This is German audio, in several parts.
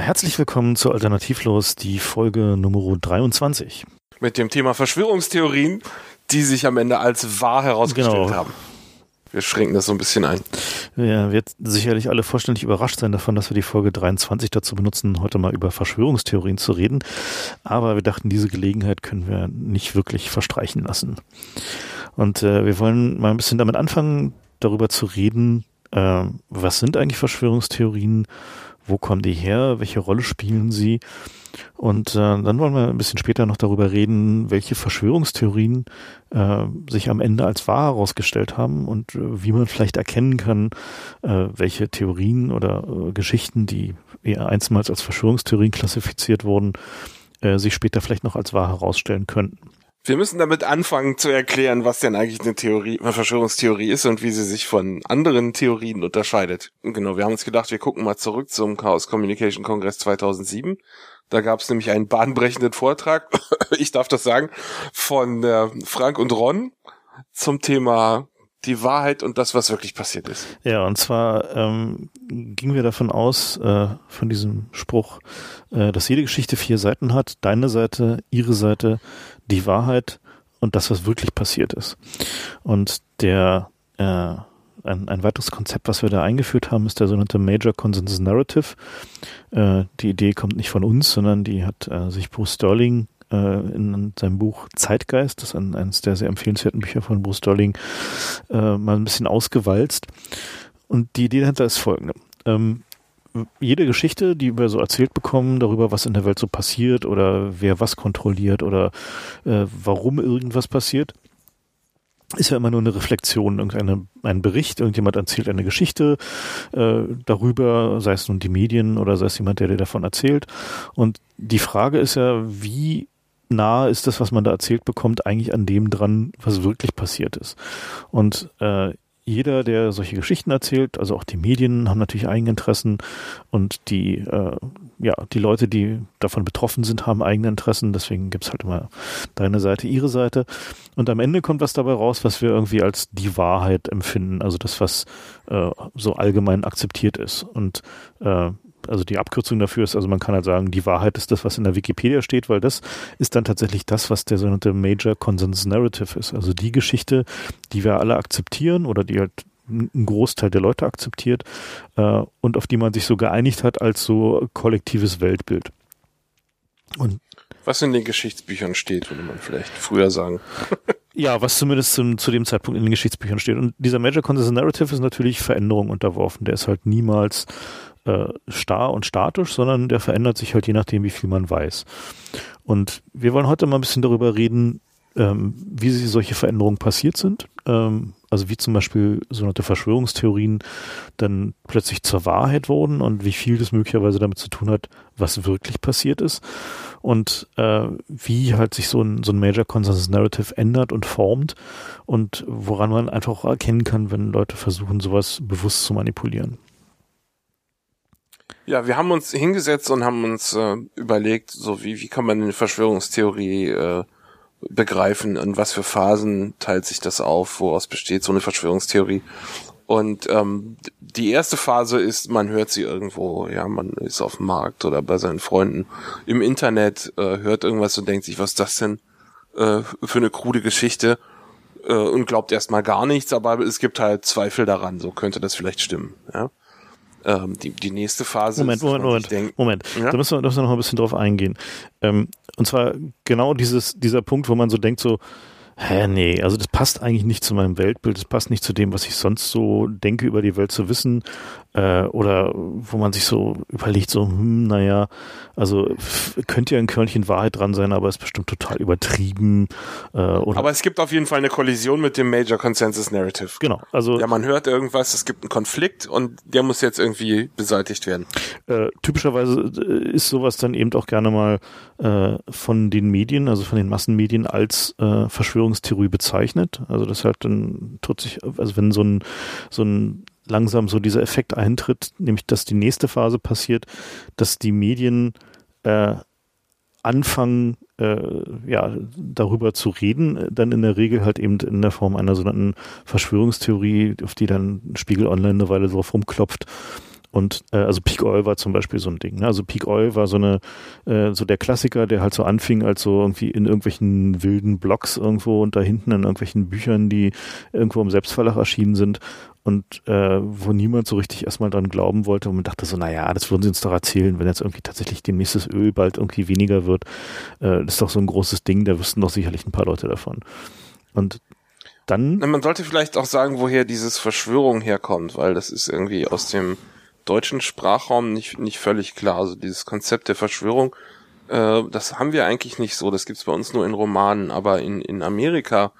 Herzlich willkommen zu Alternativlos, die Folge Nummer 23. Mit dem Thema Verschwörungstheorien, die sich am Ende als wahr herausgestellt genau. haben. Wir schränken das so ein bisschen ein. Ja, wird sicherlich alle vollständig überrascht sein davon, dass wir die Folge 23 dazu benutzen, heute mal über Verschwörungstheorien zu reden. Aber wir dachten, diese Gelegenheit können wir nicht wirklich verstreichen lassen. Und äh, wir wollen mal ein bisschen damit anfangen, darüber zu reden, äh, was sind eigentlich Verschwörungstheorien wo kommen die her, welche Rolle spielen sie. Und äh, dann wollen wir ein bisschen später noch darüber reden, welche Verschwörungstheorien äh, sich am Ende als wahr herausgestellt haben und äh, wie man vielleicht erkennen kann, äh, welche Theorien oder äh, Geschichten, die eher einstmals als Verschwörungstheorien klassifiziert wurden, äh, sich später vielleicht noch als wahr herausstellen könnten. Wir müssen damit anfangen zu erklären, was denn eigentlich eine Theorie, eine Verschwörungstheorie ist und wie sie sich von anderen Theorien unterscheidet. Genau, wir haben uns gedacht, wir gucken mal zurück zum Chaos Communication Kongress 2007. Da gab es nämlich einen bahnbrechenden Vortrag, ich darf das sagen, von äh, Frank und Ron zum Thema die Wahrheit und das, was wirklich passiert ist. Ja, und zwar ähm, gingen wir davon aus, äh, von diesem Spruch, äh, dass jede Geschichte vier Seiten hat. Deine Seite, ihre Seite, die Wahrheit und das, was wirklich passiert ist. Und der äh, ein, ein weiteres Konzept, was wir da eingeführt haben, ist der sogenannte Major Consensus Narrative. Äh, die Idee kommt nicht von uns, sondern die hat äh, sich Bruce Sterling äh, in seinem Buch Zeitgeist, das ist ein, eines der sehr empfehlenswerten Bücher von Bruce Sterling, äh, mal ein bisschen ausgewalzt. Und die Idee dahinter ist folgende. Ähm, jede Geschichte, die wir so erzählt bekommen, darüber, was in der Welt so passiert oder wer was kontrolliert oder äh, warum irgendwas passiert, ist ja immer nur eine Reflexion, irgendeine, ein Bericht, irgendjemand erzählt eine Geschichte äh, darüber, sei es nun die Medien oder sei es jemand, der dir davon erzählt. Und die Frage ist ja, wie nah ist das, was man da erzählt bekommt, eigentlich an dem dran, was wirklich passiert ist. Und äh, jeder, der solche Geschichten erzählt, also auch die Medien haben natürlich eigene Interessen und die, äh, ja, die Leute, die davon betroffen sind, haben eigene Interessen. Deswegen gibt's halt immer deine Seite, ihre Seite. Und am Ende kommt was dabei raus, was wir irgendwie als die Wahrheit empfinden, also das, was äh, so allgemein akzeptiert ist. Und äh, also die Abkürzung dafür ist, also man kann halt sagen, die Wahrheit ist das, was in der Wikipedia steht, weil das ist dann tatsächlich das, was der sogenannte Major Consensus Narrative ist. Also die Geschichte, die wir alle akzeptieren oder die halt ein Großteil der Leute akzeptiert äh, und auf die man sich so geeinigt hat als so kollektives Weltbild. Und was in den Geschichtsbüchern steht, würde man vielleicht früher sagen. ja, was zumindest zum, zu dem Zeitpunkt in den Geschichtsbüchern steht. Und dieser Major Consensus Narrative ist natürlich Veränderung unterworfen. Der ist halt niemals äh, starr und statisch, sondern der verändert sich halt je nachdem, wie viel man weiß. Und wir wollen heute mal ein bisschen darüber reden, ähm, wie solche Veränderungen passiert sind. Ähm, also wie zum Beispiel sogenannte Verschwörungstheorien dann plötzlich zur Wahrheit wurden und wie viel das möglicherweise damit zu tun hat, was wirklich passiert ist. Und äh, wie halt sich so ein, so ein Major Consensus Narrative ändert und formt und woran man einfach auch erkennen kann, wenn Leute versuchen, sowas bewusst zu manipulieren. Ja, wir haben uns hingesetzt und haben uns äh, überlegt, so wie, wie kann man eine Verschwörungstheorie äh, begreifen, in was für Phasen teilt sich das auf, woraus besteht so eine Verschwörungstheorie. Und ähm, die erste Phase ist, man hört sie irgendwo, ja, man ist auf dem Markt oder bei seinen Freunden im Internet, äh, hört irgendwas und denkt sich, was ist das denn äh, für eine krude Geschichte äh, und glaubt erstmal gar nichts, aber es gibt halt Zweifel daran, so könnte das vielleicht stimmen, ja. Ähm, die, die nächste Phase Moment, ist, Moment, Moment, denkt, Moment. Ja? Da müssen wir, müssen wir noch ein bisschen drauf eingehen. Ähm, und zwar genau dieses, dieser Punkt, wo man so denkt, so, hä, nee, also das passt eigentlich nicht zu meinem Weltbild, das passt nicht zu dem, was ich sonst so denke, über die Welt zu wissen äh, oder wo man sich so überlegt, so, hm, naja, also könnte ja ein Körnchen Wahrheit dran sein, aber ist bestimmt total übertrieben. Äh, oder aber es gibt auf jeden Fall eine Kollision mit dem Major Consensus Narrative. Genau, also ja, man hört irgendwas, es gibt einen Konflikt und der muss jetzt irgendwie beseitigt werden. Äh, typischerweise äh, ist sowas dann eben auch gerne mal äh, von den Medien, also von den Massenmedien als äh, Verschwörungstheorie bezeichnet. Also das halt dann tut sich, also wenn so ein so ein langsam so dieser Effekt eintritt, nämlich dass die nächste Phase passiert, dass die Medien äh, anfangen, äh, ja, darüber zu reden, dann in der Regel halt eben in der Form einer sogenannten Verschwörungstheorie, auf die dann Spiegel Online eine Weile drauf rumklopft und äh, also Peak Oil war zum Beispiel so ein Ding. Ne? Also Peak Oil war so eine, äh, so der Klassiker, der halt so anfing als so irgendwie in irgendwelchen wilden Blogs irgendwo und da hinten in irgendwelchen Büchern, die irgendwo im Selbstverlag erschienen sind und äh, wo niemand so richtig erstmal dran glauben wollte und man dachte so, naja, das würden sie uns doch erzählen, wenn jetzt irgendwie tatsächlich demnächst das Öl bald irgendwie weniger wird. Äh, das ist doch so ein großes Ding, da wüssten doch sicherlich ein paar Leute davon. Und dann. Man sollte vielleicht auch sagen, woher dieses Verschwörung herkommt, weil das ist irgendwie aus dem deutschen Sprachraum nicht, nicht völlig klar. Also dieses Konzept der Verschwörung, äh, das haben wir eigentlich nicht so. Das gibt's bei uns nur in Romanen, aber in, in Amerika,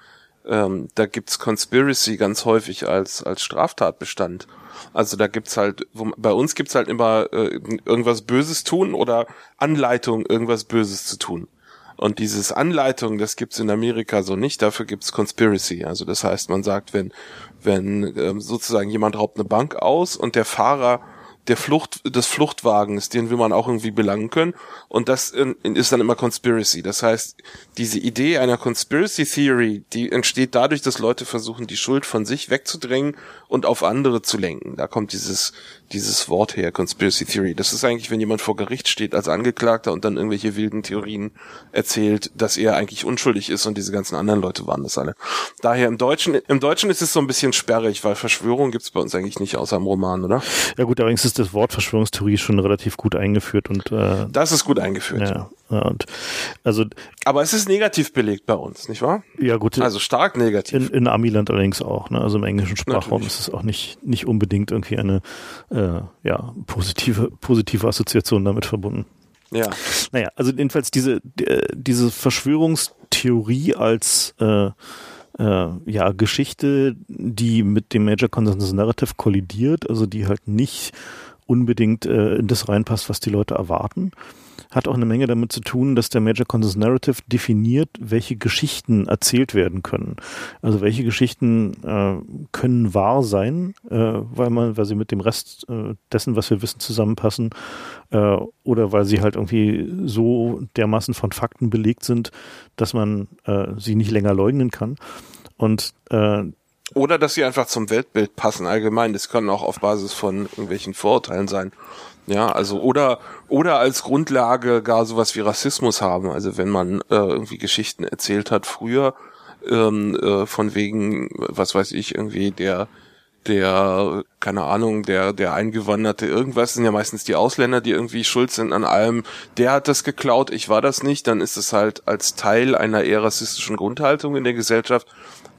ähm, da gibt's Conspiracy ganz häufig als, als Straftatbestand. Also da gibt's halt, wo, bei uns gibt's halt immer äh, irgendwas Böses tun oder Anleitung, irgendwas Böses zu tun. Und dieses Anleitung, das gibt's in Amerika so nicht, dafür gibt's Conspiracy. Also das heißt, man sagt, wenn, wenn ähm, sozusagen jemand raubt eine Bank aus und der Fahrer der Flucht, des Fluchtwagens, den will man auch irgendwie belangen können. Und das ist dann immer Conspiracy. Das heißt, diese Idee einer Conspiracy Theory, die entsteht dadurch, dass Leute versuchen, die Schuld von sich wegzudrängen und auf andere zu lenken. Da kommt dieses, dieses Wort her, Conspiracy Theory. Das ist eigentlich, wenn jemand vor Gericht steht als Angeklagter und dann irgendwelche wilden Theorien erzählt, dass er eigentlich unschuldig ist und diese ganzen anderen Leute waren das alle. Daher im Deutschen, im Deutschen ist es so ein bisschen sperrig, weil Verschwörung gibt's bei uns eigentlich nicht außer im Roman, oder? Ja gut, allerdings ist das Wort Verschwörungstheorie schon relativ gut eingeführt und äh, das ist gut eingeführt. Ja, ja, und also aber es ist negativ belegt bei uns, nicht wahr? Ja gut. Also stark negativ. In, in Amiland allerdings auch. Ne? Also im englischen Sprachraum Natürlich. ist es auch nicht nicht unbedingt irgendwie eine äh, ja positive positive Assoziation damit verbunden. Ja. Naja, also jedenfalls diese diese Verschwörungstheorie als äh, äh, ja, Geschichte, die mit dem Major Consensus Narrative kollidiert, also die halt nicht unbedingt äh, in das reinpasst, was die Leute erwarten. Hat auch eine Menge damit zu tun, dass der Major Consensus Narrative definiert, welche Geschichten erzählt werden können. Also welche Geschichten äh, können wahr sein, äh, weil man, weil sie mit dem Rest äh, dessen, was wir wissen, zusammenpassen, äh, oder weil sie halt irgendwie so dermaßen von Fakten belegt sind, dass man äh, sie nicht länger leugnen kann. Und äh, oder dass sie einfach zum Weltbild passen allgemein. Das können auch auf Basis von irgendwelchen Vorurteilen sein. Ja, also oder oder als Grundlage gar sowas wie Rassismus haben. Also wenn man äh, irgendwie Geschichten erzählt hat früher ähm, äh, von wegen, was weiß ich, irgendwie der der, keine Ahnung, der, der Eingewanderte irgendwas, sind ja meistens die Ausländer, die irgendwie schuld sind an allem, der hat das geklaut, ich war das nicht, dann ist es halt als Teil einer eher rassistischen Grundhaltung in der Gesellschaft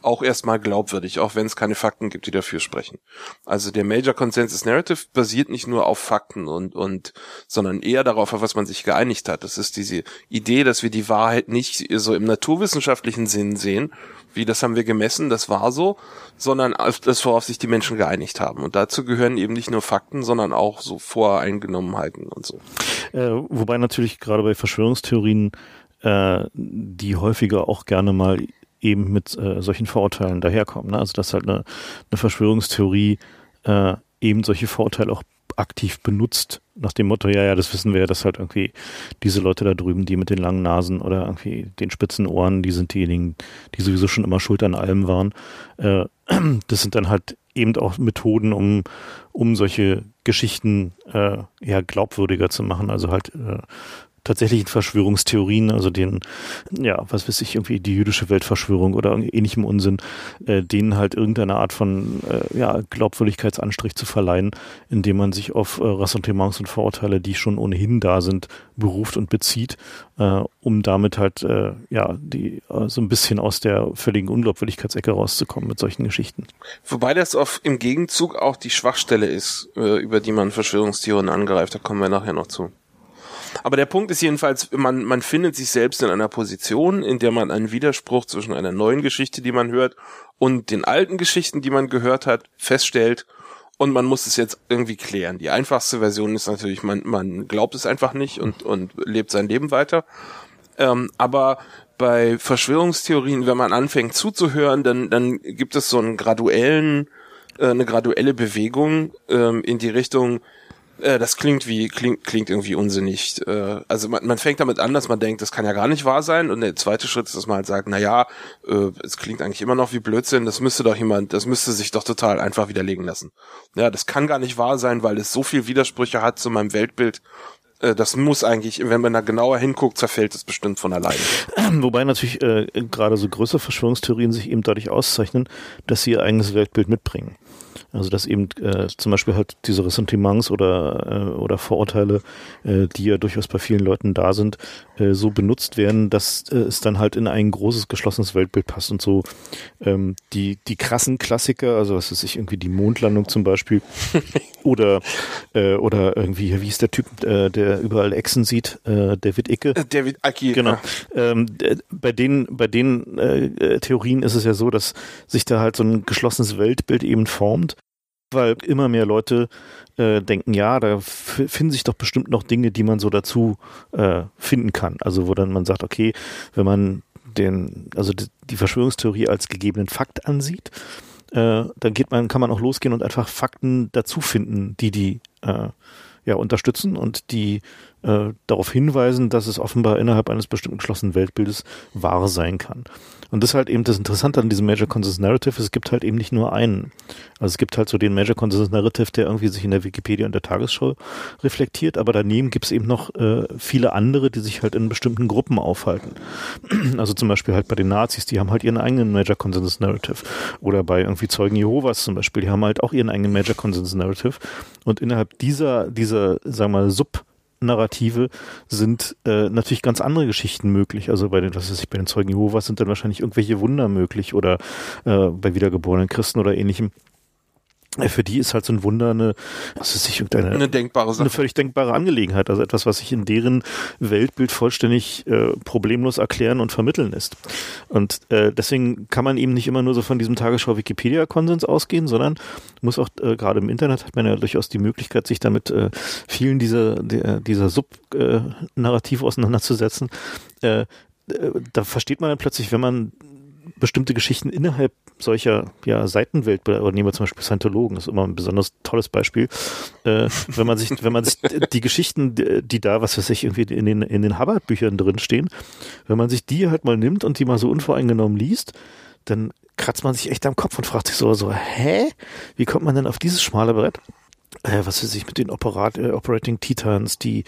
auch erstmal glaubwürdig, auch wenn es keine Fakten gibt, die dafür sprechen. Also der Major Consensus Narrative basiert nicht nur auf Fakten und, und, sondern eher darauf, auf was man sich geeinigt hat. Das ist diese Idee, dass wir die Wahrheit nicht so im naturwissenschaftlichen Sinn sehen, wie das haben wir gemessen, das war so, sondern auf das, worauf sich die Menschen geeinigt haben. Und dazu gehören eben nicht nur Fakten, sondern auch so Voreingenommenheiten und so. Äh, wobei natürlich gerade bei Verschwörungstheorien äh, die häufiger auch gerne mal eben mit äh, solchen Vorurteilen daherkommen. Ne? Also dass halt eine, eine Verschwörungstheorie äh, eben solche Vorurteile auch aktiv benutzt, nach dem Motto, ja, ja, das wissen wir ja, dass halt irgendwie diese Leute da drüben, die mit den langen Nasen oder irgendwie den spitzen Ohren, die sind diejenigen, die sowieso schon immer schuld an allem waren. Äh, das sind dann halt eben auch Methoden, um, um solche Geschichten äh, ja glaubwürdiger zu machen, also halt äh, tatsächlichen Verschwörungstheorien, also den, ja, was weiß ich, irgendwie die jüdische Weltverschwörung oder ähnlichem Unsinn, äh, denen halt irgendeine Art von äh, ja, Glaubwürdigkeitsanstrich zu verleihen, indem man sich auf äh, Ressentiments und Vorurteile, die schon ohnehin da sind, beruft und bezieht, äh, um damit halt äh, ja die äh, so ein bisschen aus der völligen Unglaubwürdigkeitsecke rauszukommen mit solchen Geschichten. Wobei das auf, im Gegenzug auch die Schwachstelle ist, äh, über die man Verschwörungstheorien angreift, da kommen wir nachher noch zu. Aber der Punkt ist jedenfalls, man, man findet sich selbst in einer Position, in der man einen Widerspruch zwischen einer neuen Geschichte, die man hört, und den alten Geschichten, die man gehört hat, feststellt. Und man muss es jetzt irgendwie klären. Die einfachste Version ist natürlich, man, man glaubt es einfach nicht und, und lebt sein Leben weiter. Ähm, aber bei Verschwörungstheorien, wenn man anfängt zuzuhören, dann, dann gibt es so einen graduellen, äh, eine graduelle Bewegung ähm, in die Richtung, Äh, das klingt wie, klingt, klingt irgendwie unsinnig. Äh, also man, man fängt damit an, dass man denkt, das kann ja gar nicht wahr sein. Und der zweite Schritt ist, dass man halt sagt, na ja, äh, es klingt eigentlich immer noch wie Blödsinn, das müsste doch jemand, das müsste sich doch total einfach widerlegen lassen. Ja, das kann gar nicht wahr sein, weil es so viel Widersprüche hat zu meinem Weltbild, äh, das muss eigentlich, wenn man da genauer hinguckt, zerfällt es bestimmt von alleine. Wobei natürlich äh, gerade so größere Verschwörungstheorien sich eben dadurch auszeichnen, dass sie ihr eigenes Weltbild mitbringen. Also dass eben äh, zum Beispiel halt diese Ressentiments oder, äh, oder Vorurteile, äh, die ja durchaus bei vielen Leuten da sind, äh, so benutzt werden, dass äh, es dann halt in ein großes geschlossenes Weltbild passt und so ähm, die, die krassen Klassiker, also was weiß ich, irgendwie die Mondlandung zum Beispiel oder äh, oder irgendwie, wie ist der Typ, äh, der überall Echsen sieht, äh, David Icke. Äh, David Icke. Genau. Ähm, bei den, bei den äh, Theorien ist es ja so, dass sich da halt so ein geschlossenes Weltbild eben formt weil immer mehr Leute äh, denken, ja, da finden sich doch bestimmt noch Dinge, die man so dazu äh, finden kann. Also wo dann man sagt, okay, wenn man den, also die Verschwörungstheorie als gegebenen Fakt ansieht, äh, dann geht man, kann man auch losgehen und einfach Fakten dazu finden, die die äh, ja unterstützen und die äh, darauf hinweisen, dass es offenbar innerhalb eines bestimmten geschlossenen Weltbildes wahr sein kann. Und das ist halt eben das Interessante an diesem Major Consensus Narrative, es gibt halt eben nicht nur einen. Also es gibt halt so den Major Consensus Narrative, der irgendwie sich in der Wikipedia und der Tagesschau reflektiert, aber daneben gibt es eben noch äh, viele andere, die sich halt in bestimmten Gruppen aufhalten. Also zum Beispiel halt bei den Nazis, die haben halt ihren eigenen Major Consensus Narrative. Oder bei irgendwie Zeugen Jehovas zum Beispiel, die haben halt auch ihren eigenen Major Consensus Narrative. Und innerhalb dieser, dieser, sagen wir mal, Sub- Narrative sind äh, natürlich ganz andere Geschichten möglich. Also bei den, was weiß ich, bei den Zeugen Jehovas sind dann wahrscheinlich irgendwelche Wunder möglich oder äh, bei wiedergeborenen Christen oder ähnlichem. Für die ist halt so ein Wunder eine, ist sich eine, eine denkbare Sache. eine völlig denkbare Angelegenheit, also etwas, was sich in deren Weltbild vollständig äh, problemlos erklären und vermitteln lässt. Und äh, deswegen kann man eben nicht immer nur so von diesem Tagesschau-Wikipedia-Konsens ausgehen, sondern muss auch äh, gerade im Internet hat man ja durchaus die Möglichkeit, sich damit äh, vielen dieser der, dieser Sub-Narrative äh, auseinanderzusetzen. Äh, äh, da versteht man dann plötzlich, wenn man bestimmte Geschichten innerhalb solcher ja, Seitenwelt, oder nehmen wir zum Beispiel Scientologen, ist immer ein besonders tolles Beispiel. Äh, wenn man sich, wenn man sich die Geschichten, die da, was weiß ich, irgendwie in den, in den Hubbard-Büchern drinstehen, wenn man sich die halt mal nimmt und die mal so unvoreingenommen liest, dann kratzt man sich echt am Kopf und fragt sich so, so, hä? Wie kommt man denn auf dieses schmale Brett? Äh, was weiß ich, mit den Operat äh, Operating Titans, die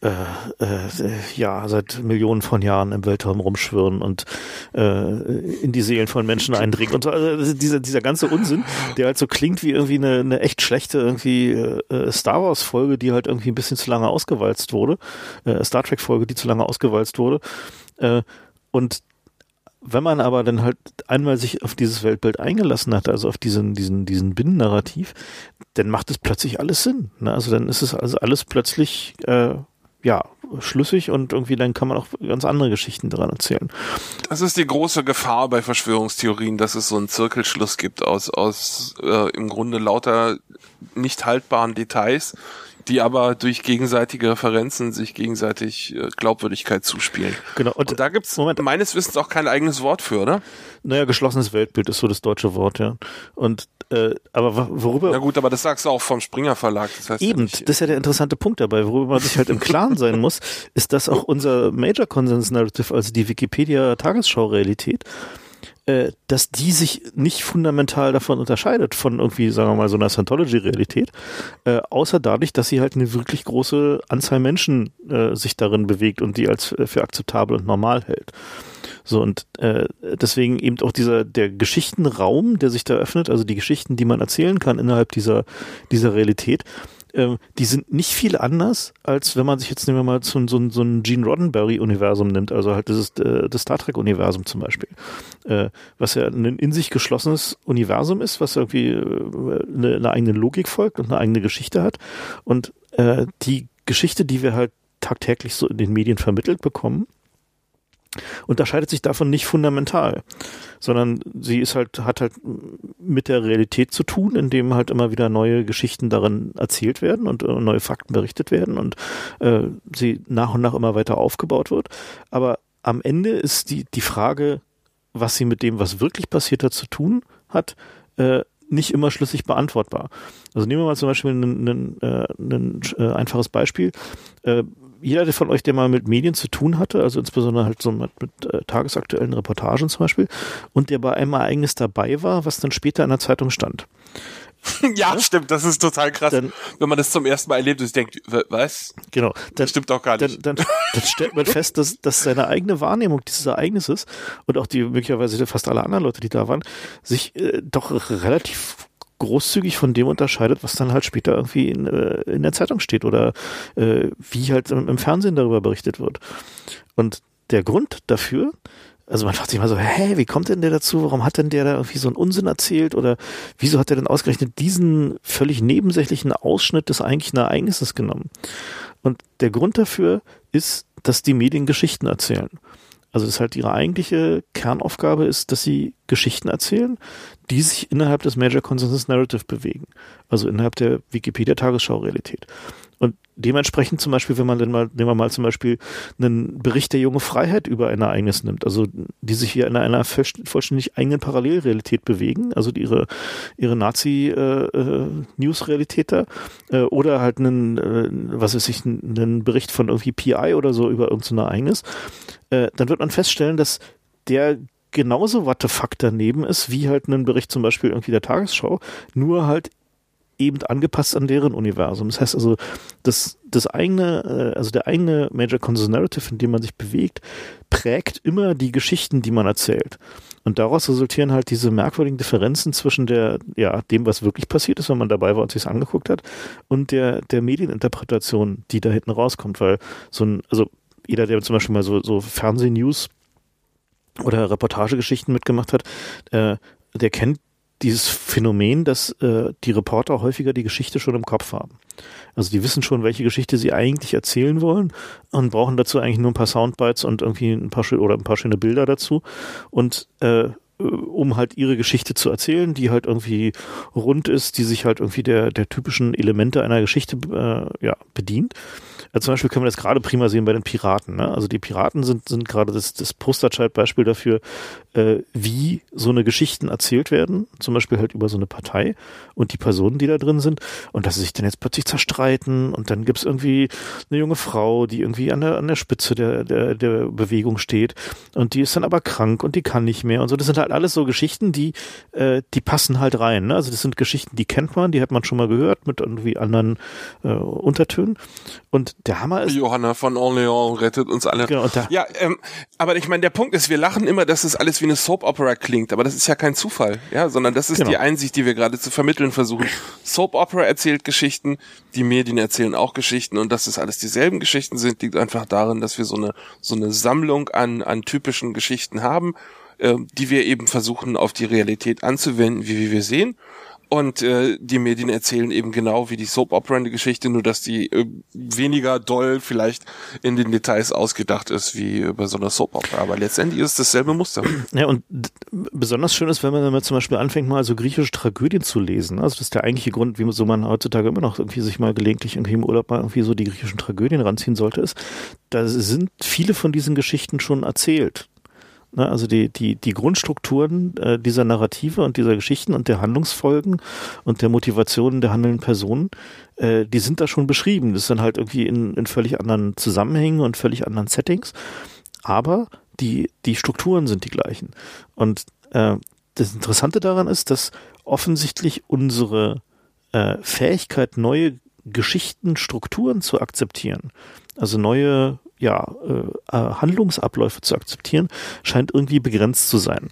äh, äh, ja seit Millionen von Jahren im Weltraum rumschwirren und äh, in die Seelen von Menschen eindringen und so. Also dieser, dieser ganze Unsinn, der halt so klingt wie irgendwie eine, eine echt schlechte irgendwie äh, Star Wars Folge, die halt irgendwie ein bisschen zu lange ausgewalzt wurde, äh, Star Trek Folge, die zu lange ausgewalzt wurde. Äh, und wenn man aber dann halt einmal sich auf dieses Weltbild eingelassen hat, also auf diesen, diesen, diesen Binnennarrativ, dann macht es plötzlich alles Sinn. Ne? Also dann ist es also alles plötzlich äh, ja schlüssig und irgendwie dann kann man auch ganz andere Geschichten daran erzählen. Das ist die große Gefahr bei Verschwörungstheorien, dass es so einen Zirkelschluss gibt aus aus äh, im Grunde lauter nicht haltbaren Details, die aber durch gegenseitige Referenzen sich gegenseitig äh, Glaubwürdigkeit zuspielen. Genau. Und, und da gibt's Moment. meines Wissens auch kein eigenes Wort für, oder? Naja, geschlossenes Weltbild ist so das deutsche Wort, ja. Und äh, aber worüber. Na gut, aber das sagst du auch vom Springer Verlag. Das heißt Eben, ja das ist ja der interessante Punkt dabei. Worüber man sich halt im Klaren sein muss, ist, dass auch unser Major Consens Narrative, also die Wikipedia Tagesschau Realität, äh, dass die sich nicht fundamental davon unterscheidet, von irgendwie, sagen wir mal, so einer Scientology-Realität, äh, außer dadurch, dass sie halt eine wirklich große Anzahl Menschen äh, sich darin bewegt und die als äh, für akzeptabel und normal hält. So, und äh, deswegen eben auch dieser, der Geschichtenraum, der sich da öffnet, also die Geschichten, die man erzählen kann innerhalb dieser, dieser Realität, ähm, die sind nicht viel anders, als wenn man sich jetzt nehmen wir mal so, so, so ein Gene Roddenberry-Universum nimmt, also halt das, äh, das Star Trek-Universum zum Beispiel, äh, was ja ein in sich geschlossenes Universum ist, was irgendwie äh, eine, eine eigene Logik folgt und eine eigene Geschichte hat. Und äh, die Geschichte, die wir halt tagtäglich so in den Medien vermittelt bekommen, unterscheidet sich davon nicht fundamental, sondern sie ist halt, hat halt mit der Realität zu tun, indem halt immer wieder neue Geschichten darin erzählt werden und äh, neue Fakten berichtet werden und äh, sie nach und nach immer weiter aufgebaut wird. Aber am Ende ist die, die Frage, was sie mit dem, was wirklich passiert hat, zu tun hat, äh, nicht immer schlüssig beantwortbar. Also nehmen wir mal zum Beispiel ein, äh, äh, einfaches Beispiel. Jeder von euch, der mal mit Medien zu tun hatte, also insbesondere halt so mit, mit äh, tagesaktuellen Reportagen zum Beispiel, und der bei einem Ereignis dabei war, was dann später in der Zeitung stand. ja, ja, stimmt, das ist total krass. Dann, wenn man das zum ersten Mal erlebt und denkt, was? Genau. Dann, das stimmt doch gar nicht. Dann, dann, dann stellt man fest, dass, dass seine eigene Wahrnehmung dieses Ereignisses und auch die möglicherweise fast alle anderen Leute, die da waren, sich äh, doch relativ großzügig von dem unterscheidet, was dann halt später irgendwie in, äh, in der Zeitung steht oder äh, wie halt im, im Fernsehen darüber berichtet wird. Und der Grund dafür also man fragt sich mal so, hä, wie kommt denn der dazu? Warum hat denn der da irgendwie so einen Unsinn erzählt? Oder wieso hat er denn ausgerechnet diesen völlig nebensächlichen Ausschnitt des eigentlichen Ereignisses genommen? Und der Grund dafür ist, dass die Medien Geschichten erzählen. Also das ist halt ihre eigentliche Kernaufgabe ist, dass sie Geschichten erzählen, die sich innerhalb des Major Consensus Narrative bewegen. Also innerhalb der Wikipedia-Tagesschau-Realität. Und dementsprechend zum Beispiel, wenn man dann mal, nehmen wir mal zum Beispiel einen Bericht der junge Freiheit über ein Ereignis nimmt, also die sich hier in einer vollständig eigenen Parallelrealität bewegen, also ihre, ihre Nazi-News-Realität äh, äh, da, äh, oder halt einen, äh, was weiß ich, einen Bericht von irgendwie PI oder so über irgendein Ereignis, äh, dann wird man feststellen, dass der genauso what the fuck daneben ist, wie halt ein Bericht zum Beispiel irgendwie der Tagesschau, nur halt eben angepasst an deren Universum. Das heißt also, das, das eigene, äh, also der eigene Major Conscious Narrative, in dem man sich bewegt, prägt immer die Geschichten, die man erzählt. Und daraus resultieren halt diese merkwürdigen Differenzen zwischen der, ja, dem, was wirklich passiert ist, wenn man dabei war und sich angeguckt hat, und der, der Medieninterpretation, die da hinten rauskommt, weil so ein, also jeder, der zum Beispiel mal so, so Fernsehnews oder Reportagegeschichten mitgemacht hat, äh, der kennt dieses Phänomen, dass äh, die Reporter häufiger die Geschichte schon im Kopf haben. Also die wissen schon, welche Geschichte sie eigentlich erzählen wollen und brauchen dazu eigentlich nur ein paar Soundbites und irgendwie ein paar oder ein paar schöne Bilder dazu und äh, um halt ihre Geschichte zu erzählen, die halt irgendwie rund ist, die sich halt irgendwie der der typischen Elemente einer Geschichte äh, ja bedient. Ja, zum Beispiel können wir das gerade prima sehen bei den Piraten. Ne? Also die Piraten sind, sind gerade das, das Posterchild-Beispiel dafür, äh, wie so eine Geschichten erzählt werden, zum Beispiel halt über so eine Partei und die Personen, die da drin sind und dass sie sich dann jetzt plötzlich zerstreiten und dann gibt's irgendwie eine junge Frau, die irgendwie an der, an der Spitze der, der, der Bewegung steht und die ist dann aber krank und die kann nicht mehr und so. Das sind halt alles so Geschichten, die, äh, die passen halt rein. Ne? Also das sind Geschichten, die kennt man, die hat man schon mal gehört mit irgendwie anderen äh, Untertönen und der Hammer ist. Johanna von Orléans rettet uns alle. Genau, ja, ähm, aber ich meine, der Punkt ist, wir lachen immer, dass es alles wie eine Soap Opera klingt, aber das ist ja kein Zufall, ja, sondern das ist genau. die Einsicht, die wir gerade zu vermitteln versuchen. Soap Opera erzählt Geschichten, die Medien erzählen auch Geschichten und dass es alles dieselben Geschichten sind, liegt einfach darin, dass wir so eine so eine Sammlung an an typischen Geschichten haben, äh, die wir eben versuchen auf die Realität anzuwenden, wie, wie wir sehen und äh, die Medien erzählen eben genau wie die Soap Opera die Geschichte, nur dass die äh, weniger doll vielleicht in den Details ausgedacht ist wie bei so einer Soap Opera. Aber letztendlich ist es dasselbe Muster. Ja, und besonders schön ist, wenn man dann zum Beispiel anfängt, mal so griechische Tragödien zu lesen. Also das ist der eigentliche Grund, wie so man heutzutage immer noch irgendwie sich mal gelegentlich irgendwie im Urlaub mal irgendwie so die griechischen Tragödien ranziehen sollte, ist, da sind viele von diesen Geschichten schon erzählt. Ne, also die, die, die Grundstrukturen äh, dieser Narrative und dieser Geschichten und der Handlungsfolgen und der Motivationen der handelnden Personen, äh, die sind da schon beschrieben. Das sind halt irgendwie in, in völlig anderen Zusammenhängen und völlig anderen Settings. Aber die, die Strukturen sind die gleichen. Und äh, das Interessante daran ist, dass offensichtlich unsere äh, Fähigkeit, neue Geschichten, Strukturen zu akzeptieren, also neue ja, äh, äh, Handlungsabläufe zu akzeptieren, scheint irgendwie begrenzt zu sein.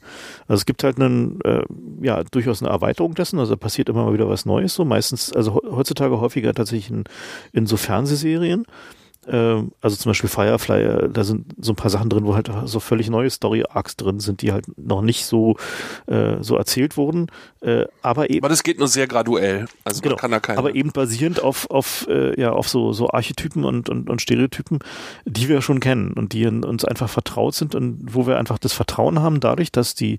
Also es gibt halt einen, äh, ja, durchaus eine Erweiterung dessen, also passiert immer mal wieder was Neues, so meistens, also heutzutage häufiger tatsächlich in, in so Fernsehserien, ähm, also zum Beispiel Firefly, äh, da sind so ein paar Sachen drin, wo halt so völlig neue Story-Arcs drin sind, die halt noch nicht so, äh, so erzählt wurden. Äh, aber eben. Aber das geht nur sehr graduell. Also genau, kann da keine. Aber eben basierend auf, auf, äh, ja, auf so, so Archetypen und, und, und Stereotypen, die wir schon kennen und die uns einfach vertraut sind und wo wir einfach das Vertrauen haben, dadurch, dass die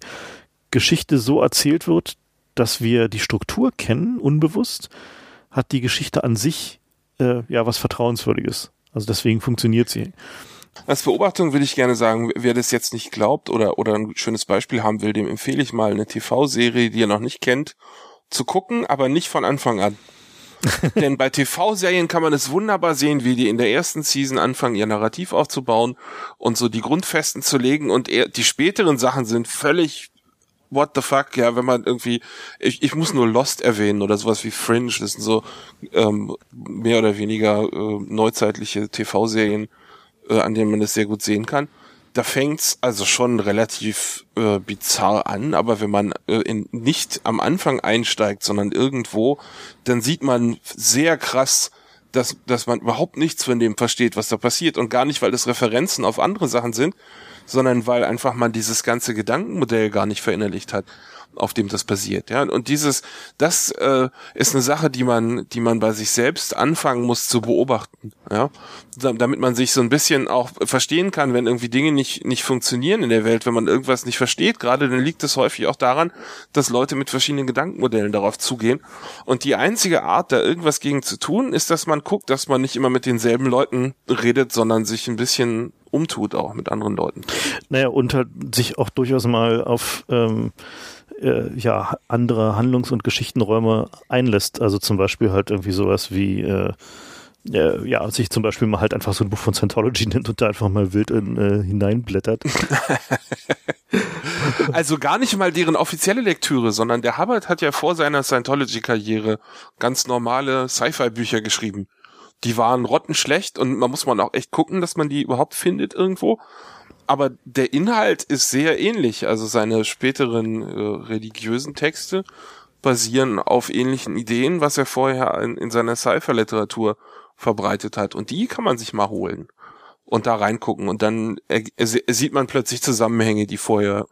Geschichte so erzählt wird, dass wir die Struktur kennen, unbewusst, hat die Geschichte an sich äh, ja was Vertrauenswürdiges. Also deswegen funktioniert sie. Als Beobachtung will ich gerne sagen, wer das jetzt nicht glaubt oder, oder ein schönes Beispiel haben will, dem empfehle ich mal eine TV-Serie, die ihr noch nicht kennt. zu gucken, aber nicht von Anfang an. Denn bei TV-Serien kann man es wunderbar sehen, wie die in der ersten Season anfangen, ihr Narrativ aufzubauen und so die Grundfesten zu legen und eher, die späteren Sachen sind völlig what the fuck, ja, wenn man irgendwie, ich, ich muss nur Lost erwähnen oder sowas wie Fringe, das sind so ähm, mehr oder weniger äh, neuzeitliche TV-Serien, äh, an denen man das sehr gut sehen kann. Da fängt's also schon relativ äh, bizarr an, aber wenn man äh, in, nicht am Anfang einsteigt, sondern irgendwo, dann sieht man sehr krass, dass, dass man überhaupt nichts von dem versteht, was da passiert und gar nicht, weil es Referenzen auf andere Sachen sind, sondern weil einfach man dieses ganze Gedankenmodell gar nicht verinnerlicht hat auf dem das passiert. Ja, und dieses, das äh, ist eine Sache, die man, die man bei sich selbst anfangen muss zu beobachten. Ja, damit man sich so ein bisschen auch verstehen kann, wenn irgendwie Dinge nicht nicht funktionieren in der Welt, wenn man irgendwas nicht versteht. Gerade dann liegt es häufig auch daran, dass Leute mit verschiedenen Gedankenmodellen darauf zugehen. Und die einzige Art, da irgendwas gegen zu tun, ist, dass man guckt, dass man nicht immer mit denselben Leuten redet, sondern sich ein bisschen umtut auch mit anderen Leuten. Naja, und halt sich auch durchaus mal auf ähm, äh, ja, andere Handlungs- und Geschichtenräume einlässt. Also zum Beispiel halt irgendwie sowas wie äh, äh, ja, sich zum Beispiel mal halt einfach so ein Buch von Scientology nimmt und da einfach mal wild in, äh, hineinblättert. also gar nicht mal deren offizielle Lektüre, sondern der Hubbard hat ja vor seiner Scientology-Karriere ganz normale Sci-Fi-Bücher geschrieben. Die waren rottenschlecht und man muss man auch echt gucken, dass man die überhaupt findet irgendwo aber der Inhalt ist sehr ähnlich. Also seine späteren äh, religiösen Texte basieren auf ähnlichen Ideen, was er vorher in, in seiner Cypher-Literatur verbreitet hat. Und die kann man sich mal holen und da reingucken. Und dann er, er, sieht man plötzlich Zusammenhänge, die vorher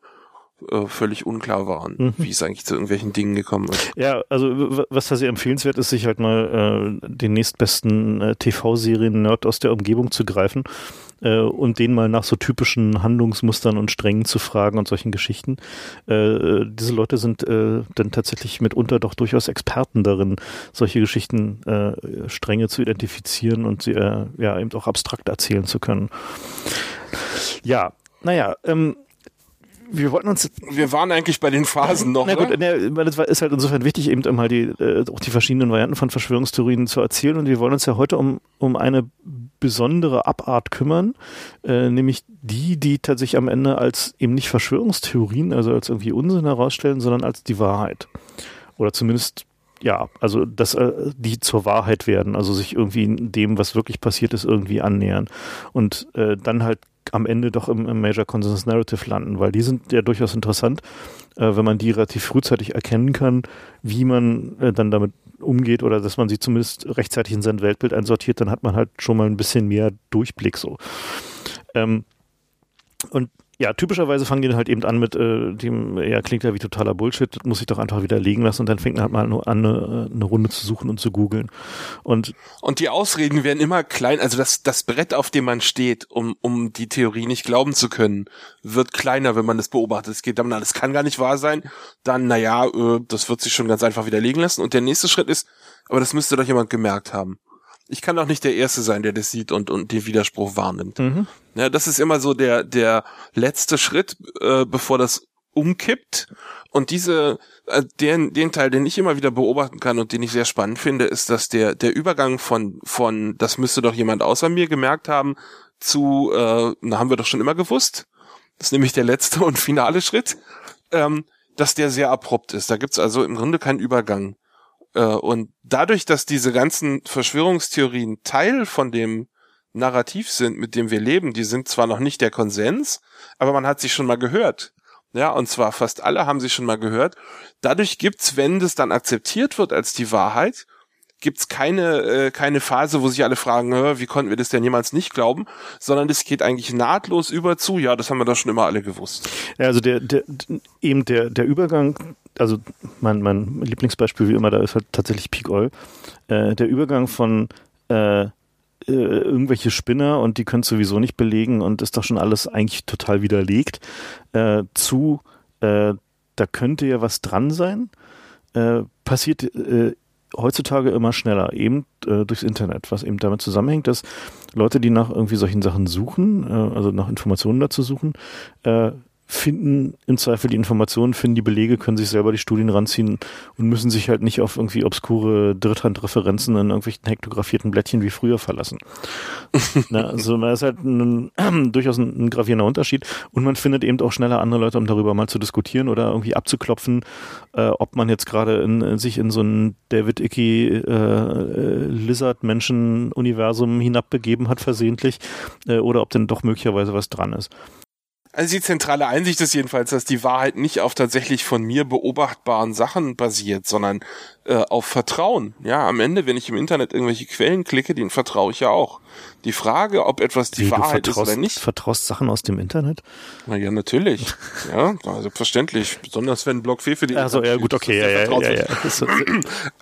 äh, völlig unklar waren, mhm. wie es eigentlich zu irgendwelchen Dingen gekommen ist. Ja, also was da sehr empfehlenswert ist, sich halt mal äh, den nächstbesten äh, TV-Serien-Nerd aus der Umgebung zu greifen äh, und den mal nach so typischen Handlungsmustern und Strängen zu fragen und solchen Geschichten. Äh, diese Leute sind äh, dann tatsächlich mitunter doch durchaus Experten darin, solche Geschichten äh, Stränge zu identifizieren und sie äh, ja eben auch abstrakt erzählen zu können. Ja, naja, ähm, wir wollten uns. Wir waren eigentlich bei den Phasen noch. Na gut, ne, das ist halt insofern wichtig, eben mal die, äh, auch die verschiedenen Varianten von Verschwörungstheorien zu erzählen. Und wir wollen uns ja heute um, um eine besondere Abart kümmern, äh, nämlich die, die tatsächlich am Ende als eben nicht Verschwörungstheorien, also als irgendwie Unsinn herausstellen, sondern als die Wahrheit. Oder zumindest ja, also dass äh, die zur Wahrheit werden, also sich irgendwie dem, was wirklich passiert ist, irgendwie annähern und äh, dann halt am Ende doch im, im Major Consensus Narrative landen, weil die sind ja durchaus interessant, äh, wenn man die relativ frühzeitig erkennen kann, wie man äh, dann damit umgeht oder dass man sie zumindest rechtzeitig in sein Weltbild einsortiert, dann hat man halt schon mal ein bisschen mehr Durchblick so. Ähm, und ja, typischerweise fangen die dann halt eben an mit äh, dem, ja, klingt ja wie totaler Bullshit, muss ich doch einfach wieder liegen lassen und dann fängt man halt mal an, eine, eine Runde zu suchen und zu googeln. Und, und die Ausreden werden immer klein, also das, das Brett, auf dem man steht, um, um die Theorie nicht glauben zu können, wird kleiner, wenn man das beobachtet. Es geht dann, das kann gar nicht wahr sein. Dann, naja, äh, das wird sich schon ganz einfach widerlegen lassen. Und der nächste Schritt ist, aber das müsste doch jemand gemerkt haben ich kann doch nicht der Erste sein, der das sieht und, und den Widerspruch wahrnimmt. Mhm. Ja, das ist immer so der, der letzte Schritt, äh, bevor das umkippt. Und diese, äh, den, den Teil, den ich immer wieder beobachten kann und den ich sehr spannend finde, ist, dass der, der Übergang von, von, das müsste doch jemand außer mir gemerkt haben, zu, äh, na, haben wir doch schon immer gewusst. Das ist nämlich der letzte und finale Schritt, ähm, dass der sehr abrupt ist. Da gibt's also im Grunde keinen Übergang. Äh, und dadurch, dass diese ganzen Verschwörungstheorien Teil von dem Narrativ sind, mit dem wir leben, die sind zwar noch nicht der Konsens, aber man hat sie schon mal gehört. Ja, und zwar fast alle haben sie schon mal gehört. Dadurch gibt's, wenn das dann akzeptiert wird als die Wahrheit, gibt's keine, äh, keine Phase, wo sich alle fragen, wie konnten wir das denn jemals nicht glauben, sondern es geht eigentlich nahtlos über zu, ja, das haben wir doch schon immer alle gewusst. Also der, der eben der, der Übergang also mein, mein Lieblingsbeispiel wie immer da ist halt tatsächlich Peak Oil. Äh, der Übergang von äh, äh, irgendwelche Spinner und die können sowieso nicht belegen und ist doch schon alles eigentlich total widerlegt, äh, zu äh, da könnte ja was dran sein, äh, passiert äh, heutzutage immer schneller, eben äh, durchs Internet, was eben damit zusammenhängt, dass Leute, die nach irgendwie solchen Sachen suchen, äh, also nach Informationen dazu suchen, äh, finden im Zweifel die Informationen, finden die Belege, können sich selber die Studien ranziehen und müssen sich halt nicht auf irgendwie obskure Dritthandreferenzen in irgendwelchen hektografierten Blättchen wie früher verlassen. Na, also da ist halt ein, durchaus ein, ein, gravierender Unterschied und man findet eben auch schneller andere Leute, um darüber mal zu diskutieren oder irgendwie abzuklopfen, äh, ob man jetzt gerade in, sich in so ein David Icke äh, Lizard-Menschen-Universum hinabbegeben hat versehentlich äh, oder ob denn doch möglicherweise was dran ist. Also die zentrale Einsicht ist jedenfalls, dass die Wahrheit nicht auf tatsächlich von mir beobachtbaren Sachen basiert, sondern äh, auf Vertrauen. Ja, am Ende, wenn ich im Internet irgendwelche Quellen klicke, denen vertraue ich ja auch. Die Frage, ob etwas die Wie, Wahrheit ist oder nicht. Vertraust Sachen aus dem Internet? Na ja, natürlich. ja, selbstverständlich. Besonders wenn Blog für die. Also ja, gut, okay, ja, ja, ja, ja,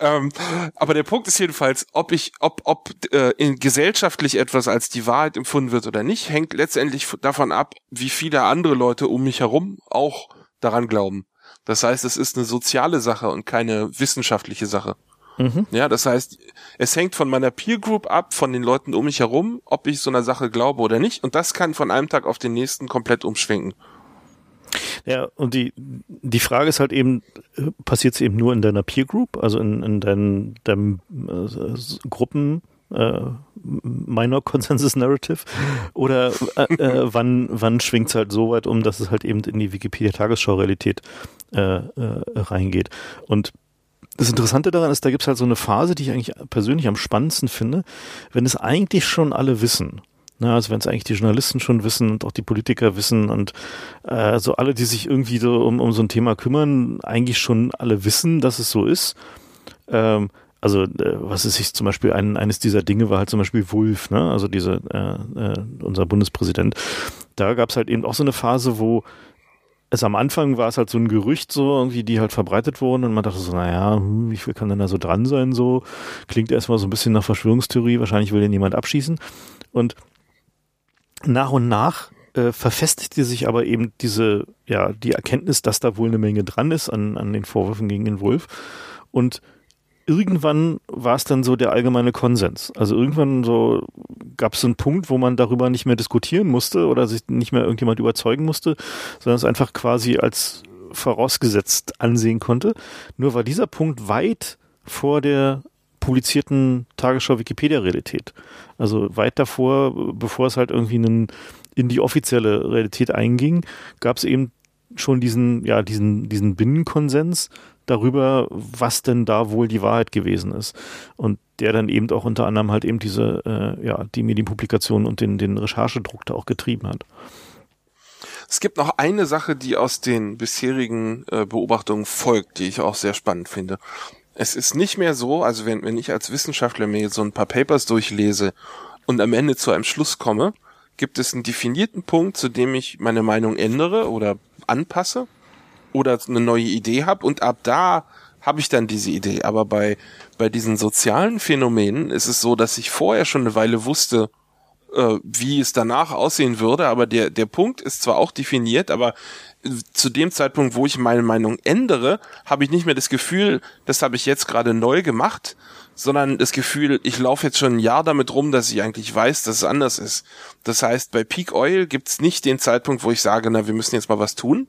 ähm, aber der Punkt ist jedenfalls, ob ich, ob, ob äh, in gesellschaftlich etwas als die Wahrheit empfunden wird oder nicht, hängt letztendlich davon ab, wie viele andere Leute um mich herum auch daran glauben. Das heißt, es ist eine soziale Sache und keine wissenschaftliche Sache. Mhm. Ja, das heißt, es hängt von meiner Peer Group ab, von den Leuten um mich herum, ob ich so einer Sache glaube oder nicht. Und das kann von einem Tag auf den nächsten komplett umschwenken. Ja, und die, die Frage ist halt eben, passiert es eben nur in deiner Peer Group, also in, in deinen, deinem äh, Gruppen, äh, Minor Consensus Narrative oder äh, äh, wann, wann schwingt es halt so weit um, dass es halt eben in die Wikipedia-Tagesschau-Realität äh, äh, reingeht. Und das Interessante daran ist, da gibt es halt so eine Phase, die ich eigentlich persönlich am spannendsten finde, wenn es eigentlich schon alle wissen. Na, also wenn es eigentlich die Journalisten schon wissen und auch die Politiker wissen und äh, so alle, die sich irgendwie so um, um so ein Thema kümmern, eigentlich schon alle wissen, dass es so ist. Ähm, also äh, was ist ich zum Beispiel ein, eines dieser Dinge war halt zum Beispiel Wulf, ne? Also diese äh, äh, unser Bundespräsident. Da gab es halt eben auch so eine Phase, wo es am Anfang war es halt so ein Gerücht so irgendwie, die halt verbreitet wurden und man dachte so, naja, hm, wie viel kann denn da so dran sein so? Klingt erstmal so ein bisschen nach Verschwörungstheorie, wahrscheinlich will den jemand abschießen. Und nach und nach äh, verfestigte sich aber eben diese, ja, die Erkenntnis, dass da wohl eine Menge dran ist an, an den Vorwürfen gegen den Wolf. Und irgendwann war es dann so der allgemeine Konsens. Also irgendwann so gab es einen Punkt, wo man darüber nicht mehr diskutieren musste oder sich nicht mehr irgendjemand überzeugen musste, sondern es einfach quasi als vorausgesetzt ansehen konnte. Nur war dieser Punkt weit vor der publizierten Tagesschau-Wikipedia-Realität. Also weit davor, bevor es halt irgendwie einen, in die offizielle Realität einging, gab es eben schon diesen, ja, diesen, diesen Binnenkonsens, darüber, was denn da wohl die Wahrheit gewesen ist. Und der dann eben auch unter anderem halt eben diese, äh, ja, die Medienpublikation und den, den Recherchedruck da auch getrieben hat. Es gibt noch eine Sache, die aus den bisherigen äh, Beobachtungen folgt, die ich auch sehr spannend finde. Es ist nicht mehr so, also wenn, wenn ich als Wissenschaftler mir jetzt so ein paar Papers durchlese und am Ende zu einem Schluss komme, gibt es einen definierten Punkt, zu dem ich meine Meinung ändere oder anpasse oder eine neue Idee habe und ab da habe ich dann diese Idee. Aber bei, bei diesen sozialen Phänomenen ist es so, dass ich vorher schon eine Weile wusste, äh, wie es danach aussehen würde, aber der, der Punkt ist zwar auch definiert, aber zu dem Zeitpunkt, wo ich meine Meinung ändere, habe ich nicht mehr das Gefühl, das habe ich jetzt gerade neu gemacht, sondern das Gefühl, ich laufe jetzt schon ein Jahr damit rum, dass ich eigentlich weiß, dass es anders ist. Das heißt, bei Peak Oil gibt's nicht den Zeitpunkt, wo ich sage, na, wir müssen jetzt mal was tun,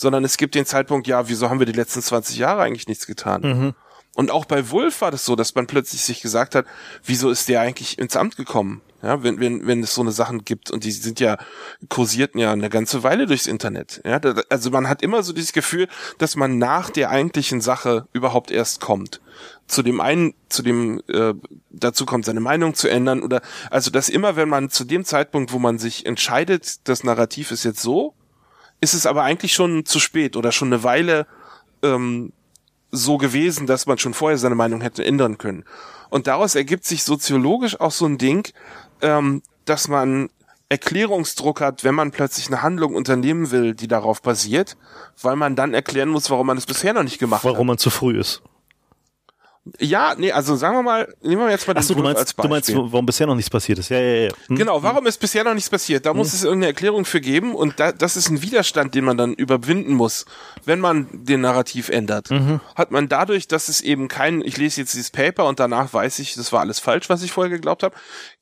sondern es gibt den Zeitpunkt, ja, wieso haben wir die letzten 20 Jahre eigentlich nichts getan? Mhm. Und auch bei Wolf war das so, dass man plötzlich sich gesagt hat, wieso ist der eigentlich ins Amt gekommen? Ja, wenn, wenn, wenn es so eine Sachen gibt und die sind ja, kursierten ja eine ganze Weile durchs Internet. Ja, da, also man hat immer so dieses Gefühl, dass man nach der eigentlichen Sache überhaupt erst kommt. Zu dem einen, zu dem, äh, dazu kommt, seine Meinung zu ändern oder, also dass immer, wenn man zu dem Zeitpunkt, wo man sich entscheidet, das Narrativ ist jetzt so, ist es aber eigentlich schon zu spät oder schon eine Weile ähm, so gewesen, dass man schon vorher seine Meinung hätte ändern können. Und daraus ergibt sich soziologisch auch so ein Ding, ähm, dass man Erklärungsdruck hat, wenn man plötzlich eine Handlung unternehmen will, die darauf basiert, weil man dann erklären muss, warum man es bisher noch nicht gemacht warum hat. Warum man zu früh ist. Ja, nee, also sagen wir mal, nehmen wir jetzt mal den Achso, du meinst, als Beispiel. du meinst, warum bisher noch nichts passiert ist. Ja, ja, ja. Hm? Genau, warum ist bisher noch nichts passiert? Da hm. muss es irgendeine Erklärung für geben und da, das ist ein Widerstand, den man dann überwinden muss, wenn man den Narrativ ändert. Mhm. Hat man dadurch, dass es eben kein, ich lese jetzt dieses Paper und danach weiß ich, das war alles falsch, was ich vorher geglaubt habe,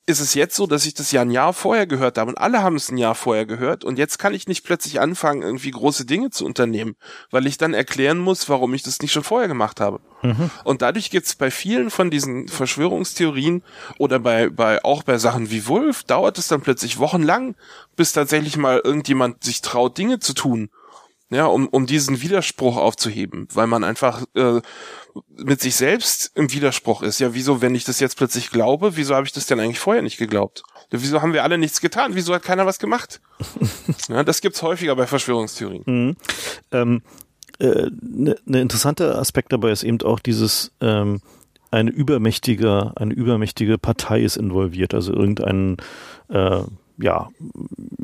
ist es jetzt so, dass ich das ja ein Jahr vorher gehört habe und alle haben es ein Jahr vorher gehört und jetzt kann ich nicht plötzlich anfangen, irgendwie große Dinge zu unternehmen, weil ich dann erklären muss, warum ich das nicht schon vorher gemacht habe. Mhm. Und dadurch gibt es bei vielen von diesen Verschwörungstheorien oder bei, bei auch bei Sachen wie Wolf, dauert es dann plötzlich wochenlang, bis tatsächlich mal irgendjemand sich traut, Dinge zu tun ja, um, um diesen Widerspruch aufzuheben, weil man einfach äh, mit sich selbst im Widerspruch ist. Ja, wieso, wenn ich das jetzt plötzlich glaube, wieso habe ich das denn eigentlich vorher nicht geglaubt? Wieso haben wir alle nichts getan? Wieso hat keiner was gemacht? ja, das gibt's häufiger bei Verschwörungstheorien. Mhm. Ähm, äh, ne, ne interessante Aspekt dabei ist eben auch dieses ähm, eine übermächtige, eine übermächtige Partei ist involviert, also irgendein äh, ja,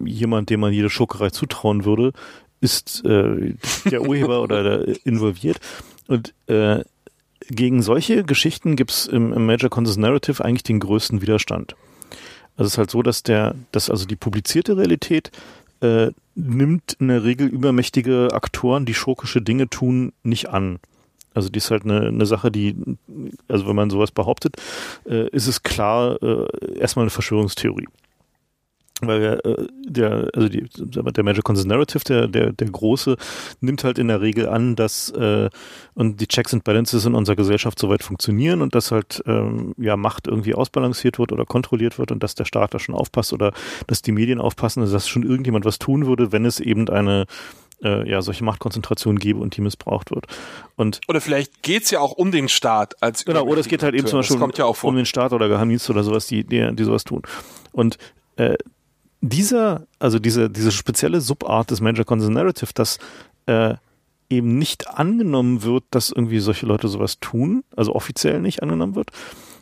jemand, dem man jede Schurkerei zutrauen würde, ist äh, der Urheber oder der involviert. Und äh, gegen solche Geschichten gibt es im, im Major Conscious Narrative eigentlich den größten Widerstand. Also es ist halt so, dass der, dass also die publizierte Realität äh, nimmt in der Regel übermächtige Aktoren, die schurkische Dinge tun, nicht an. Also die ist halt eine, eine Sache, die, also wenn man sowas behauptet, äh, ist es klar äh, erstmal eine Verschwörungstheorie weil äh, der, also die, der Magic Conscious Narrative, der, der, der große, nimmt halt in der Regel an, dass äh, und die Checks and Balances in unserer Gesellschaft soweit funktionieren und dass halt ähm, ja Macht irgendwie ausbalanciert wird oder kontrolliert wird und dass der Staat da schon aufpasst oder dass die Medien aufpassen, also dass schon irgendjemand was tun würde, wenn es eben eine äh, ja, solche Machtkonzentration gebe und die missbraucht wird. Und oder vielleicht geht's ja auch um den Staat als Genau, oder es geht halt eben zum Beispiel ja um den Staat oder Geheimdienst oder sowas, die, die, die sowas tun. Und äh, dieser, also diese, diese spezielle Subart des Major Consent Narrative, dass äh, eben nicht angenommen wird, dass irgendwie solche Leute sowas tun, also offiziell nicht angenommen wird,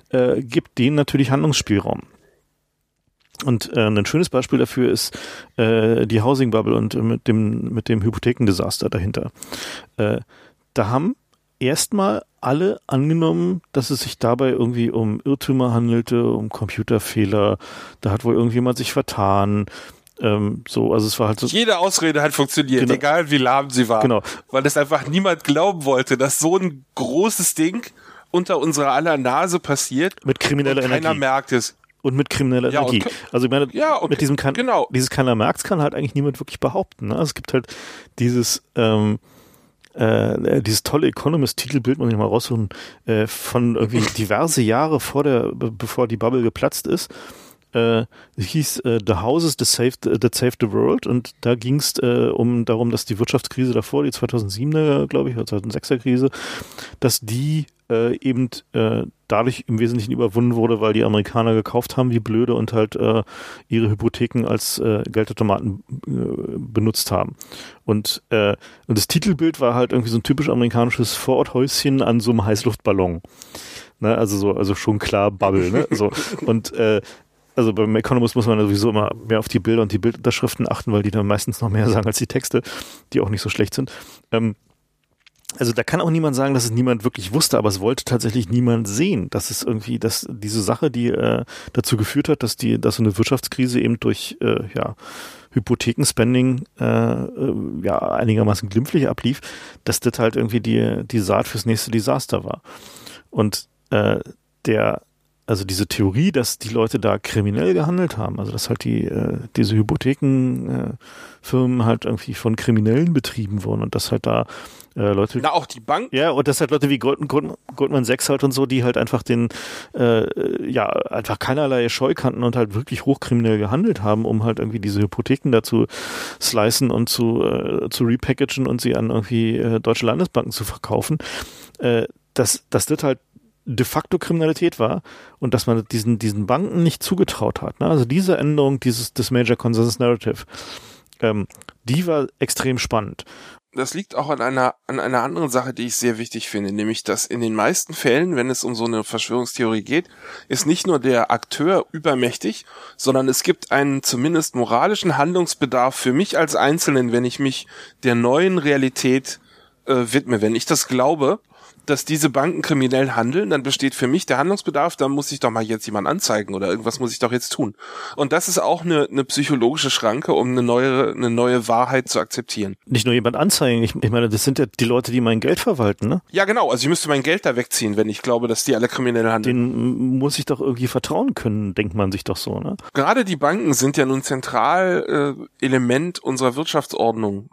äh, gibt denen natürlich Handlungsspielraum. Und äh, ein schönes Beispiel dafür ist äh, die Housing Bubble und mit dem, mit dem Hypothekendesaster dahinter. Äh, da haben erstmal alle angenommen, dass es sich dabei irgendwie um Irrtümer handelte, um Computerfehler. Da hat wohl irgendjemand sich vertan. Ähm, so, also es war halt so. Jede Ausrede hat funktioniert, genau. egal wie lahm sie war. Genau. Weil es einfach niemand glauben wollte, dass so ein großes Ding unter unserer aller Nase passiert. Mit krimineller und Energie. Keiner merkt es. Und mit krimineller ja, Energie. Also ich meine, ja, mit diesem kann, genau. dieses keiner merkt kann halt eigentlich niemand wirklich behaupten. Ne? Also es gibt halt dieses, ähm, äh, dieses tolle Economist-Titelbild, muss ich mal raussuchen, äh, von irgendwie diverse Jahre vor der, bevor die Bubble geplatzt ist. Äh, hieß äh, The Houses that Saved, that saved the World und da ging es äh, um darum, dass die Wirtschaftskrise davor, die 2007er, glaube ich, oder 2006er Krise, dass die äh, eben äh, dadurch im Wesentlichen überwunden wurde, weil die Amerikaner gekauft haben wie blöde und halt äh, ihre Hypotheken als äh, Geldautomaten äh, benutzt haben. Und, äh, und das Titelbild war halt irgendwie so ein typisch amerikanisches Vororthäuschen an so einem Heißluftballon. Ne? Also so, also schon klar Bubble, ne? So. Und äh, also beim Economist muss man sowieso immer mehr auf die Bilder und die Bildunterschriften achten, weil die dann meistens noch mehr sagen als die Texte, die auch nicht so schlecht sind. Ähm, also da kann auch niemand sagen, dass es niemand wirklich wusste, aber es wollte tatsächlich niemand sehen, dass es irgendwie, dass diese Sache, die äh, dazu geführt hat, dass die, dass so eine Wirtschaftskrise eben durch äh, ja Hypothekenspending äh, äh, ja einigermaßen glimpflich ablief, dass das halt irgendwie die die Saat fürs nächste Desaster war. Und äh, der also diese Theorie, dass die Leute da kriminell gehandelt haben, also dass halt die äh, diese Hypothekenfirmen äh, halt irgendwie von Kriminellen betrieben wurden und dass halt da äh, Leute. Na, auch die Bank? Ja, und das halt Leute wie Goldman, Goldman, Goldman Sachs halt und so, die halt einfach den, äh, ja, einfach keinerlei Scheu kannten und halt wirklich hochkriminell gehandelt haben, um halt irgendwie diese Hypotheken dazu slicen und zu, äh, zu repackagen und sie an irgendwie äh, deutsche Landesbanken zu verkaufen. Äh, dass, dass das halt de facto Kriminalität war und dass man diesen, diesen Banken nicht zugetraut hat. Ne? Also diese Änderung dieses, des Major Consensus Narrative, ähm, die war extrem spannend das liegt auch an einer, an einer anderen Sache, die ich sehr wichtig finde, nämlich, dass in den meisten Fällen, wenn es um so eine Verschwörungstheorie geht, ist nicht nur der Akteur übermächtig, sondern es gibt einen zumindest moralischen Handlungsbedarf für mich als Einzelnen, wenn ich mich der neuen Realität äh, widme. Wenn ich das glaube, dass diese Banken kriminell handeln, dann besteht für mich der Handlungsbedarf, dann muss ich doch mal jetzt jemand anzeigen oder irgendwas muss ich doch jetzt tun. Und das ist auch eine, eine psychologische Schranke, um eine neue, eine neue Wahrheit zu akzeptieren. Nicht nur jemand anzeigen, ich, ich meine, das sind ja die Leute, die mein Geld verwalten, ne? Ja, genau. Also ich müsste mein Geld da wegziehen, wenn ich glaube, dass die alle kriminell handeln. Den muss ich doch irgendwie vertrauen können, denkt man sich doch so, ne? Gerade die Banken sind ja nun zentral äh, Element unserer Wirtschaftsordnung.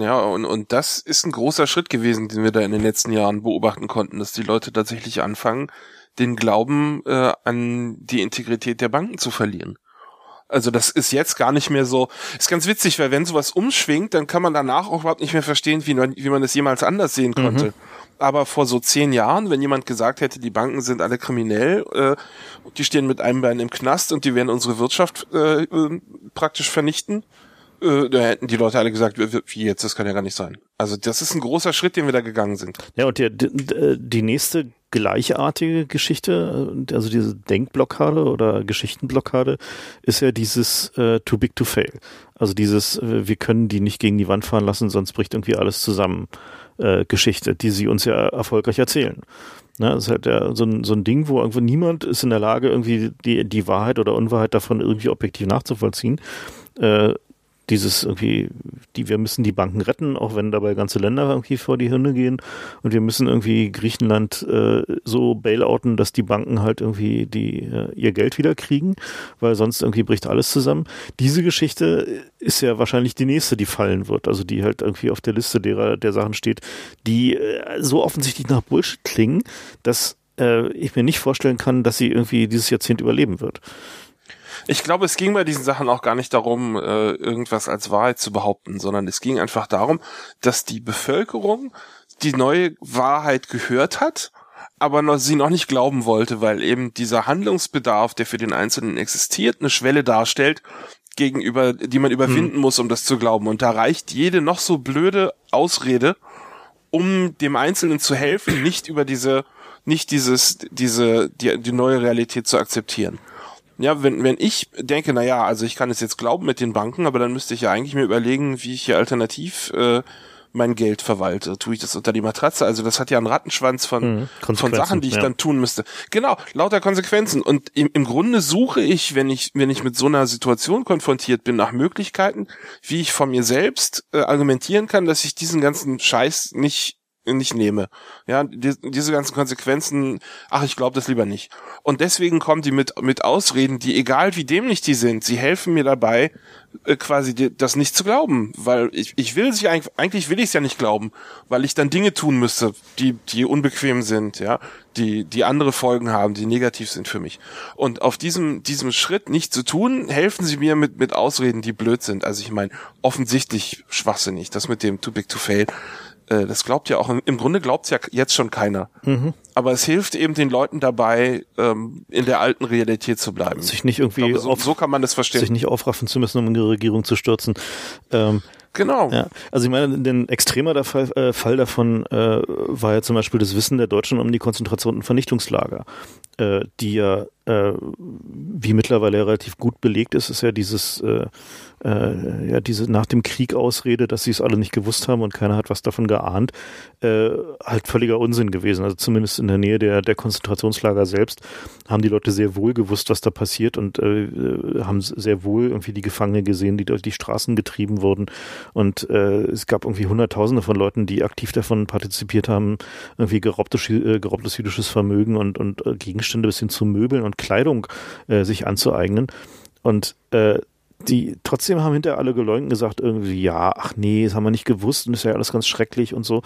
Ja, und, und das ist ein großer Schritt gewesen, den wir da in den letzten Jahren beobachten konnten, dass die Leute tatsächlich anfangen, den Glauben äh, an die Integrität der Banken zu verlieren. Also das ist jetzt gar nicht mehr so. Ist ganz witzig, weil wenn sowas umschwingt, dann kann man danach auch überhaupt nicht mehr verstehen, wie man, wie man es jemals anders sehen konnte. Mhm. Aber vor so zehn Jahren, wenn jemand gesagt hätte, die Banken sind alle kriminell, äh, die stehen mit einem Bein im Knast und die werden unsere Wirtschaft äh, äh praktisch vernichten, äh, da hätten die Leute alle gesagt, wie jetzt, das kann ja gar nicht sein. Also das ist ein großer Schritt, den wir da gegangen sind. Ja, und die, die nächste gleichartige Geschichte, äh, also diese Denkblockade oder Geschichtenblockade, ist ja dieses äh, Too Big to Fail. Also dieses, äh, wir können die nicht gegen die Wand fahren lassen, sonst bricht irgendwie alles zusammen. Äh, Geschichte, die sie uns ja erfolgreich erzählen. Ne, das ist halt ja so ein, so ein Ding, wo irgendwo niemand ist in der Lage, irgendwie die, die Wahrheit oder Unwahrheit davon irgendwie objektiv nachzuvollziehen. Äh, dieses irgendwie, die, wir müssen die Banken retten, auch wenn dabei ganze Länder irgendwie vor die Hirne gehen und wir müssen irgendwie Griechenland äh, so bailouten, dass die Banken halt irgendwie die äh, ihr Geld wieder kriegen, weil sonst irgendwie bricht alles zusammen. Diese Geschichte ist ja wahrscheinlich die nächste, die fallen wird, also die halt irgendwie auf der Liste derer der Sachen steht, die äh, so offensichtlich nach Bullshit klingen, dass äh, ich mir nicht vorstellen kann, dass sie irgendwie dieses Jahrzehnt überleben wird. Ich glaube, es ging bei diesen Sachen auch gar nicht darum, äh, irgendwas als Wahrheit zu behaupten, sondern es ging einfach darum, dass die Bevölkerung die neue Wahrheit gehört hat, aber noch, sie noch nicht glauben wollte, weil eben dieser Handlungsbedarf, der für den Einzelnen existiert, eine Schwelle darstellt, gegenüber, die man überwinden hm. muss, um das zu glauben. Und da reicht jede noch so blöde Ausrede, um dem Einzelnen zu helfen, nicht über diese, nicht dieses, diese, die, die neue Realität zu akzeptieren. Ja, wenn, wenn ich denke, na ja, also ich kann es jetzt glauben mit den Banken, aber dann müsste ich ja eigentlich mir überlegen, wie ich hier alternativ äh, mein Geld verwalte. Tue ich das unter die Matratze? Also das hat ja einen Rattenschwanz von, mhm, von Sachen, die ich ja. dann tun müsste. Genau, lauter Konsequenzen. Und im, im Grunde suche ich, wenn ich, wenn ich mit so einer Situation konfrontiert bin, nach Möglichkeiten, wie ich von mir selbst äh, argumentieren kann, dass ich diesen ganzen Scheiß nicht nicht nehme. Ja, die, diese ganzen Konsequenzen, ach, ich glaube das lieber nicht. Und deswegen kommen die mit, mit Ausreden, die egal wie dämlich die sind, sie helfen mir dabei, äh, quasi die, das nicht zu glauben. Weil ich, ich will sich eigentlich, eigentlich will ich es ja nicht glauben, weil ich dann Dinge tun müsste, die, die unbequem sind, ja, die, die andere Folgen haben, die negativ sind für mich. Und auf diesem, diesem Schritt nicht zu tun, helfen sie mir mit, mit Ausreden, die blöd sind. Also ich meine, offensichtlich schwachsinnig, das mit dem Too Big to Fail äh, das glaubt ja auch, im Grunde glaubt ja jetzt schon keiner. Mhm. Aber es hilft eben den Leuten dabei, ähm, in der alten Realität zu bleiben. Sich nicht irgendwie glaube, so, auf, so kann man das verstehen. Sich nicht aufraffen zu müssen, um in die Regierung zu stürzen. Ähm, Genau. Ja, also ich meine, ein extremer der Fall, äh, Fall davon äh, war ja zum Beispiel das Wissen der Deutschen um die Konzentration und Vernichtungslager, äh, die ja, äh, wie mittlerweile relativ gut belegt ist, ist ja dieses äh, äh, ja diese nach dem Krieg Ausrede, dass sie es alle nicht gewusst haben und keiner hat was davon geahnt, äh, halt völliger Unsinn gewesen. Also zumindest in der Nähe der, der Konzentrationslager selbst haben die Leute sehr wohl gewusst, was da passiert und äh, haben sehr wohl irgendwie die Gefangenen gesehen, die durch die Straßen getrieben wurden. Und äh, es gab irgendwie Hunderttausende von Leuten, die aktiv davon partizipiert haben, irgendwie geraubtes, äh, geraubtes jüdisches Vermögen und, und äh, Gegenstände bis hin zu Möbeln und Kleidung äh, sich anzueignen. Und äh, die trotzdem haben hinterher alle geleugnet gesagt, irgendwie, ja, ach nee, das haben wir nicht gewusst und ist ja alles ganz schrecklich und so.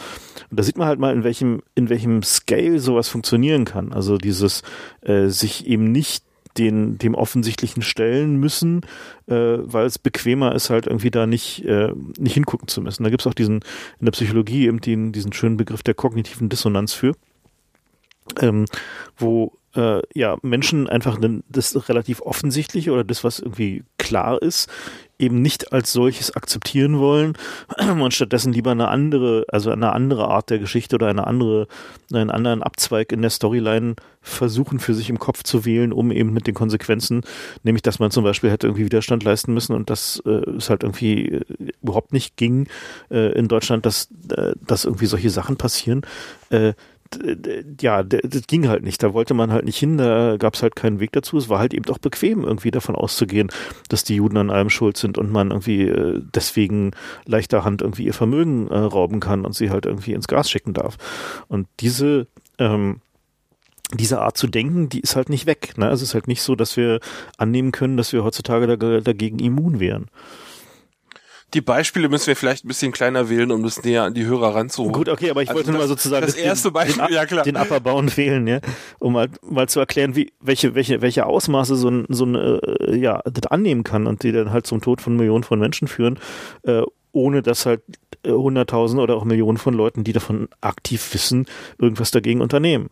Und da sieht man halt mal, in welchem, in welchem Scale sowas funktionieren kann. Also dieses äh, sich eben nicht den, dem Offensichtlichen stellen müssen, äh, weil es bequemer ist, halt irgendwie da nicht, äh, nicht hingucken zu müssen. Da gibt es auch diesen, in der Psychologie eben den, diesen schönen Begriff der kognitiven Dissonanz für, ähm, wo äh, ja, Menschen einfach das relativ offensichtliche oder das, was irgendwie klar ist, eben nicht als solches akzeptieren wollen und stattdessen lieber eine andere, also eine andere Art der Geschichte oder eine andere, einen anderen Abzweig in der Storyline versuchen für sich im Kopf zu wählen, um eben mit den Konsequenzen, nämlich dass man zum Beispiel hätte irgendwie Widerstand leisten müssen und dass äh, es halt irgendwie äh, überhaupt nicht ging äh, in Deutschland, dass, äh, dass irgendwie solche Sachen passieren, äh, ja, das ging halt nicht. Da wollte man halt nicht hin, da gab es halt keinen Weg dazu. Es war halt eben auch bequem, irgendwie davon auszugehen, dass die Juden an allem schuld sind und man irgendwie äh, deswegen leichter Hand irgendwie ihr Vermögen äh, rauben kann und sie halt irgendwie ins Gas schicken darf. Und diese ähm, diese Art zu denken, die ist halt nicht weg. Ne? Es ist halt nicht so, dass wir annehmen können, dass wir heutzutage dagegen immun wären. Die Beispiele müssen wir vielleicht ein bisschen kleiner wählen, um das näher an die Hörer ranzuholen. Gut, okay, aber ich also wollte nur mal sozusagen das erste Beispiel, den, ja klar. den Upper Bound wählen, ja, um mal, mal zu erklären, wie welche welche welche Ausmaße so ein so ein äh, ja das annehmen kann und die dann halt zum Tod von Millionen von Menschen führen, äh, ohne dass halt äh, Hunderttausende oder auch Millionen von Leuten, die davon aktiv wissen, irgendwas dagegen unternehmen.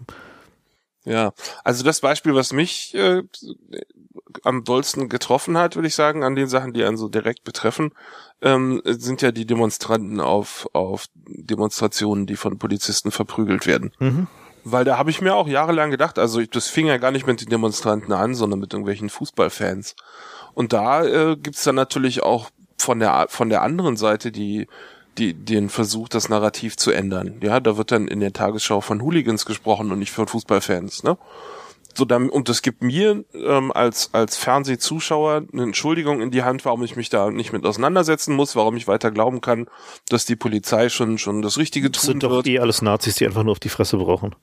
Ja, also das Beispiel, was mich äh, am dollsten getroffen hat, würde ich sagen, an den Sachen, die einen so direkt betreffen, ähm, sind ja die Demonstranten auf, auf Demonstrationen, die von Polizisten verprügelt werden. Mhm. Weil da habe ich mir auch jahrelang gedacht, also das fing ja gar nicht mit den Demonstranten an, sondern mit irgendwelchen Fußballfans. Und da äh, gibt's dann natürlich auch von der von der anderen Seite die die, den Versuch, das Narrativ zu ändern. Ja, da wird dann in der Tagesschau von Hooligans gesprochen und nicht von Fußballfans, ne? So, dann, und das gibt mir ähm, als, als Fernsehzuschauer eine Entschuldigung in die Hand, warum ich mich da nicht mit auseinandersetzen muss, warum ich weiter glauben kann, dass die Polizei schon, schon das Richtige das tun sind doch eh alles Nazis, die einfach nur auf die Fresse brauchen.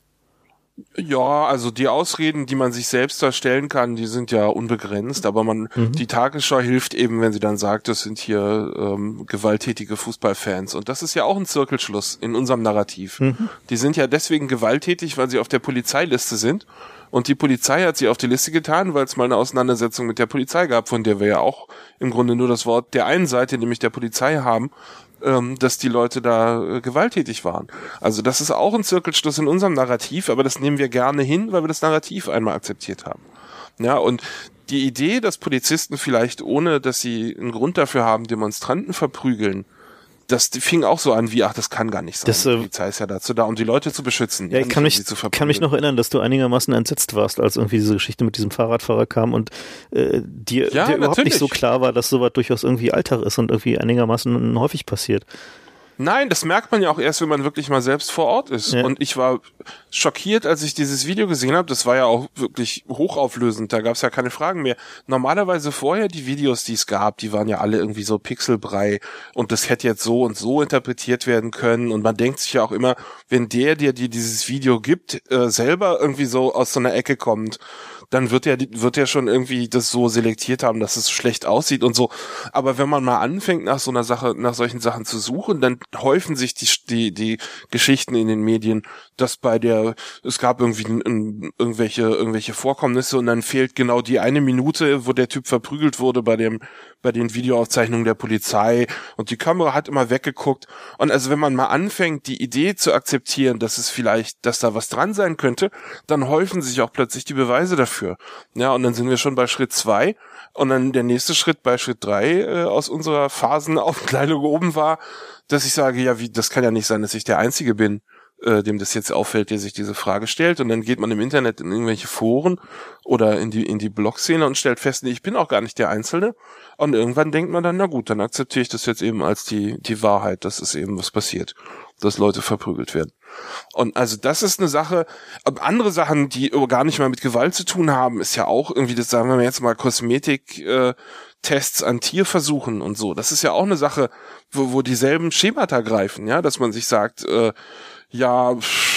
Ja, also die Ausreden, die man sich selbst da stellen kann, die sind ja unbegrenzt, aber man, mhm. die Tagesschau hilft eben, wenn sie dann sagt, das sind hier ähm, gewalttätige Fußballfans. Und das ist ja auch ein Zirkelschluss in unserem Narrativ. Mhm. Die sind ja deswegen gewalttätig, weil sie auf der Polizeiliste sind. Und die Polizei hat sie auf die Liste getan, weil es mal eine Auseinandersetzung mit der Polizei gab, von der wir ja auch im Grunde nur das Wort der einen Seite, nämlich der Polizei haben ähm, dass die Leute da äh, gewalttätig waren. Also das ist auch ein Zirkelschluss in unserem Narrativ, aber das nehmen wir gerne hin, weil wir das Narrativ einmal akzeptiert haben. Ja, und die Idee, dass Polizisten vielleicht ohne, dass sie einen Grund dafür haben, Demonstranten verprügeln, das fing auch so an wie, ach, das kann gar nicht sein. Das, äh, die Polizei ist ja dazu da, um die Leute zu beschützen. Ja, ich kann mich, kann mich noch erinnern, dass du einigermaßen entsetzt warst, als irgendwie diese Geschichte mit diesem Fahrradfahrer kam und äh, dir, ja, dir überhaupt nicht so klar war, dass sowas durchaus irgendwie Alltag ist und irgendwie einigermaßen häufig passiert. Nein, das merkt man ja auch erst, wenn man wirklich mal selbst vor Ort ist. Ja. Und ich war schockiert, als ich dieses Video gesehen habe. Das war ja auch wirklich hochauflösend. Da gab es ja keine Fragen mehr. Normalerweise vorher die Videos, die es gab, die waren ja alle irgendwie so Pixelbrei und das hätte jetzt so und so interpretiert werden können. Und man denkt sich ja auch immer, wenn der, der dir dieses Video gibt, äh, selber irgendwie so aus so einer Ecke kommt dann wird er, wird er schon irgendwie das so selektiert haben, dass es schlecht aussieht und so. Aber wenn man mal anfängt, nach so einer Sache, nach solchen Sachen zu suchen, dann häufen sich die, die, die Geschichten in den Medien, dass bei der, es gab irgendwie ein, irgendwelche, irgendwelche Vorkommnisse und dann fehlt genau die eine Minute, wo der Typ verprügelt wurde bei dem, bei den Videoaufzeichnungen der Polizei und die Kamera hat immer weggeguckt. Und also wenn man mal anfängt, die Idee zu akzeptieren, dass es vielleicht, dass da was dran sein könnte, dann häufen sich auch plötzlich die Beweise dafür. Ja, und dann sind wir schon bei Schritt zwei. Und dann der nächste Schritt bei Schritt drei äh, aus unserer Phasenaufkleidung oben war, dass ich sage, ja, wie, das kann ja nicht sein, dass ich der Einzige bin, äh, dem das jetzt auffällt, der sich diese Frage stellt. Und dann geht man im Internet in irgendwelche Foren oder in die, in die Blog-Szene und stellt fest, nee, ich bin auch gar nicht der Einzelne. Und irgendwann denkt man dann, na gut, dann akzeptiere ich das jetzt eben als die, die Wahrheit, dass es eben was passiert, dass Leute verprügelt werden. Und also das ist eine Sache, andere Sachen, die gar nicht mal mit Gewalt zu tun haben, ist ja auch irgendwie, das sagen wir jetzt mal, Kosmetik, äh, Tests an Tierversuchen und so. Das ist ja auch eine Sache, wo, wo dieselben Schemata greifen, ja, dass man sich sagt, äh, ja,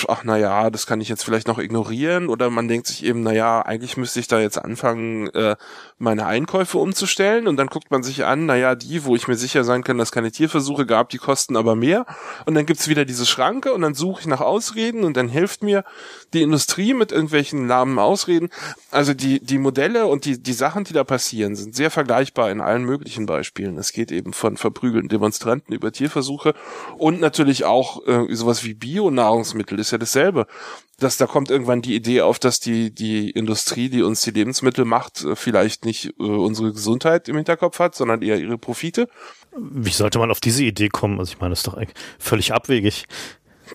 ach na ja, das kann ich jetzt vielleicht noch ignorieren oder man denkt sich eben, na ja, eigentlich müsste ich da jetzt anfangen, äh, meine Einkäufe umzustellen und dann guckt man sich an, na ja, die, wo ich mir sicher sein kann, dass keine Tierversuche gab, die kosten aber mehr und dann gibt's wieder diese Schranke und dann suche ich nach Ausreden und dann hilft mir die Industrie mit irgendwelchen lahmen Ausreden. Also die die Modelle und die die Sachen, die da passieren, sind sehr vergleichbar in allen möglichen Beispielen. Es geht eben von verprügelten Demonstranten über Tierversuche und natürlich auch äh, sowas wie Bio-Nahrungsmittel ist ja dasselbe. Dass da kommt irgendwann die Idee auf, dass die, die Industrie, die uns die Lebensmittel macht, äh, vielleicht nicht äh, unsere Gesundheit im Hinterkopf hat, sondern eher ihre Profite. Wie sollte man auf diese Idee kommen? Also ich meine, das ist doch völlig abwegig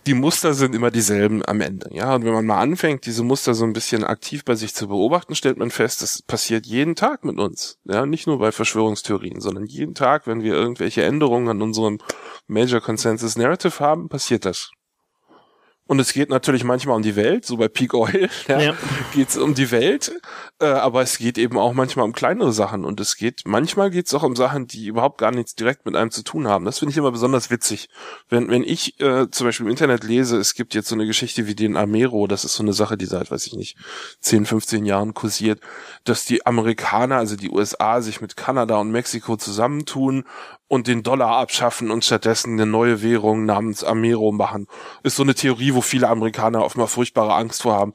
die Muster sind immer dieselben am Ende. Ja, und wenn man mal anfängt, diese Muster so ein bisschen aktiv bei sich zu beobachten, stellt man fest, das passiert jeden Tag mit uns. Ja, nicht nur bei Verschwörungstheorien, sondern jeden Tag, wenn wir irgendwelche Änderungen an unserem Major Consensus Narrative haben, passiert das. Und es geht natürlich manchmal um die Welt, so bei Peak Oil ja, ja. geht es um die Welt, äh, aber es geht eben auch manchmal um kleinere Sachen und es geht, manchmal geht es auch um Sachen, die überhaupt gar nichts direkt mit einem zu tun haben. Das finde ich immer besonders witzig. Wenn, wenn ich äh, zum Beispiel im Internet lese, es gibt jetzt so eine Geschichte wie den Amero, das ist so eine Sache, die seit, weiß ich nicht, 10, 15 Jahren kursiert, dass die Amerikaner, also die USA, sich mit Kanada und Mexiko zusammentun und den Dollar abschaffen und stattdessen eine neue Währung namens Amero machen. Ist so eine Theorie, wo viele Amerikaner offenbar furchtbare Angst vor haben,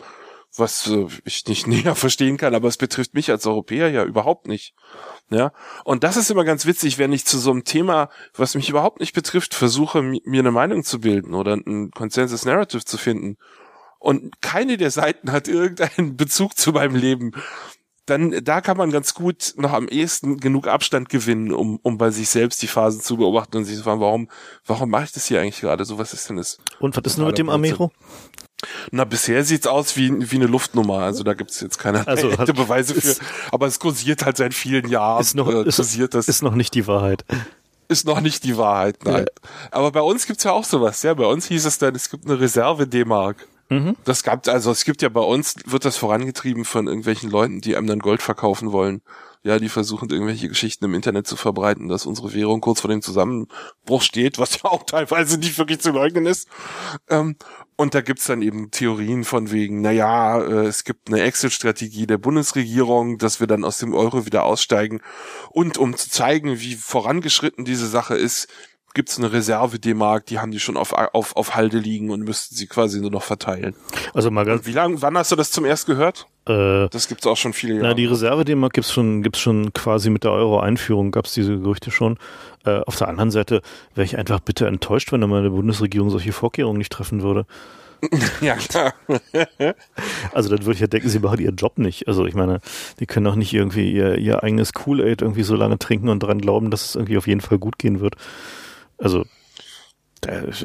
was äh, ich nicht näher verstehen kann, aber es betrifft mich als Europäer ja überhaupt nicht. Ja, und das ist immer ganz witzig, wenn ich zu so einem Thema, was mich überhaupt nicht betrifft, versuche, mir eine Meinung zu bilden oder ein Consensus Narrative zu finden. Und keine der Seiten hat irgendeinen Bezug zu meinem Leben dann da kann man ganz gut noch am ehesten genug Abstand gewinnen, um, um bei sich selbst die Phasen zu beobachten und sich zu fragen, warum, warum mache ich das hier eigentlich gerade? So was ist denn das? Und was ist nur mit dem Amero? Na, bisher sieht's aus wie, wie eine Luftnummer. Also da gibt's jetzt keine also, echte Beweise für. Aber es kursiert halt seit vielen Jahren. Ist noch, äh, kursiert das. ist noch nicht die Wahrheit. Ist noch nicht die Wahrheit, nein. Ja. Aber bei uns gibt's ja auch sowas. Ja, bei uns hieß es dann, es gibt eine Reserve D-Mark. Mhm. Das gab, also es gibt ja bei uns, wird das vorangetrieben von irgendwelchen Leuten, die einem dann Gold verkaufen wollen. Ja, die versuchen irgendwelche Geschichten im Internet zu verbreiten, dass unsere Währung kurz vor dem Zusammenbruch steht, was ja auch teilweise nicht wirklich zu leugnen ist. Ähm, und da gibt's dann eben Theorien von wegen, naja, äh, es gibt eine Exit-Strategie der Bundesregierung, dass wir dann aus dem Euro wieder aussteigen. Und um zu zeigen, wie vorangeschritten diese Sache ist, gibt es eine Reserve D-Mark, die haben die schon auf, auf, auf Halde liegen und müssten sie quasi nur noch verteilen. Also mal ganz. Und wie lange, wann hast du das zum erst gehört? Äh, das gibt's auch schon viele Jahre. Na, die Reserve D-Mark gibt's schon, gibt's schon quasi mit der Euro-Einführung, gab's diese Gerüchte schon. Äh, auf der anderen Seite wäre ich einfach bitte enttäuscht, wenn meine Bundesregierung solche Vorkehrungen nicht treffen würde. ja, klar. also dann würde ich ja denken, sie machen ihren Job nicht. Also ich meine, die können doch nicht irgendwie ihr, ihr eigenes Kool-Aid irgendwie so lange trinken und dran glauben, dass es irgendwie auf jeden Fall gut gehen wird. Also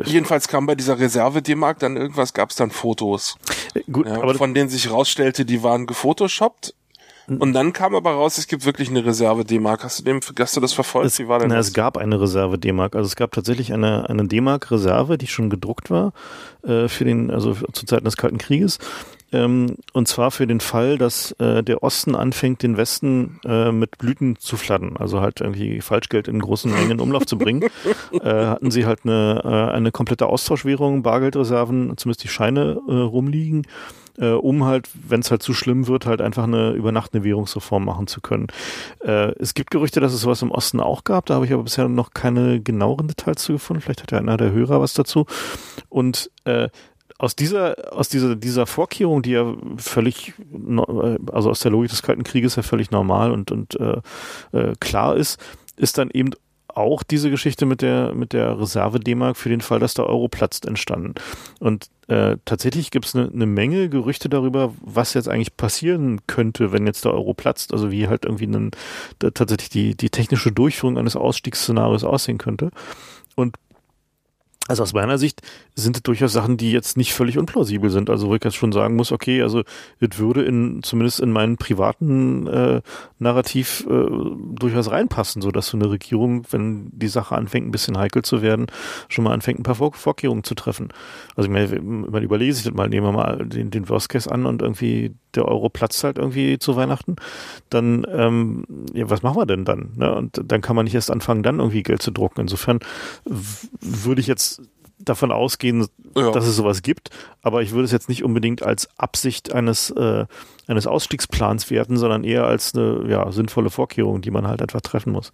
Jedenfalls kam bei dieser Reserve D-Mark dann irgendwas, gab es dann Fotos. Gut, ja, aber von denen sich rausstellte, die waren gefotoshoppt. Und dann kam aber raus, es gibt wirklich eine Reserve D-Mark. Hast du dem, hast du das verfolgt? Es, Wie war denn na, das? Es gab eine Reserve D-Mark. Also es gab tatsächlich eine, eine D-Mark-Reserve, die schon gedruckt war, äh, für den, also zu Zeiten des Kalten Krieges. Ähm, und zwar für den Fall, dass äh, der Osten anfängt, den Westen äh, mit Blüten zu fladden, also halt irgendwie Falschgeld in großen Mengen in Umlauf zu bringen, äh, hatten sie halt eine, äh, eine komplette Austauschwährung, Bargeldreserven, zumindest die Scheine äh, rumliegen, äh, um halt, wenn es halt zu schlimm wird, halt einfach eine über Nacht eine Währungsreform machen zu können. Äh, es gibt Gerüchte, dass es sowas im Osten auch gab, da habe ich aber bisher noch keine genaueren Details zu gefunden. Vielleicht hat ja einer der Hörer was dazu. Und äh, aus dieser, aus dieser, dieser Vorkehrung, die ja völlig, also aus der Logik des Kalten Krieges ja völlig normal und, und äh, äh, klar ist, ist dann eben auch diese Geschichte mit der, mit der Reserve D-Mark für den Fall, dass der Euro platzt, entstanden. Und äh, tatsächlich gibt es eine ne Menge Gerüchte darüber, was jetzt eigentlich passieren könnte, wenn jetzt der Euro platzt. Also wie halt irgendwie einen, tatsächlich die, die technische Durchführung eines Ausstiegsszenarios aussehen könnte. Und also aus meiner Sicht sind es durchaus Sachen, die jetzt nicht völlig unplausibel sind. Also wo ich jetzt schon sagen muss, okay, also es würde in zumindest in meinen privaten äh, Narrativ äh, durchaus reinpassen, so dass so eine Regierung, wenn die Sache anfängt, ein bisschen heikel zu werden, schon mal anfängt, ein paar Vor Vorkehrungen zu treffen. Also ich meine, man überlege sich das mal, nehmen wir mal den, den Worst Case an und irgendwie der Euro platzt halt irgendwie zu Weihnachten, dann ähm, ja, was machen wir denn dann? Ne? Und dann kann man nicht erst anfangen, dann irgendwie Geld zu drucken. Insofern würde ich jetzt davon ausgehen, ja. dass es sowas gibt, aber ich würde es jetzt nicht unbedingt als Absicht eines, äh, eines Ausstiegsplans werten, sondern eher als eine ja, sinnvolle Vorkehrung, die man halt einfach treffen muss.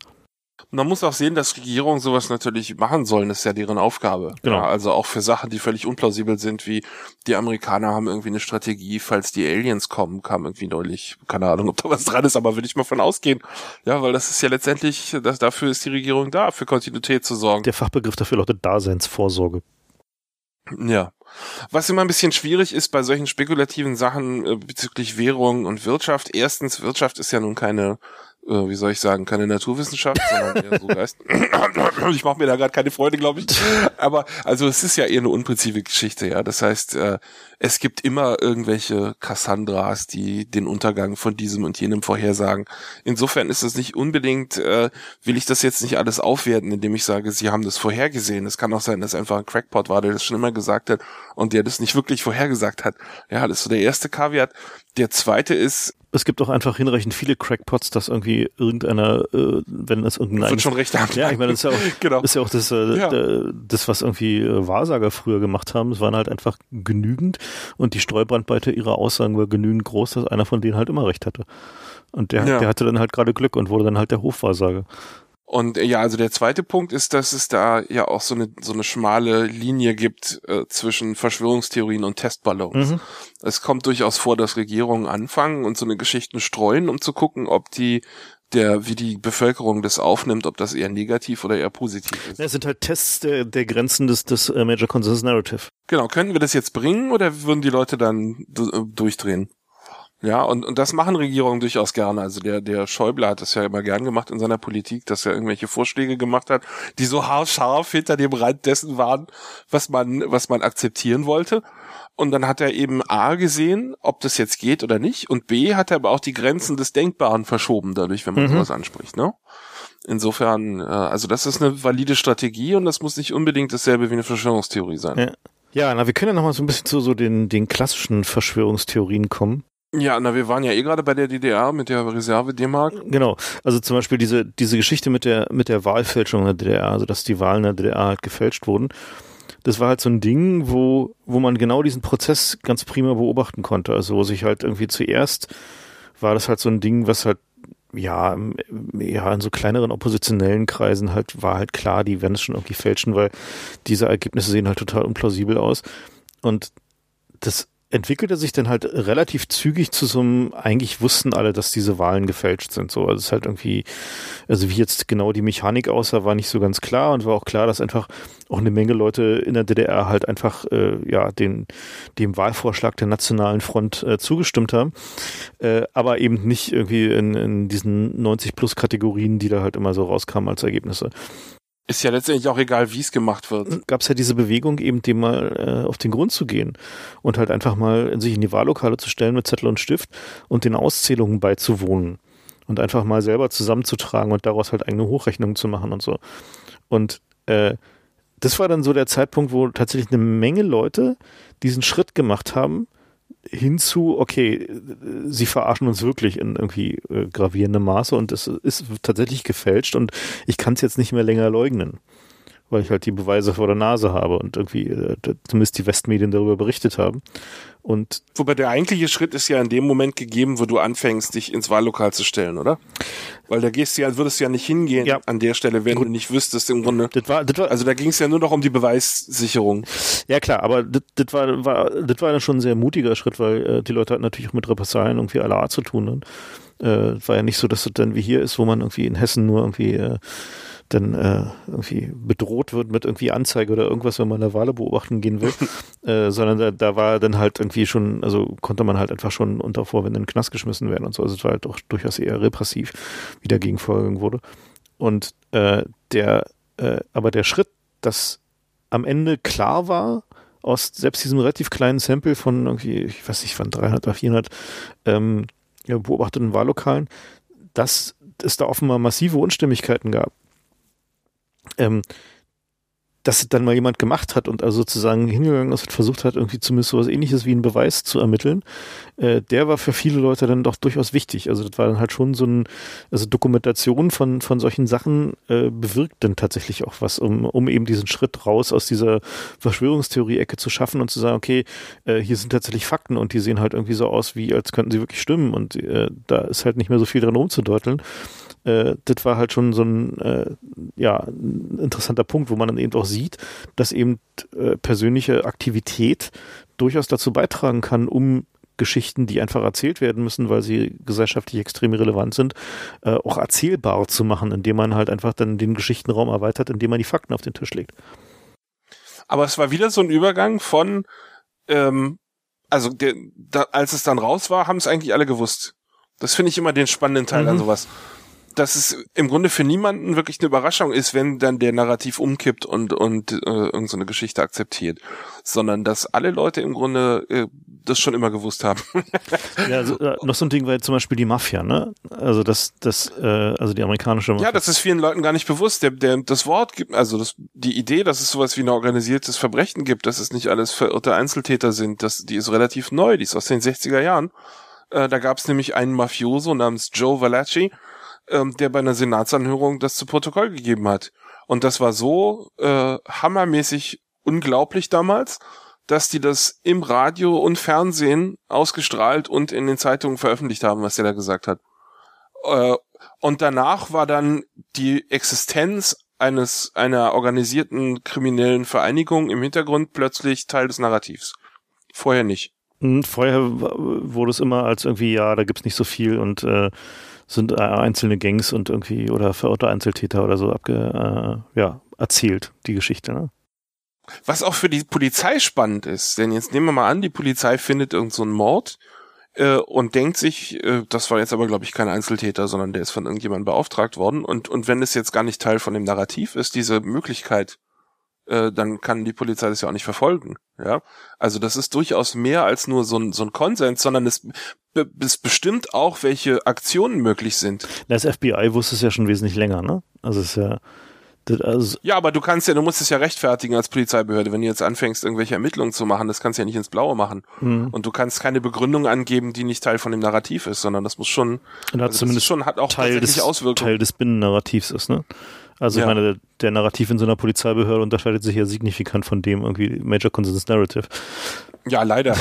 Man muss auch sehen, dass Regierungen sowas natürlich machen sollen, das ist ja deren Aufgabe. Genau. Ja, also auch für Sachen, die völlig unplausibel sind, wie die Amerikaner haben irgendwie eine Strategie, falls die Aliens kommen, kam irgendwie neulich, keine Ahnung, ob da was dran ist, aber würde ich mal von ausgehen. Ja, weil das ist ja letztendlich, das, dafür ist die Regierung da, für Kontinuität zu sorgen. Der Fachbegriff dafür lautet Daseinsvorsorge. Ja. Was immer ein bisschen schwierig ist bei solchen spekulativen Sachen äh, bezüglich Währung und Wirtschaft. Erstens, Wirtschaft ist ja nun keine wie soll ich sagen, keine Naturwissenschaft, sondern eher so Geist. ich mache mir da gerade keine Freude, glaube ich. Aber also es ist ja eher eine unpräzise Geschichte, ja. Das heißt, äh, es gibt immer irgendwelche Cassandras, die den Untergang von diesem und jenem vorhersagen. Insofern ist es nicht unbedingt, äh, will ich das jetzt nicht alles aufwerten, indem ich sage, sie haben das vorhergesehen. Es kann auch sein, dass einfach ein Crackpot war, der das schon immer gesagt hat und der das nicht wirklich vorhergesagt hat. Ja, das ist so der erste Kaviar. Der zweite ist, es gibt auch einfach hinreichend viele Crackpots, dass irgendwie irgendeiner, äh, wenn es irgendein wird schon recht haben. Ja, ich meine, das ist ja auch, genau. ist ja auch das, äh, ja. das, was irgendwie äh, Wahrsager früher gemacht haben. Es waren halt einfach genügend und die Streubrandweite ihrer Aussagen war genügend groß, dass einer von denen halt immer recht hatte. Und der, ja. der hatte dann halt gerade Glück und wurde dann halt der Hofwahrsager. Und äh, ja, also der zweite Punkt ist, dass es da ja auch so eine so eine schmale Linie gibt äh, zwischen Verschwörungstheorien und Testballons. Mhm. Es kommt durchaus vor, dass Regierungen anfangen und so eine Geschichten streuen, um zu gucken, ob die der, wie die Bevölkerung das aufnimmt, ob das eher negativ oder eher positiv ist. Ja, es sind halt Tests der, der Grenzen des, des uh, Major Consensus Narrative. Genau, können wir das jetzt bringen oder würden die Leute dann äh, durchdrehen? Ja, und, und das machen Regierungen durchaus gerne. Also der, der Schäuble hat das ja immer gern gemacht in seiner Politik, dass er irgendwelche Vorschläge gemacht hat, die so haarscharf hinter dem Rand dessen waren, was man, was man akzeptieren wollte. Und dann hat er eben A gesehen, ob das jetzt geht oder nicht. Und B hat er aber auch die Grenzen des Denkbaren verschoben dadurch, wenn man mhm. sowas anspricht, ne? Insofern, äh, also das ist eine valide Strategie und das muss nicht unbedingt dasselbe wie eine Verschwörungstheorie sein. Ja. Ja, na, wir können ja noch mal so ein bisschen zu so den, den klassischen Verschwörungstheorien kommen. Ja, na, wir waren ja eh gerade bei der DDR mit der Reserve D-Mark. Genau. Also zum Beispiel diese, diese Geschichte mit der, mit der Wahlfälschung der DDR, also dass die Wahlen in der DDR halt gefälscht wurden. Das war halt so ein Ding, wo, wo man genau diesen Prozess ganz prima beobachten konnte. Also wo sich halt irgendwie zuerst war das halt so ein Ding, was halt ja, ja, in so kleineren oppositionellen Kreisen halt war halt klar, die werden es schon irgendwie fälschen, weil diese Ergebnisse sehen halt total unplausibel aus. Und das entwickelte sich dann halt relativ zügig zu so einem, eigentlich wussten alle, dass diese Wahlen gefälscht sind. So, also es ist halt irgendwie, also wie jetzt genau die Mechanik aussah, war nicht so ganz klar und war auch klar, dass einfach auch eine Menge Leute in der DDR halt einfach äh, ja den dem Wahlvorschlag der Nationalen Front äh, zugestimmt haben, äh, aber eben nicht irgendwie in, in diesen 90 plus Kategorien, die da halt immer so rauskamen als Ergebnisse. Ist ja letztendlich auch egal, wie es gemacht wird. Gab es ja diese Bewegung, eben dem mal äh, auf den Grund zu gehen und halt einfach mal sich in die Wahllokale zu stellen mit Zettel und Stift und den Auszählungen beizuwohnen und einfach mal selber zusammenzutragen und daraus halt eigene Hochrechnungen zu machen und so. Und äh, das war dann so der Zeitpunkt, wo tatsächlich eine Menge Leute diesen Schritt gemacht haben, hinzu, okay, sie verarschen uns wirklich in irgendwie äh, gravierendem Maße und es ist tatsächlich gefälscht und ich kann es jetzt nicht mehr länger leugnen, weil ich halt die Beweise vor der Nase habe und irgendwie äh, zumindest die Westmedien darüber berichtet haben. Und Wobei der eigentliche Schritt ist ja in dem Moment gegeben, wo du anfängst, dich ins Wahllokal zu stellen, oder? Weil da gehst du ja, würdest du ja nicht hingehen ja. an der Stelle, wenn Gut. du nicht wüsstest im Grunde. Das war, das war, also da ging es ja nur noch um die Beweissicherung. Ja klar, aber das, das war, war, das war schon ein sehr mutiger Schritt, weil äh, die Leute hatten natürlich auch mit Repressalien irgendwie aller Art zu tun. Und, äh, war ja nicht so, dass das dann wie hier ist, wo man irgendwie in Hessen nur irgendwie äh, dann äh, irgendwie bedroht wird mit irgendwie Anzeige oder irgendwas, wenn man eine Wahl beobachten gehen will, äh, sondern da, da war dann halt irgendwie schon, also konnte man halt einfach schon unter Vorwänden in den Knast geschmissen werden und so. Also es war halt auch durchaus eher repressiv, wie dagegen vorgegangen wurde. Und äh, der, äh, aber der Schritt, dass am Ende klar war, aus selbst diesem relativ kleinen Sample von irgendwie, ich weiß nicht, von 300 oder 400 ähm, beobachteten Wahllokalen, dass es da offenbar massive Unstimmigkeiten gab ähm, dass dann mal jemand gemacht hat und also sozusagen hingegangen ist und versucht hat, irgendwie zumindest so was ähnliches wie einen Beweis zu ermitteln, äh, der war für viele Leute dann doch durchaus wichtig. Also das war dann halt schon so ein, also Dokumentation von, von solchen Sachen äh, bewirkt dann tatsächlich auch was, um, um eben diesen Schritt raus aus dieser Verschwörungstheorie-Ecke zu schaffen und zu sagen, okay, äh, hier sind tatsächlich Fakten und die sehen halt irgendwie so aus, wie als könnten sie wirklich stimmen und äh, da ist halt nicht mehr so viel dran umzudeuteln äh, das war halt schon so ein, äh, ja, ein interessanter Punkt, wo man dann eben auch sieht, dass eben äh, persönliche Aktivität durchaus dazu beitragen kann, um Geschichten, die einfach erzählt werden müssen, weil sie gesellschaftlich extrem relevant sind, äh, auch erzählbar zu machen, indem man halt einfach dann den Geschichtenraum erweitert, indem man die Fakten auf den Tisch legt. Aber es war wieder so ein Übergang von, ähm, also der, da, als es dann raus war, haben es eigentlich alle gewusst. Das finde ich immer den spannenden Teil mhm. an sowas dass es im Grunde für niemanden wirklich eine Überraschung ist, wenn dann der Narrativ umkippt und und äh, irgendeine so Geschichte akzeptiert, sondern dass alle Leute im Grunde äh, das schon immer gewusst haben. ja, also, äh, noch so ein Ding war jetzt zum Beispiel die Mafia, ne? Also das, das, äh, also die amerikanische Mafia. Ja, das ist vielen Leuten gar nicht bewusst. Der, der, das Wort gibt, also das, die Idee, dass es sowas wie ein organisiertes Verbrechen gibt, dass es nicht alles verirrte Einzeltäter sind, das, die ist relativ neu, die ist aus den 60er Jahren. Äh, da gab es nämlich einen Mafioso namens Joe Valachi, ähm, der bei einer Senatsanhörung das zu Protokoll gegeben hat. Und das war so äh, hammermäßig unglaublich damals, dass die das im Radio und Fernsehen ausgestrahlt und in den Zeitungen veröffentlicht haben, was der da gesagt hat. Äh, und danach war dann die Existenz eines einer organisierten kriminellen Vereinigung im Hintergrund plötzlich Teil des Narrativs. Vorher nicht. Hm, vorher wurde es immer als irgendwie, ja, da gibt's nicht so viel und äh, sind äh, einzelne Gangs und irgendwie oder verirrte Einzeltäter oder so abge, äh, ja, erzählt, die Geschichte, ne? Was auch für die Polizei spannend ist, denn jetzt nehmen wir mal an, die Polizei findet irgendeinen so Mord äh, und denkt sich, äh, das war jetzt aber glaube ich kein Einzeltäter, sondern der ist von irgendjemandem beauftragt worden und und wenn es jetzt gar nicht Teil von dem Narrativ ist, diese Möglichkeit äh, dann kann die Polizei das ja auch nicht verfolgen. Ja, also das ist durchaus mehr als nur so ein, so ein Konsens, sondern es, es bestimmt auch, welche Aktionen möglich sind. Das FBI wusste es ja schon wesentlich länger, ne? Also es ist ja also ja, aber du kannst ja, du musst es ja rechtfertigen als Polizeibehörde, wenn du jetzt anfängst, irgendwelche Ermittlungen zu machen, das kannst du ja nicht ins Blaue machen. Mhm. Und du kannst keine Begründung angeben, die nicht Teil von dem Narrativ ist, sondern das muss schon, und hat also zumindest schon hat auch Teil des, Auswirkungen. Teil des Binnennarrativs ist, ne? Also ja. ich meine, der, der, Narrativ in so einer Polizeibehörde unterscheidet sich ja signifikant von dem irgendwie Major Consensus Narrative. Ja, leider.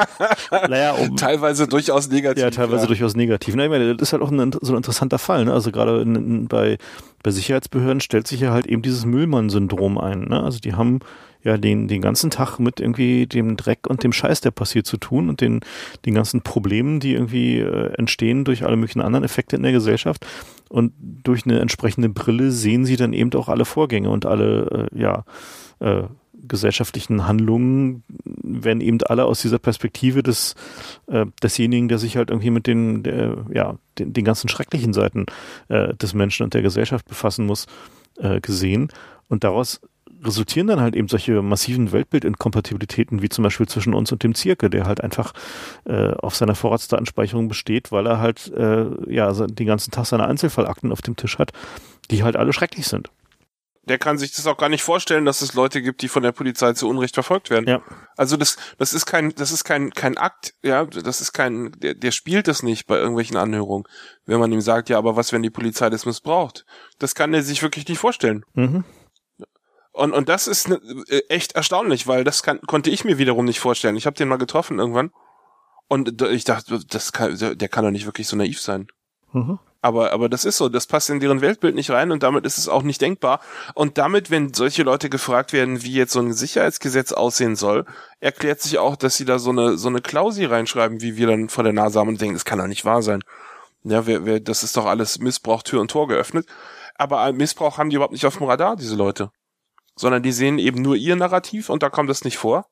naja, um, teilweise durchaus negativ. Ja, teilweise ja. durchaus negativ. Na, ich meine, das ist halt auch ein, so ein interessanter Fall. Ne? Also gerade in, in, bei, bei Sicherheitsbehörden stellt sich ja halt eben dieses Müllmann-Syndrom ein. Ne? Also die haben ja den, den ganzen Tag mit irgendwie dem Dreck und dem Scheiß, der passiert, zu tun und den, den ganzen Problemen, die irgendwie äh, entstehen durch alle möglichen anderen Effekte in der Gesellschaft. Und durch eine entsprechende Brille sehen sie dann eben auch alle Vorgänge und alle, äh, ja, äh, gesellschaftlichen Handlungen werden eben alle aus dieser Perspektive des äh, desjenigen, der sich halt irgendwie mit den der, ja den, den ganzen schrecklichen Seiten äh, des Menschen und der Gesellschaft befassen muss äh, gesehen und daraus resultieren dann halt eben solche massiven Weltbildinkompatibilitäten, wie zum Beispiel zwischen uns und dem Zirke, der halt einfach äh, auf seiner Vorratsdatenspeicherung besteht, weil er halt äh, ja den ganzen Tag seine Einzelfallakten auf dem Tisch hat, die halt alle schrecklich sind. Der kann sich das auch gar nicht vorstellen, dass es Leute gibt, die von der Polizei zu Unrecht verfolgt werden. Ja. Also das, das ist kein, das ist kein, kein Akt, ja, das ist kein, der, der spielt das nicht bei irgendwelchen Anhörungen, wenn man ihm sagt, ja, aber was, wenn die Polizei das missbraucht? Das kann er sich wirklich nicht vorstellen. Mhm. Und, und das ist ne, äh, echt erstaunlich, weil das kann, konnte ich mir wiederum nicht vorstellen. Ich habe den mal getroffen irgendwann und ich dachte, das kann, der kann doch nicht wirklich so naiv sein. Mhm. Aber, aber das ist so, das passt in deren Weltbild nicht rein und damit ist es auch nicht denkbar. Und damit, wenn solche Leute gefragt werden, wie jetzt so ein Sicherheitsgesetz aussehen soll, erklärt sich auch, dass sie da so eine, so eine Klausi reinschreiben, wie wir dann vor der Nase haben und denken, das kann doch nicht wahr sein. Ja, wer, wer, das ist doch alles Missbrauch, Tür und Tor geöffnet. Aber Missbrauch haben die überhaupt nicht auf dem Radar, diese Leute sondern die sehen eben nur ihr Narrativ und da kommt das nicht vor.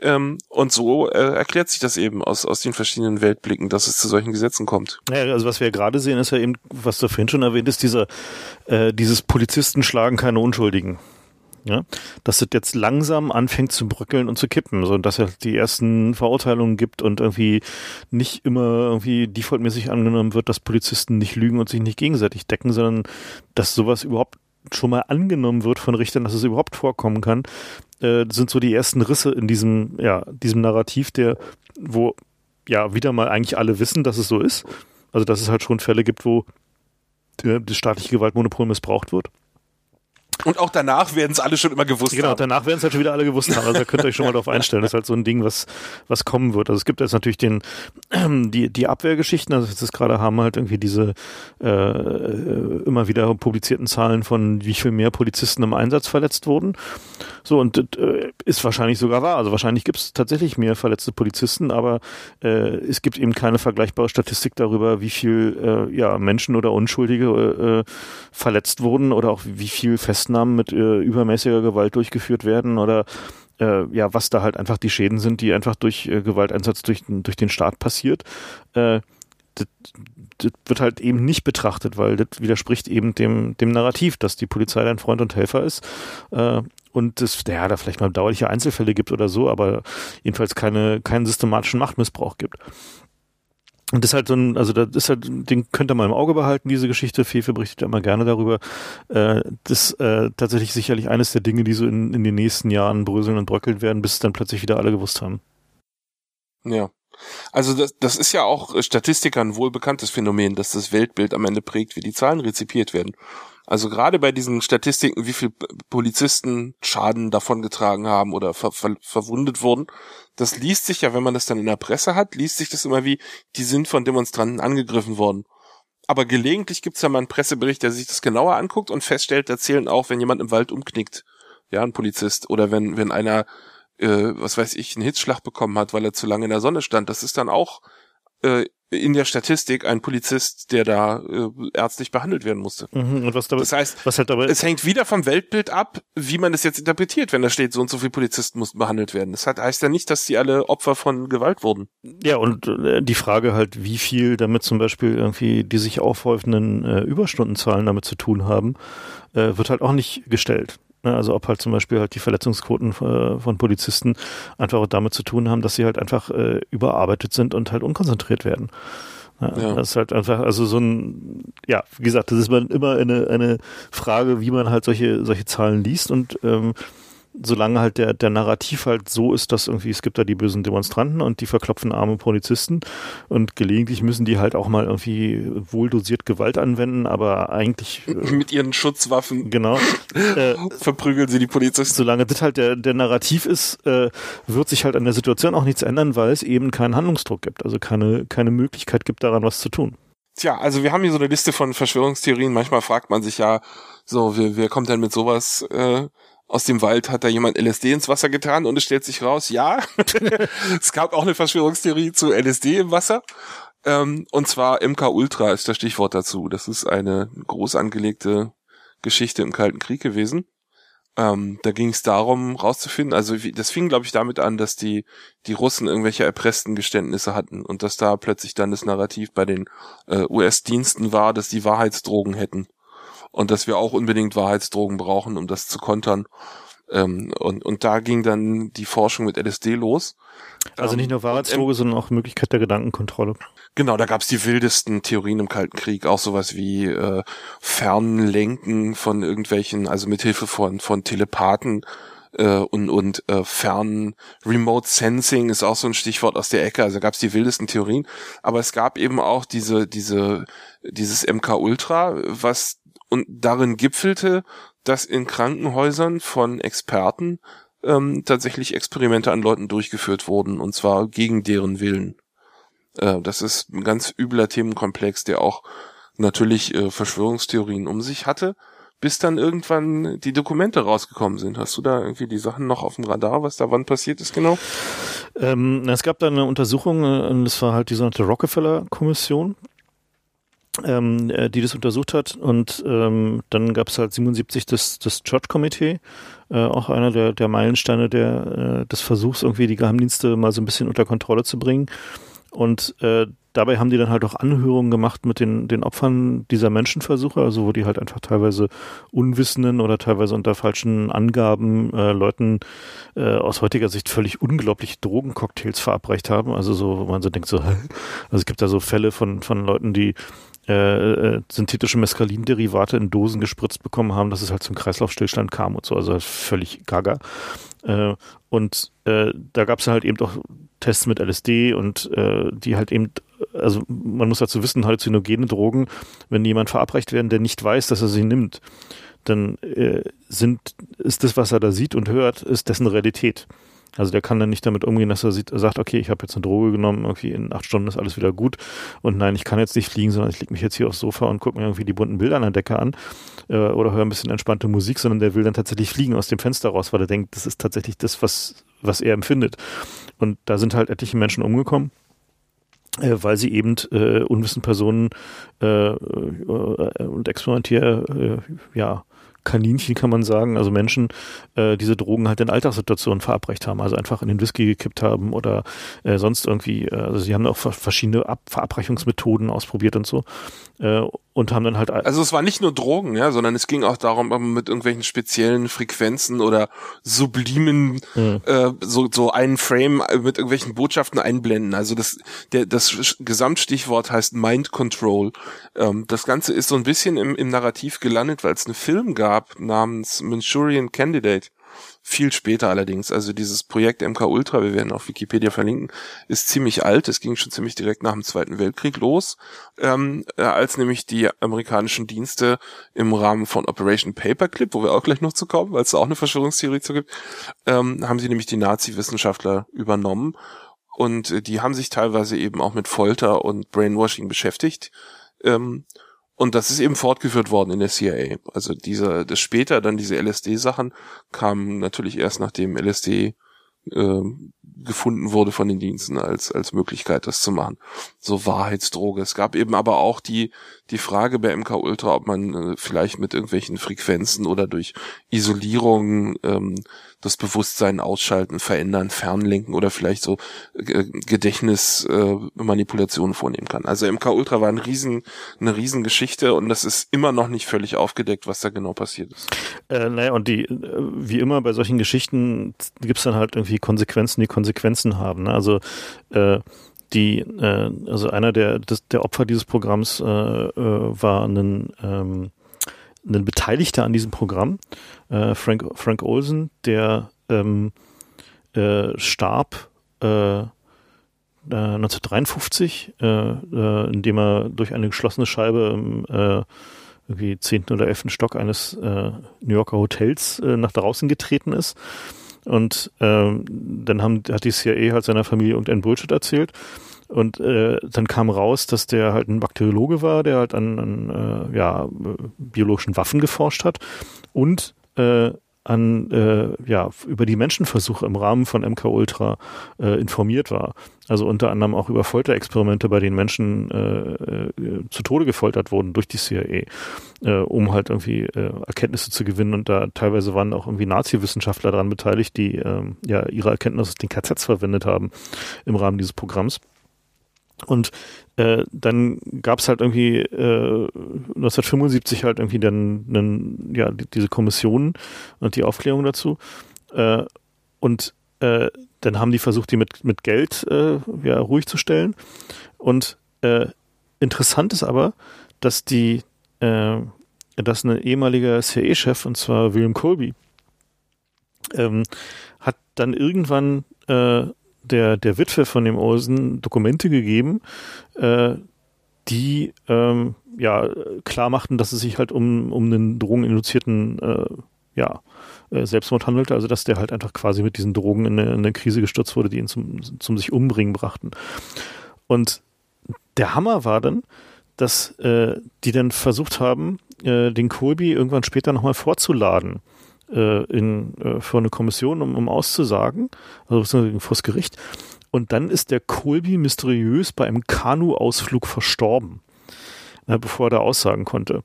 Ähm, und so äh, erklärt sich das eben aus, aus den verschiedenen Weltblicken, dass es zu solchen Gesetzen kommt. Ja, also was wir gerade sehen, ist ja eben, was du vorhin schon erwähnt hast, dieser, äh, dieses Polizisten schlagen keine Unschuldigen. Ja, dass es jetzt langsam anfängt zu bröckeln und zu kippen, so dass es die ersten Verurteilungen gibt und irgendwie nicht immer irgendwie defaultmäßig angenommen wird, dass Polizisten nicht lügen und sich nicht gegenseitig decken, sondern dass sowas überhaupt schon mal angenommen wird von Richtern, dass es überhaupt vorkommen kann, äh, sind so die ersten Risse in diesem, ja, diesem Narrativ, der, wo ja wieder mal eigentlich alle wissen, dass es so ist. Also dass es halt schon Fälle gibt, wo äh, das staatliche Gewaltmonopol missbraucht wird. Und auch danach werden es alle schon immer gewusst genau, haben. Genau, danach werden es halt schon wieder alle gewusst haben. Also da könnt ihr euch schon mal darauf einstellen. Das ist halt so ein Ding, was, was kommen wird. Also es gibt jetzt natürlich den, die, die Abwehrgeschichten. Also jetzt gerade haben halt irgendwie diese äh, immer wieder publizierten Zahlen von wie viel mehr Polizisten im Einsatz verletzt wurden. So, und das äh, ist wahrscheinlich sogar wahr. Also wahrscheinlich gibt es tatsächlich mehr verletzte Polizisten, aber äh, es gibt eben keine vergleichbare Statistik darüber, wie viel äh, ja, Menschen oder Unschuldige äh, verletzt wurden oder auch wie viel fest Maßnahmen mit äh, übermäßiger Gewalt durchgeführt werden oder äh, ja, was da halt einfach die Schäden sind, die einfach durch äh, Gewalteinsatz durch, durch den Staat passiert. Äh, das, wird halt eben nicht betrachtet, weil das widerspricht eben dem, dem Narrativ, dass die Polizei dein Freund und Helfer ist. Äh, und es ja, da vielleicht mal dauerliche Einzelfälle gibt oder so, aber jedenfalls keine, keinen systematischen Machtmissbrauch gibt. Und das ist halt so ein, also das ist halt, den könnt ihr mal im Auge behalten, diese Geschichte. Fefe berichtet ja immer gerne darüber. Äh, das ist äh, tatsächlich sicherlich eines der Dinge, die so in, in den nächsten Jahren bröseln und bröckeln werden, bis es dann plötzlich wieder alle gewusst haben. Ja. Also das, das ist ja auch Statistikern wohl bekanntes Phänomen, dass das Weltbild am Ende prägt, wie die Zahlen rezipiert werden. Also gerade bei diesen Statistiken, wie viel Polizisten Schaden davongetragen haben oder ver ver verwundet wurden, das liest sich ja, wenn man das dann in der Presse hat, liest sich das immer wie, die sind von Demonstranten angegriffen worden. Aber gelegentlich gibt's ja mal einen Pressebericht, der sich das genauer anguckt und feststellt, da zählen auch, wenn jemand im Wald umknickt, ja, ein Polizist, oder wenn, wenn einer, äh, was weiß ich, einen Hitzschlag bekommen hat, weil er zu lange in der Sonne stand, das ist dann auch äh, in der Statistik ein Polizist, der da äh, ärztlich behandelt werden musste. Mhm, und was dabei, das heißt, was halt dabei, es hängt wieder vom Weltbild ab, wie man das jetzt interpretiert, wenn da steht, so und so viele Polizisten mussten behandelt werden. Das heißt ja nicht, dass die alle Opfer von Gewalt wurden. Ja, und äh, die Frage halt, wie viel damit zum Beispiel irgendwie die sich aufhäufenden äh, Überstundenzahlen damit zu tun haben, äh, wird halt auch nicht gestellt. Ne, also ob halt zum Beispiel halt die Verletzungsquoten äh, von Polizisten einfach damit zu tun haben, dass sie halt einfach äh, überarbeitet sind und halt unkonzentriert werden. Ja, ja. Das ist halt einfach, also so ein, ja, wie gesagt, das ist immer eine, eine Frage, wie man halt solche, solche Zahlen liest und ähm, solange halt der, der Narrativ halt so ist, dass irgendwie es gibt da die bösen Demonstranten und die verklopfen arme Polizisten und gelegentlich müssen die halt auch mal irgendwie wohl dosiert Gewalt anwenden, aber eigentlich äh, mit ihren Schutzwaffen genau äh, verprügeln sie die Polizisten. Solange das halt der, der Narrativ ist, äh, wird sich halt an der Situation auch nichts ändern, weil es eben keinen Handlungsdruck gibt, also keine, keine Möglichkeit gibt daran was zu tun. Tja, also wir haben hier so eine Liste von Verschwörungstheorien. Manchmal fragt man sich ja, so, wer, wer kommt denn mit sowas äh, aus dem Wald hat da jemand LSD ins Wasser getan und es stellt sich raus, ja, es gab auch eine Verschwörungstheorie zu LSD im Wasser. Ähm, und zwar MK Ultra ist das Stichwort dazu. Das ist eine groß angelegte Geschichte im Kalten Krieg gewesen. Ähm, da ging es darum, rauszufinden, also das fing, glaube ich, damit an, dass die, die Russen irgendwelche erpressten Geständnisse hatten und dass da plötzlich dann das Narrativ bei den äh, US-Diensten war, dass die Wahrheitsdrogen hätten und dass wir auch unbedingt Wahrheitsdrogen brauchen, um das zu kontern. Ähm, und, und da ging dann die Forschung mit LSD los. Also nicht nur Wahrheitsdroge, sondern auch Möglichkeit der Gedankenkontrolle. Genau, da gab's die wildesten Theorien im Kalten Krieg, auch sowas wie äh, Fernlenken von irgendwelchen, also mithilfe von, von Telepathen äh, und, und äh, Fern Remote Sensing ist auch so ein Stichwort aus der Ecke. Also gab's die wildesten Theorien, aber es gab eben auch diese diese dieses MK Ultra, was und darin gipfelte, dass in Krankenhäusern von Experten ähm, tatsächlich Experimente an Leuten durchgeführt wurden, und zwar gegen deren Willen. Äh, das ist ein ganz übler Themenkomplex, der auch natürlich äh, Verschwörungstheorien um sich hatte, bis dann irgendwann die Dokumente rausgekommen sind. Hast du da irgendwie die Sachen noch auf dem Radar, was da wann passiert ist genau? Ähm, es gab da eine Untersuchung, äh, das war halt die sogenannte Rockefeller-Kommission ähm, äh, die das untersucht hat. Und ähm, dann gab es halt 77 das, das Church-Komitee, äh, auch einer der, der Meilensteine der, äh, des Versuchs, irgendwie die Geheimdienste mal so ein bisschen unter Kontrolle zu bringen. Und äh, dabei haben die dann halt auch Anhörungen gemacht mit den, den Opfern dieser Menschenversuche, also wo die halt einfach teilweise Unwissenden oder teilweise unter falschen Angaben äh, Leuten äh, aus heutiger Sicht völlig unglaubliche Drogencocktails verabreicht haben. Also so, wo man so denkt, so, also es gibt da so Fälle von, von Leuten, die äh, äh, synthetische Mescalin-Derivate in Dosen gespritzt bekommen haben, dass es halt zum Kreislaufstillstand kam und so, also völlig gaga. Äh, und äh, da gab es halt eben auch Tests mit LSD und äh, die halt eben, also man muss dazu wissen, halluzinogene Drogen, wenn jemand verabreicht werden, der nicht weiß, dass er sie nimmt, dann äh, sind, ist das, was er da sieht und hört, ist dessen Realität. Also der kann dann nicht damit umgehen, dass er sieht, sagt, okay, ich habe jetzt eine Droge genommen, irgendwie in acht Stunden ist alles wieder gut und nein, ich kann jetzt nicht fliegen, sondern ich lege mich jetzt hier aufs Sofa und gucke mir irgendwie die bunten Bilder an der Decke an äh, oder höre ein bisschen entspannte Musik, sondern der will dann tatsächlich fliegen aus dem Fenster raus, weil er denkt, das ist tatsächlich das, was, was er empfindet. Und da sind halt etliche Menschen umgekommen äh, weil sie eben äh, unwissend Personen äh, äh, und experimentier äh, ja Kaninchen, kann man sagen, also Menschen, äh, diese Drogen halt in Alltagssituationen verabreicht haben, also einfach in den Whisky gekippt haben oder äh, sonst irgendwie, äh, also sie haben auch verschiedene Ab Verabreichungsmethoden ausprobiert und so äh, und haben dann halt. Also es war nicht nur Drogen, ja, sondern es ging auch darum, mit irgendwelchen speziellen Frequenzen oder sublimen mhm. äh, so so einen Frame mit irgendwelchen Botschaften einblenden. Also das der das Gesamtstichwort heißt Mind Control. Ähm, das Ganze ist so ein bisschen im, im Narrativ gelandet, weil es einen Film gab namens Manchurian Candidate viel später allerdings. Also dieses Projekt MK Ultra, wir werden auf Wikipedia verlinken, ist ziemlich alt. Es ging schon ziemlich direkt nach dem Zweiten Weltkrieg los, ähm, äh, als nämlich die amerikanischen Dienste im Rahmen von Operation Paperclip, wo wir auch gleich noch zu kommen, weil es da auch eine Verschwörungstheorie zu gibt, ähm, haben sie nämlich die Nazi-Wissenschaftler übernommen. Und äh, die haben sich teilweise eben auch mit Folter und Brainwashing beschäftigt. Ähm, und das ist eben fortgeführt worden in der CIA. Also dieser, das später dann diese LSD-Sachen kamen natürlich erst nachdem LSD äh, gefunden wurde von den Diensten als als Möglichkeit, das zu machen. So Wahrheitsdroge. Es gab eben aber auch die die Frage bei MK Ultra, ob man äh, vielleicht mit irgendwelchen Frequenzen oder durch Isolierung ähm, das Bewusstsein ausschalten, verändern, fernlenken oder vielleicht so äh, Gedächtnismanipulationen äh, vornehmen kann. Also MK Ultra war ein riesen, eine Riesengeschichte und das ist immer noch nicht völlig aufgedeckt, was da genau passiert ist. Äh, naja, und die, äh, wie immer bei solchen Geschichten gibt's dann halt irgendwie Konsequenzen, die Konsequenzen haben. Ne? Also äh, die, äh, also einer der, des, der Opfer dieses Programms äh, äh, war ein ähm, ein Beteiligter an diesem Programm, äh, Frank, Frank Olsen, der ähm, äh, starb äh, 1953, äh, äh, indem er durch eine geschlossene Scheibe im äh, irgendwie zehnten oder elften Stock eines New Yorker Hotels nach draußen getreten ist. Und ähm, dann haben, hat die CIA halt seiner Familie irgendein Bullshit erzählt. Und äh, dann kam raus, dass der halt ein Bakteriologe war, der halt an, an äh, ja, biologischen Waffen geforscht hat und äh, an äh, ja über die Menschenversuche im Rahmen von MK Ultra äh, informiert war. Also unter anderem auch über Folterexperimente, bei denen Menschen äh, äh, zu Tode gefoltert wurden durch die CIA, äh, um halt irgendwie äh, Erkenntnisse zu gewinnen. Und da teilweise waren auch irgendwie Nazi-Wissenschaftler daran beteiligt, die äh, ja ihre Erkenntnisse aus den KZs verwendet haben im Rahmen dieses Programms. Und äh, dann gab es halt irgendwie äh, 1975 halt irgendwie dann, dann ja die, diese Kommission und die Aufklärung dazu. Äh, und äh, dann haben die versucht, die mit, mit Geld äh, ja, ruhig zu stellen. Und äh, interessant ist aber, dass die, äh, dass ein ehemaliger CIA-Chef, und zwar William Colby, ähm, hat dann irgendwann äh, der, der Witwe von dem Olsen Dokumente gegeben, äh, die ähm, ja klar machten, dass es sich halt um, um einen drogeninduzierten äh, ja, äh, Selbstmord handelte, also dass der halt einfach quasi mit diesen Drogen in eine, in eine Krise gestürzt wurde, die ihn zum, zum sich umbringen brachten. Und der Hammer war dann, dass äh, die dann versucht haben, äh, den Colby irgendwann später nochmal vorzuladen äh, in, äh, vor eine Kommission, um, um auszusagen, also vor das Gericht. Und dann ist der Colby mysteriös bei einem Kanu-Ausflug verstorben, äh, bevor er da aussagen konnte.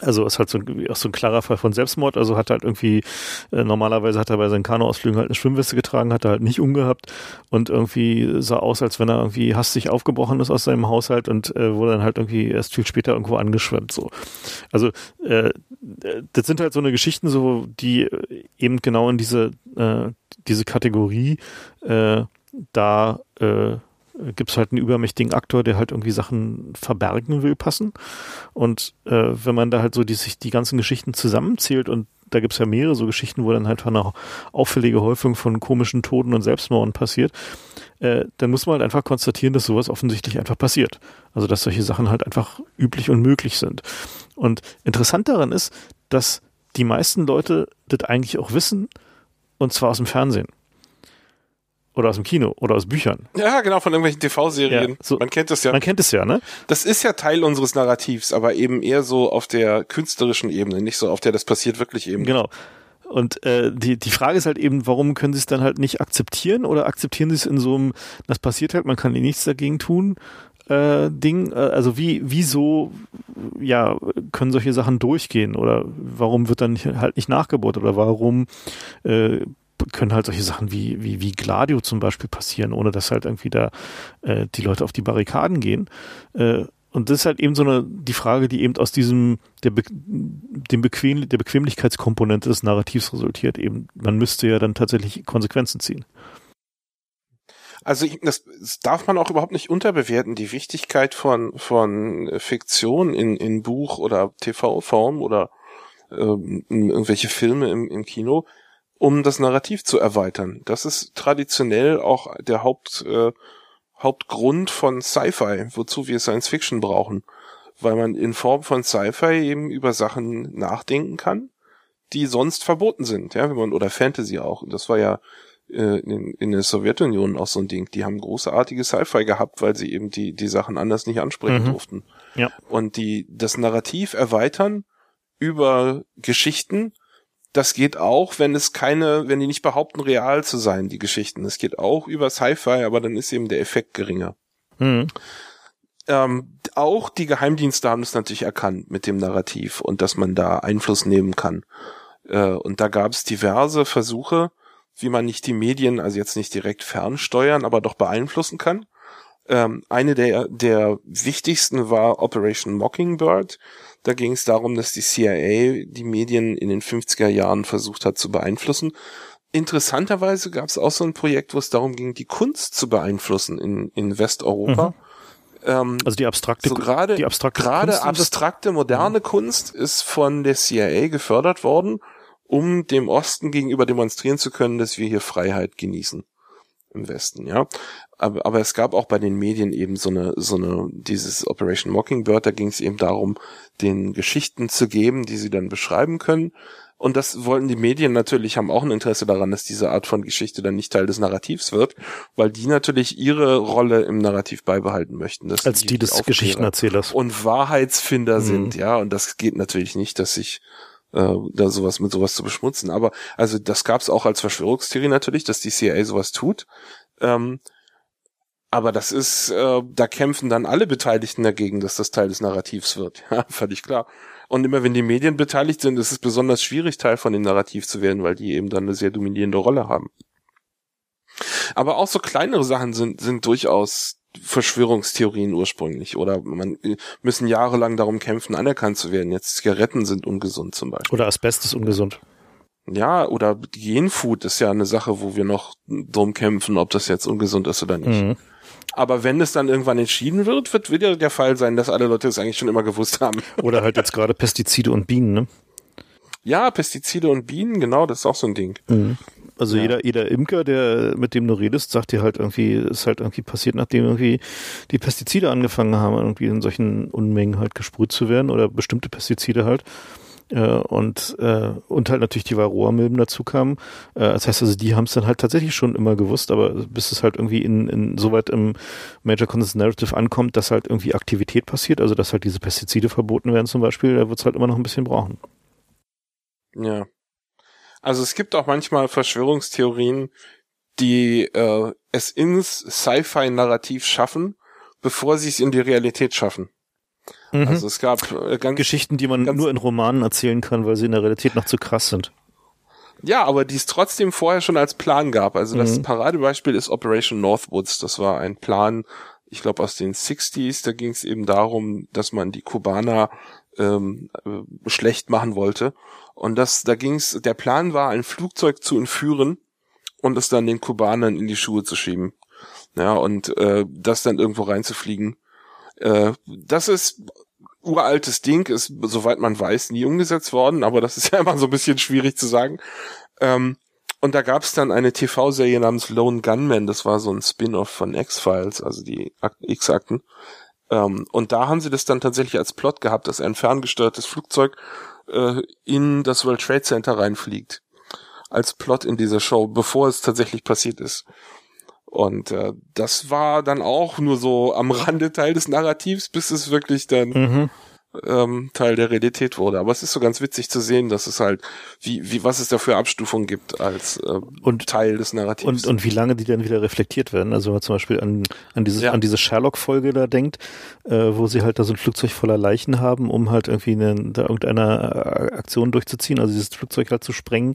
Also ist halt so ein, auch so ein klarer Fall von Selbstmord. Also hat halt irgendwie, äh, normalerweise hat er bei seinen Kanuausflügen halt eine Schwimmweste getragen, hat er halt nicht umgehabt und irgendwie sah aus, als wenn er irgendwie hastig aufgebrochen ist aus seinem Haushalt und äh, wurde dann halt irgendwie erst viel später irgendwo angeschwemmt. So. Also äh, das sind halt so eine Geschichten, so die eben genau in diese, äh, diese Kategorie äh, da äh, gibt es halt einen übermächtigen Aktor, der halt irgendwie Sachen verbergen will, passen. Und äh, wenn man da halt so die, sich die ganzen Geschichten zusammenzählt und da gibt es ja mehrere so Geschichten, wo dann halt eine auffällige Häufung von komischen Toten und Selbstmorden passiert, äh, dann muss man halt einfach konstatieren, dass sowas offensichtlich einfach passiert. Also dass solche Sachen halt einfach üblich und möglich sind. Und interessant daran ist, dass die meisten Leute das eigentlich auch wissen, und zwar aus dem Fernsehen. Oder aus dem Kino oder aus Büchern. Ja, genau, von irgendwelchen TV-Serien. Ja, so, man kennt es ja. Man kennt es ja, ne? Das ist ja Teil unseres Narrativs, aber eben eher so auf der künstlerischen Ebene, nicht so auf der das passiert wirklich eben. Genau. Und äh, die, die Frage ist halt eben, warum können sie es dann halt nicht akzeptieren oder akzeptieren sie es in so einem, das passiert halt, man kann eh nichts dagegen tun, äh, Ding, äh, also wie, wieso, ja, können solche Sachen durchgehen oder warum wird dann nicht, halt nicht nachgebohrt oder warum äh, können halt solche Sachen wie, wie, wie Gladio zum Beispiel passieren, ohne dass halt irgendwie da äh, die Leute auf die Barrikaden gehen. Äh, und das ist halt eben so eine, die Frage, die eben aus diesem, der, Be dem Bequem, der Bequemlichkeitskomponente des Narrativs resultiert. Eben, man müsste ja dann tatsächlich Konsequenzen ziehen. Also das, das darf man auch überhaupt nicht unterbewerten, die Wichtigkeit von, von Fiktion in, in Buch oder TV-Form oder ähm, irgendwelche Filme im, im Kino, um das Narrativ zu erweitern. Das ist traditionell auch der Haupt, äh, Hauptgrund von Sci-Fi, wozu wir Science Fiction brauchen. Weil man in Form von Sci-Fi eben über Sachen nachdenken kann, die sonst verboten sind, ja, wenn man, oder Fantasy auch. Das war ja äh, in, in der Sowjetunion auch so ein Ding. Die haben großartige Sci-Fi gehabt, weil sie eben die, die Sachen anders nicht ansprechen mhm. durften. Ja. Und die, das Narrativ erweitern über Geschichten, das geht auch, wenn es keine, wenn die nicht behaupten, real zu sein, die Geschichten. Es geht auch über Sci-Fi, aber dann ist eben der Effekt geringer. Mhm. Ähm, auch die Geheimdienste haben es natürlich erkannt mit dem Narrativ und dass man da Einfluss nehmen kann. Äh, und da gab es diverse Versuche, wie man nicht die Medien, also jetzt nicht direkt fernsteuern, aber doch beeinflussen kann. Ähm, eine der, der wichtigsten war Operation Mockingbird. Da ging es darum, dass die CIA die Medien in den 50er Jahren versucht hat zu beeinflussen. Interessanterweise gab es auch so ein Projekt, wo es darum ging, die Kunst zu beeinflussen in, in Westeuropa. Mhm. Ähm, also die abstrakte, so grade, die abstrakte gerade abstrakte moderne mhm. Kunst ist von der CIA gefördert worden, um dem Osten gegenüber demonstrieren zu können, dass wir hier Freiheit genießen im Westen, ja. Aber, aber es gab auch bei den Medien eben so eine, so eine, dieses Operation Mockingbird, da ging es eben darum, den Geschichten zu geben, die sie dann beschreiben können. Und das wollten die Medien natürlich, haben auch ein Interesse daran, dass diese Art von Geschichte dann nicht Teil des Narrativs wird, weil die natürlich ihre Rolle im Narrativ beibehalten möchten. Dass Als die, die des Geschichtenerzählers. Und Wahrheitsfinder mhm. sind, ja. Und das geht natürlich nicht, dass sich äh, da sowas mit sowas zu beschmutzen. Aber also das gab es auch als Verschwörungstheorie natürlich, dass die CIA sowas tut. Ähm, aber das ist, äh, da kämpfen dann alle Beteiligten dagegen, dass das Teil des Narrativs wird. Ja, völlig klar. Und immer wenn die Medien beteiligt sind, ist es besonders schwierig, Teil von dem Narrativ zu werden, weil die eben dann eine sehr dominierende Rolle haben. Aber auch so kleinere Sachen sind, sind durchaus Verschwörungstheorien ursprünglich oder man äh, müssen jahrelang darum kämpfen, anerkannt zu werden. Jetzt Zigaretten sind ungesund zum Beispiel. Oder Asbest ist ungesund. Ja, oder Genfood ist ja eine Sache, wo wir noch drum kämpfen, ob das jetzt ungesund ist oder nicht. Mhm. Aber wenn es dann irgendwann entschieden wird, wird wieder der Fall sein, dass alle Leute es eigentlich schon immer gewusst haben. Oder halt jetzt gerade Pestizide und Bienen, ne? Ja, Pestizide und Bienen, genau, das ist auch so ein Ding. Mhm. Also ja. jeder, jeder Imker, der mit dem du redest, sagt dir halt irgendwie, ist halt irgendwie passiert, nachdem irgendwie die Pestizide angefangen haben, irgendwie in solchen Unmengen halt gesprüht zu werden oder bestimmte Pestizide halt. Äh, und, äh, und halt natürlich die Varroa-Milben dazu kamen. Äh, das heißt also, die haben es dann halt tatsächlich schon immer gewusst, aber bis es halt irgendwie in, in soweit im Major Consent Narrative ankommt, dass halt irgendwie Aktivität passiert, also dass halt diese Pestizide verboten werden zum Beispiel, da wird es halt immer noch ein bisschen brauchen. Ja. Also es gibt auch manchmal Verschwörungstheorien, die äh, es ins Sci-Fi-Narrativ schaffen, bevor sie es in die Realität schaffen. Mhm. Also es gab äh, ganz, Geschichten, die man nur in Romanen erzählen kann, weil sie in der Realität noch zu krass sind. Ja, aber die es trotzdem vorher schon als Plan gab. Also das mhm. Paradebeispiel ist Operation Northwoods. Das war ein Plan, ich glaube aus den 60s. Da ging es eben darum, dass man die Kubaner ähm, äh, schlecht machen wollte. Und das, da ging es, der Plan war, ein Flugzeug zu entführen und es dann den Kubanern in die Schuhe zu schieben. Ja, und äh, das dann irgendwo reinzufliegen. Äh, das ist uraltes Ding, ist, soweit man weiß, nie umgesetzt worden, aber das ist ja immer so ein bisschen schwierig zu sagen. Ähm, und da gab es dann eine TV-Serie namens Lone Gunman, das war so ein Spin-off von X-Files, also die X-Akten. Ähm, und da haben sie das dann tatsächlich als Plot gehabt, dass ein ferngesteuertes Flugzeug äh, in das World Trade Center reinfliegt. Als Plot in dieser Show, bevor es tatsächlich passiert ist. Und äh, das war dann auch nur so am Rande Teil des Narrativs, bis es wirklich dann mhm. Ähm, Teil der Realität wurde. Aber es ist so ganz witzig zu sehen, dass es halt, wie, wie was es da für Abstufungen gibt als äh, Und- Teil des Narrativs. Und, und wie lange die dann wieder reflektiert werden. Also wenn man zum Beispiel an, an, dieses, Ja. an diese Sherlock-Folge da denkt, äh, wo sie halt da so ein Flugzeug voller Leichen haben, um halt irgendwie eine, da irgendeine äh, Aktion durchzuziehen, also dieses Flugzeug halt zu sprengen,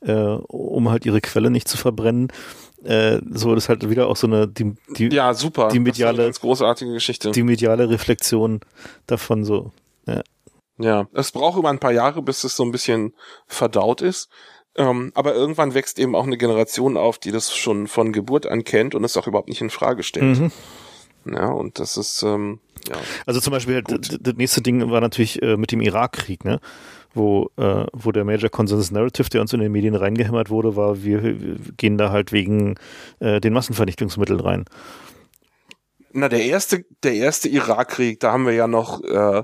äh, um halt ihre Quelle nicht zu verbrennen. Äh, so, das ist halt wieder auch so eine, die, die, ja, super. die Das mediale- ist eine ganz großartige Geschichte. die mediale Reflexion davon so. Ja. Ja, es braucht immer ein paar Jahre, bis es so ein bisschen verdaut ist. Ähm, aber irgendwann wächst eben auch eine Generation auf, die das schon von Geburt an kennt und es auch überhaupt nicht in Frage stellt. Mhm. Ja, und das ist, ähm, ja. Also zum Beispiel halt, das nächste Ding war natürlich äh, mit dem Irakkrieg, ne? Wo, äh, wo der Major Consensus Narrative, der uns in den Medien reingehämmert wurde, war, wir, wir gehen da halt wegen äh, den Massenvernichtungsmitteln rein. Na, der erste, der erste Irakkrieg, da haben wir ja noch äh,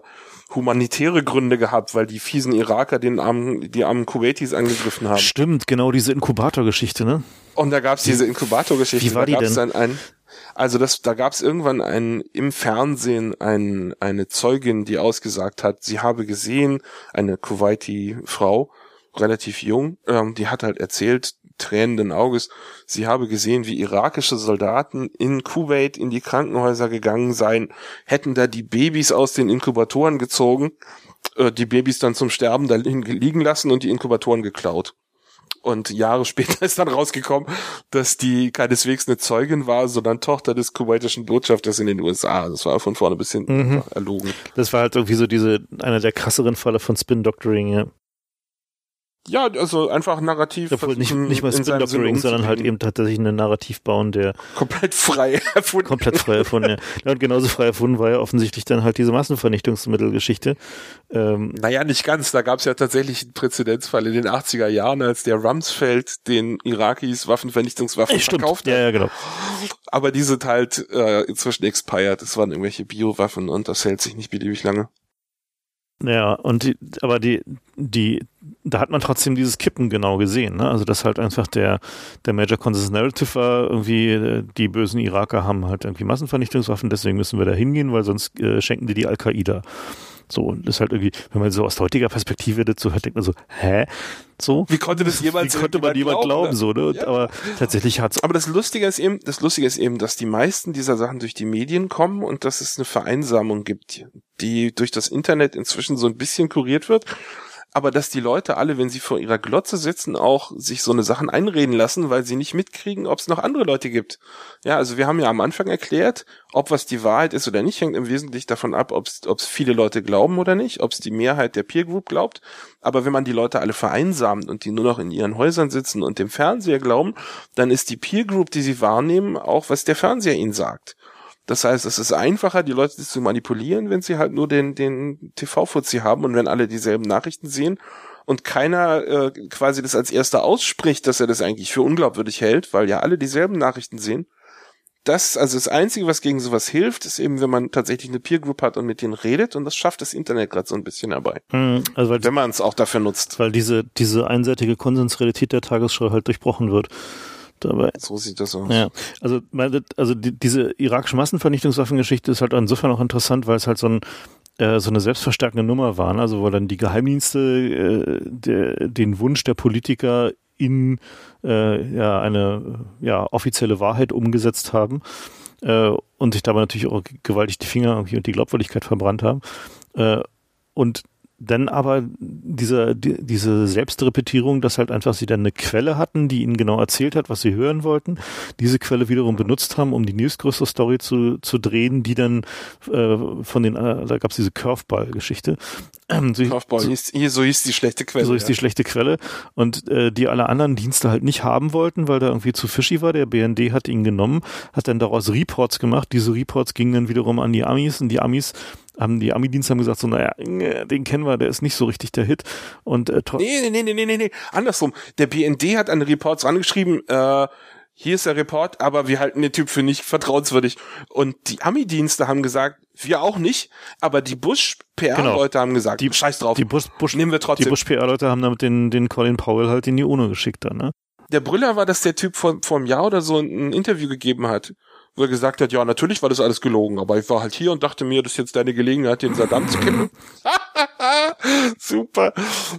humanitäre Gründe gehabt, weil die fiesen Iraker den armen, die armen Kuwaitis angegriffen haben. Stimmt, genau diese Inkubator-Geschichte, ne? Und da gab's diese Inkubatorgeschichte. Wie war da die gab's denn? Dann ein, also das, da gab's irgendwann ein, im Fernsehen ein, eine Zeugin, die ausgesagt hat, sie habe gesehen, eine Kuwaiti-Frau, relativ jung, ähm, die hat halt erzählt, tränenden Auges, sie habe gesehen, wie irakische Soldaten in Kuwait in die Krankenhäuser gegangen seien, hätten da die Babys aus den Inkubatoren gezogen, äh, die Babys dann zum Sterben da liegen lassen und die Inkubatoren geklaut. Und Jahre später ist dann rausgekommen, dass die keineswegs eine Zeugin war, sondern Tochter des kuwaitischen Botschafters in den USA. Das war von vorne bis hinten Mhm. erlogen. Das war halt irgendwie so diese, einer der krasseren Fälle von Spin-Doctoring, ja. Ja, also einfach narrativ. Obwohl nicht, nicht mal Spin-Doctoring, sondern halt eben tatsächlich einen Narrativ bauen, der komplett frei erfunden. komplett frei erfunden, ja. ja. Und genauso frei erfunden war ja offensichtlich dann halt diese Massenvernichtungsmittelgeschichte. Ähm, Naja, nicht ganz. Da gab es ja tatsächlich einen Präzedenzfall in den 80er Jahren, als der Rumsfeld den Irakis Waffenvernichtungswaffen stimmt, verkauft ja, hat. ja, genau. Aber die sind halt äh, inzwischen expired. Das waren irgendwelche Biowaffen und das hält sich nicht beliebig lange. Ja, und die, aber die, die, da hat man trotzdem dieses Kippen genau gesehen, ne? Also dass halt einfach der, der Major Consensus Narrative war, irgendwie, äh, die bösen Iraker haben halt irgendwie Massenvernichtungswaffen, deswegen müssen wir da hingehen, weil sonst äh, schenken die die Al-Qaida. So, und das ist halt irgendwie, wenn man so aus heutiger Perspektive dazu hört, denkt man so, hä? So? Wie konnte das jemals Wie konnte man jemand glauben, ne? so, ne? Ja. Aber tatsächlich hat's Aber das Lustige ist eben, das Lustige ist eben, dass die meisten dieser Sachen durch die Medien kommen und dass es eine Vereinsamung gibt, die durch das Internet inzwischen so ein bisschen kuriert wird. Aber dass die Leute alle, wenn sie vor ihrer Glotze sitzen, auch sich so eine Sachen einreden lassen, weil sie nicht mitkriegen, ob es noch andere Leute gibt. Ja, also wir haben ja am Anfang erklärt, ob was die Wahrheit ist oder nicht, hängt im Wesentlichen davon ab, ob es viele Leute glauben oder nicht, ob es die Mehrheit der Peer Group glaubt. Aber wenn man die Leute alle vereinsamt und die nur noch in ihren Häusern sitzen und dem Fernseher glauben, dann ist die Peer Group, die sie wahrnehmen, auch was der Fernseher ihnen sagt. Das heißt, es ist einfacher, die Leute zu manipulieren, wenn sie halt nur den, den TV-Fuzzi haben und wenn alle dieselben Nachrichten sehen und keiner äh, quasi das als erster ausspricht, dass er das eigentlich für unglaubwürdig hält, weil ja alle dieselben Nachrichten sehen. Das, also das Einzige, was gegen sowas hilft, ist eben, wenn man tatsächlich eine Peer Group hat und mit denen redet und das schafft das Internet gerade so ein bisschen dabei. Hm, also weil, Wenn man es auch dafür nutzt. weil diese, diese einseitige Konsensrealität der Tagesschau halt durchbrochen wird. Dabei, So sieht das aus. Ja, also, meine, also die, diese irakische Massenvernichtungswaffengeschichte ist halt insofern auch interessant, weil es halt so, ein, äh, so eine selbstverstärkende Nummer war. ne? Also wo dann die Geheimdienste äh, der, den Wunsch der Politiker in äh, ja, eine ja, offizielle Wahrheit umgesetzt haben äh, und sich dabei natürlich auch gewaltig die Finger und die Glaubwürdigkeit verbrannt haben. Äh, und dann aber diese, die, diese Selbstrepetierung, dass halt einfach sie dann eine Quelle hatten, die ihnen genau erzählt hat, was sie hören wollten, diese Quelle wiederum benutzt haben, um die nächstgrößere Story zu, zu drehen, die dann äh, von den, äh, da gab es diese Curveball-Geschichte. Ähm, so, Kaufbau, so, hieß, hier, so hieß die schlechte Quelle. so ist die schlechte Quelle und äh, die alle anderen Dienste halt nicht haben wollten, weil da irgendwie zu fishy war. Der BND hat ihn genommen, hat dann daraus Reports gemacht. Diese Reports gingen dann wiederum an die Amis und die Amis haben die Ami-Dienste haben gesagt so, naja, äh, den kennen wir, der ist nicht so richtig der Hit und äh, tro- Nee, nee, nee, nee, nee, nee. Andersrum. Der BND hat an Reports rangeschrieben, äh, hier ist der Report, aber wir halten den Typ für nicht vertrauenswürdig. Und die Ami-Dienste haben gesagt, wir auch nicht, aber die Bush-PR-Leute haben gesagt, Die- scheiß drauf, die Bush, Bush, nehmen wir die trotzdem. Bush-PR-Leute haben damit den, den Colin Powell halt in die UNO geschickt dann, ne? der Brüller war, dass der Typ vor, vor einem Jahr oder so ein Interview gegeben hat wo er gesagt hat, ja, natürlich war das alles gelogen, aber ich war halt hier und dachte mir, das ist jetzt deine Gelegenheit, den Saddam zu kippen. Super.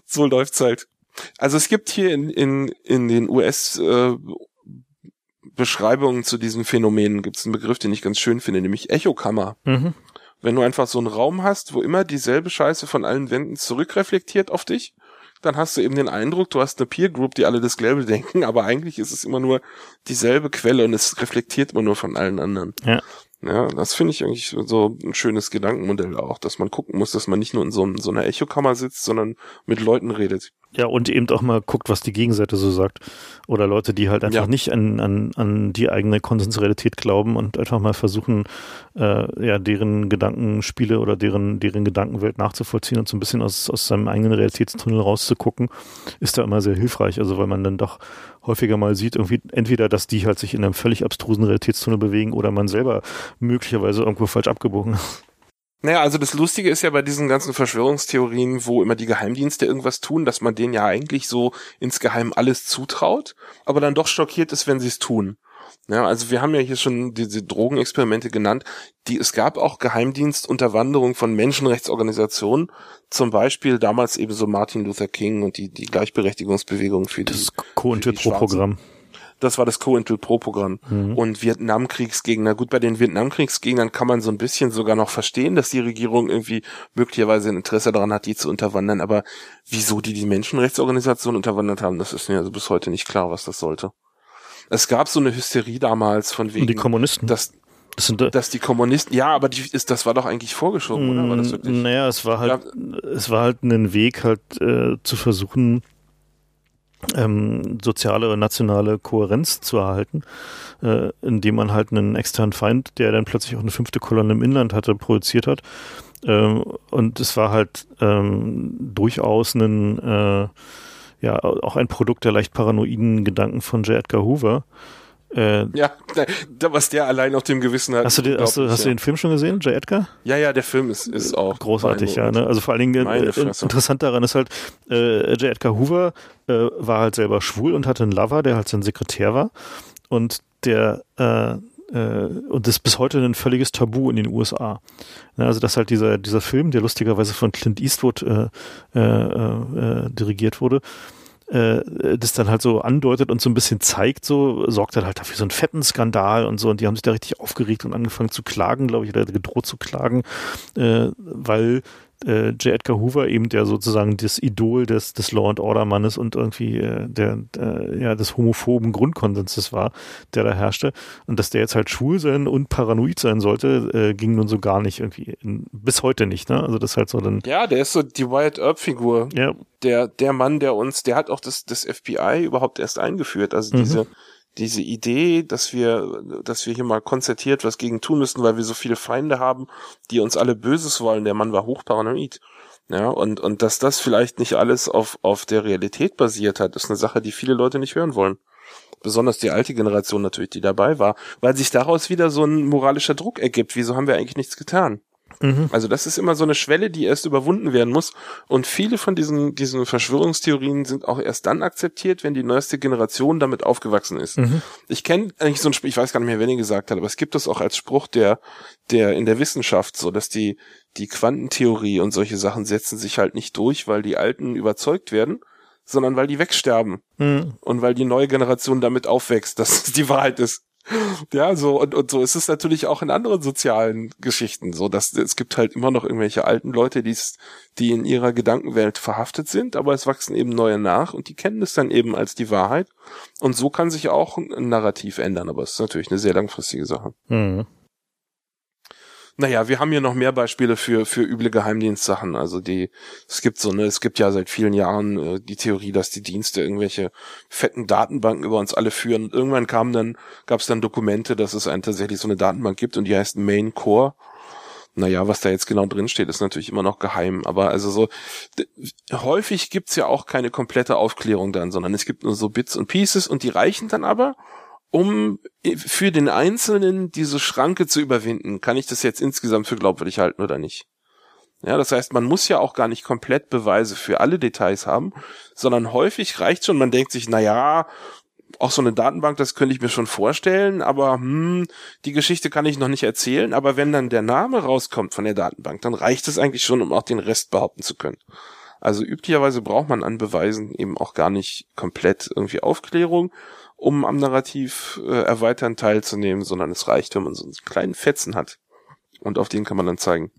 So läuft's halt. Also es gibt hier in, in, in den US äh, Beschreibungen zu diesen Phänomenen gibt es einen Begriff, den ich ganz schön finde, nämlich Echokammer. Mhm. Wenn du einfach so einen Raum hast, wo immer dieselbe Scheiße von allen Wänden zurückreflektiert auf dich, dann hast du eben den Eindruck, du hast eine Peer Group, die alle dasselbe denken, aber eigentlich ist es immer nur dieselbe Quelle und es reflektiert immer nur von allen anderen. Ja. Ja, das finde ich eigentlich so ein schönes Gedankenmodell auch, dass man gucken muss, dass man nicht nur in so, so einer Echokammer sitzt, sondern mit Leuten redet. Ja, und eben auch mal guckt, was die Gegenseite so sagt. Oder Leute, die halt einfach ja. nicht an, an, an die eigene Konsensrealität glauben und einfach mal versuchen, äh, ja, deren Gedankenspiele oder deren, deren Gedankenwelt nachzuvollziehen und so ein bisschen aus, aus seinem eigenen Realitätstunnel rauszugucken, ist da immer sehr hilfreich. Also weil man dann doch häufiger mal sieht, irgendwie entweder, dass die halt sich in einem völlig abstrusen Realitätstunnel bewegen oder man selber möglicherweise irgendwo falsch abgebogen ist. Naja, also das Lustige ist ja bei diesen ganzen Verschwörungstheorien, wo immer die Geheimdienste irgendwas tun, dass man denen ja eigentlich so insgeheim alles zutraut, aber dann doch schockiert ist, wenn sie es tun. Ja, also wir haben ja hier schon diese Drogenexperimente genannt, die es gab auch Geheimdienstunterwanderung von Menschenrechtsorganisationen, zum Beispiel damals eben so Martin Luther King und die, die Gleichberechtigungsbewegung für das die, Co-Interpro-Programm. Das war das COINTEL-Pro-Programm. Mhm. Und Vietnamkriegsgegner, gut, bei den Vietnamkriegsgegnern kann man so ein bisschen sogar noch verstehen, dass die Regierung irgendwie möglicherweise ein Interesse daran hat, die zu unterwandern. Aber wieso die die Menschenrechtsorganisation unterwandert haben, das ist mir also bis heute nicht klar, was das sollte. Es gab so eine Hysterie damals von wegen. Und die Kommunisten. Dass, das sind, dass die Kommunisten, ja, aber die ist, das war doch eigentlich vorgeschoben, oder? War das wirklich? Naja, es war halt, ja. es war halt ein Weg, halt äh, zu versuchen, ähm, soziale und nationale Kohärenz zu erhalten, äh, indem man halt einen externen Feind, der dann plötzlich auch eine fünfte Kolonne im Inland hatte, produziert hat. Ähm, und es war halt ähm, durchaus ein, äh, ja, auch ein Produkt der leicht paranoiden Gedanken von J. Edgar Hoover. Äh, ja, was der allein auf dem Gewissen hat. Hast du, den, hast, du, hast ja. du den Film schon gesehen, J. Edgar? Ja, ja, der Film ist, ist auch großartig, ja. Ne? Also vor allen Dingen äh, interessant daran ist halt, äh, J. Edgar Hoover äh, war halt selber schwul und hatte einen Lover, der halt sein Sekretär war. Und der äh, äh, und das ist bis heute ein völliges Tabu in den USA. Ne, also dass halt dieser dieser Film, der lustigerweise von Clint Eastwood äh, äh, äh, dirigiert wurde, äh, das dann halt so andeutet und so ein bisschen zeigt, so sorgt dann halt dafür so einen fetten Skandal und so und die haben sich da richtig aufgeregt und angefangen zu klagen, glaube ich, oder gedroht zu klagen, äh, weil äh, J. Edgar Hoover eben der sozusagen das Idol des, des Law and Order Mannes und irgendwie äh, der, der, ja, des homophoben Grundkonsenses war, der da herrschte. Und dass der jetzt halt schwul sein und paranoid sein sollte, äh, ging nun so gar nicht irgendwie. In, bis heute nicht, ne? Also das halt so dann. Ja, der ist so die Wyatt Earp Figur. Ja. Der, der Mann, der uns, der hat auch das, das FBI überhaupt erst eingeführt. Also mhm. diese, diese Idee, dass wir, dass wir hier mal konzertiert was gegen tun müssen, weil wir so viele Feinde haben, die uns alle Böses wollen. Der Mann war hochparanoid. Ja, und, und dass das vielleicht nicht alles auf, auf der Realität basiert hat, ist eine Sache, die viele Leute nicht hören wollen. Besonders die alte Generation natürlich, die dabei war, weil sich daraus wieder so ein moralischer Druck ergibt. Wieso haben wir eigentlich nichts getan? Mhm. Also das ist immer so eine Schwelle, die erst überwunden werden muss. Und viele von diesen, diesen Verschwörungstheorien sind auch erst dann akzeptiert, wenn die neueste Generation damit aufgewachsen ist. Mhm. Ich kenne eigentlich so ein Spruch, ich weiß gar nicht mehr, wer ihn gesagt hat, aber es gibt das auch als Spruch der, der in der Wissenschaft so, dass die, die Quantentheorie und solche Sachen setzen sich halt nicht durch, weil die Alten überzeugt werden, sondern weil die wegsterben. Mhm. Und weil die neue Generation damit aufwächst, dass es die Wahrheit ist. Ja, so, und, und so ist es natürlich auch in anderen sozialen Geschichten so, dass es gibt halt immer noch irgendwelche alten Leute, die's, die in ihrer Gedankenwelt verhaftet sind, aber es wachsen eben neue nach und die kennen es dann eben als die Wahrheit. Und so kann sich auch ein Narrativ ändern, aber es ist natürlich eine sehr langfristige Sache. Mhm. Naja, wir haben hier noch mehr Beispiele für, für üble Geheimdienstsachen. Also die, es gibt so, ne, es gibt ja seit vielen Jahren äh, die Theorie, dass die Dienste irgendwelche fetten Datenbanken über uns alle führen. Und irgendwann kam dann, gab es dann Dokumente, dass es einen tatsächlich so eine Datenbank gibt und die heißt Main Core. Naja, was da jetzt genau drin steht, ist natürlich immer noch geheim. Aber also so, häufig gibt's ja auch keine komplette Aufklärung dann, sondern es gibt nur so Bits und Pieces und die reichen dann aber um für den Einzelnen diese Schranke zu überwinden, kann ich das jetzt insgesamt für glaubwürdig halten oder nicht? Ja, das heißt, man muss ja auch gar nicht komplett Beweise für alle Details haben, sondern häufig reicht schon, man denkt sich, na ja, auch so eine Datenbank, das könnte ich mir schon vorstellen, aber hm, die Geschichte kann ich noch nicht erzählen. Aber wenn dann der Name rauskommt von der Datenbank, dann reicht es eigentlich schon, um auch den Rest behaupten zu können. Also üblicherweise braucht man an Beweisen eben auch gar nicht komplett irgendwie Aufklärung, um am Narrativ äh, erweitern teilzunehmen, sondern es reicht, wenn man so einen kleinen Fetzen hat. Und auf den kann man dann zeigen.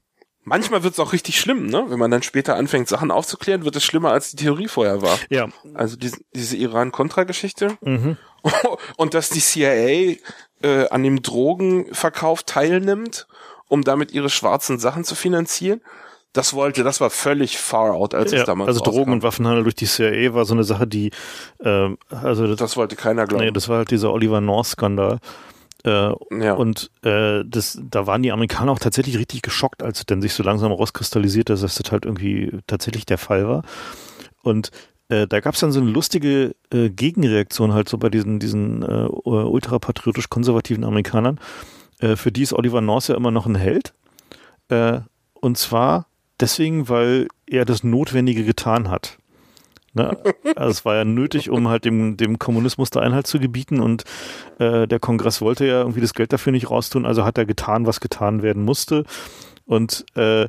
Manchmal wird es auch richtig schlimm, ne? Wenn man dann später anfängt, Sachen aufzuklären, wird es schlimmer, als die Theorie vorher war. Ja. Also diese, diese Iran-Contra-Geschichte. Mhm. Und dass die CIA äh, an dem Drogenverkauf teilnimmt, um damit ihre schwarzen Sachen zu finanzieren. Das wollte, das war völlig far out, als ja, es damals Also rauskam. Drogen- und Waffenhandel durch die CIA war so eine Sache, die, ähm, also das, Das wollte keiner glauben. nee, das war halt dieser Oliver North-Skandal. Äh, ja. Und äh, das, da waren die Amerikaner auch tatsächlich richtig geschockt, als es dann sich so langsam rauskristallisiert, dass das halt irgendwie tatsächlich der Fall war. Und äh, da gab es dann so eine lustige äh, Gegenreaktion halt so bei diesen, diesen äh, ultrapatriotisch konservativen Amerikanern. Äh, für die ist Oliver North ja immer noch ein Held. Äh, und zwar deswegen, weil er das Notwendige getan hat. Ne? Also es war ja nötig, um halt dem, dem Kommunismus da Einhalt zu gebieten und äh, der Kongress wollte ja irgendwie das Geld dafür nicht raustun, also hat er getan, was getan werden musste. Und äh,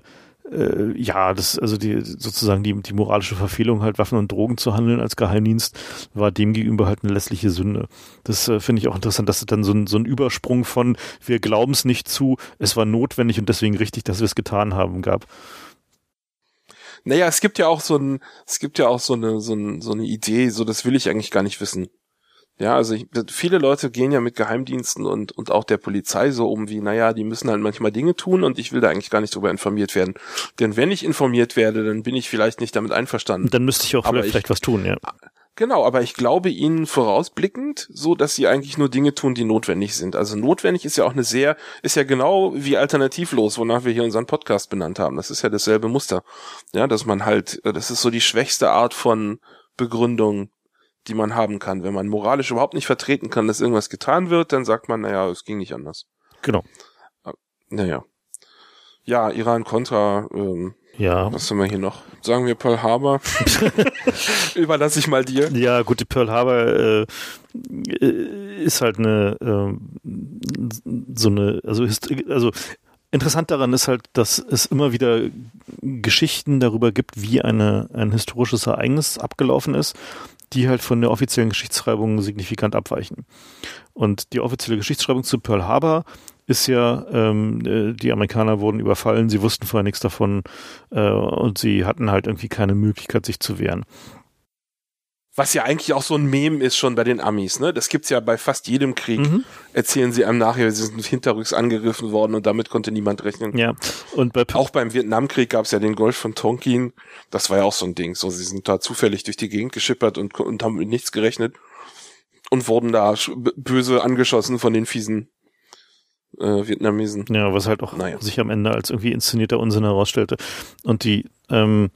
äh, ja, das, also die sozusagen die, die moralische Verfehlung, halt Waffen und Drogen zu handeln als Geheimdienst, war dem gegenüber halt eine lässliche Sünde. Das äh, finde ich auch interessant, dass es dann so ein, so ein Übersprung von wir glauben es nicht zu, es war notwendig und deswegen richtig, dass wir es getan haben, gab. Naja, es gibt ja auch so ein, es gibt ja auch so eine, so, ein, so eine Idee, so das will ich eigentlich gar nicht wissen. Ja, also ich, viele Leute gehen ja mit Geheimdiensten und, und auch der Polizei so um wie, naja, die müssen halt manchmal Dinge tun und ich will da eigentlich gar nicht drüber informiert werden. Denn wenn ich informiert werde, dann bin ich vielleicht nicht damit einverstanden. Dann müsste ich auch vielleicht, ich- was tun, ja. Genau, aber ich glaube ihnen vorausblickend, so dass sie eigentlich nur Dinge tun, die notwendig sind. Also notwendig ist ja auch eine sehr, ist ja genau wie alternativlos, wonach wir hier unseren Podcast benannt haben. Das ist ja dasselbe Muster. Ja, dass man halt, das ist so die schwächste Art von Begründung, die man haben kann. Wenn man moralisch überhaupt nicht vertreten kann, dass irgendwas getan wird, dann sagt man, naja, es ging nicht anders. Genau. Naja. Ja, Iran-Contra, ähm, Ja. was haben wir hier noch? Sagen wir Pearl Harbor. Überlasse ich mal dir. Ja, gut, die Pearl Harbor äh, äh, ist halt eine ähm, so eine, also, also interessant daran ist halt, dass es immer wieder Geschichten darüber gibt, wie eine, ein historisches Ereignis abgelaufen ist, die halt von der offiziellen Geschichtsschreibung signifikant abweichen. Und die offizielle Geschichtsschreibung zu Pearl Harbor ist ja, ähm, äh, die Amerikaner wurden überfallen, sie wussten vorher nichts davon äh, und sie hatten halt irgendwie keine Möglichkeit, sich zu wehren. Was ja eigentlich auch so ein Meme ist schon bei den Amis, ne? Das gibt's ja bei fast jedem Krieg. Mhm. Erzählen sie einem nachher, sie sind hinterrücks angegriffen worden und damit konnte niemand rechnen. Ja, und bei Auch beim Vietnamkrieg gab's ja den Golf von Tonkin. Das war ja auch so ein Ding. So, sie sind da zufällig durch die Gegend geschippert und, und haben mit nichts gerechnet und wurden da böse angeschossen von den fiesen äh, Vietnamesen. Ja, was halt auch Naja. sich am Ende als irgendwie inszenierter Unsinn herausstellte. Und die, ähm,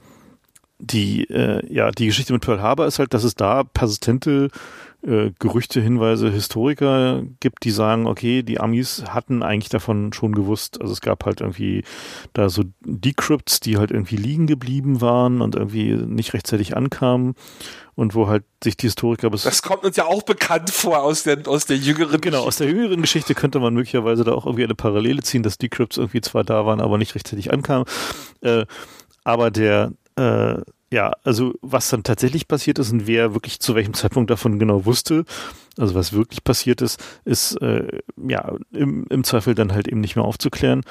die, äh, ja, die Geschichte mit Pearl Harbor ist halt, dass es da persistente äh, Gerüchte, Hinweise, Historiker gibt, die sagen, okay, die Amis hatten eigentlich davon schon gewusst. Also es gab halt irgendwie da so Decrypts, die halt irgendwie liegen geblieben waren und irgendwie nicht rechtzeitig ankamen und wo halt sich die Historiker bis Das kommt uns ja auch bekannt vor aus der, aus der jüngeren Genau, aus der jüngeren Geschichte könnte man möglicherweise da auch irgendwie eine Parallele ziehen, dass Decrypts irgendwie zwar da waren, aber nicht rechtzeitig ankamen. Äh, aber der, äh, ja, also was dann tatsächlich passiert ist und wer wirklich zu welchem Zeitpunkt davon genau wusste, also was wirklich passiert ist, ist äh, ja im, im Zweifel dann halt eben nicht mehr aufzuklären.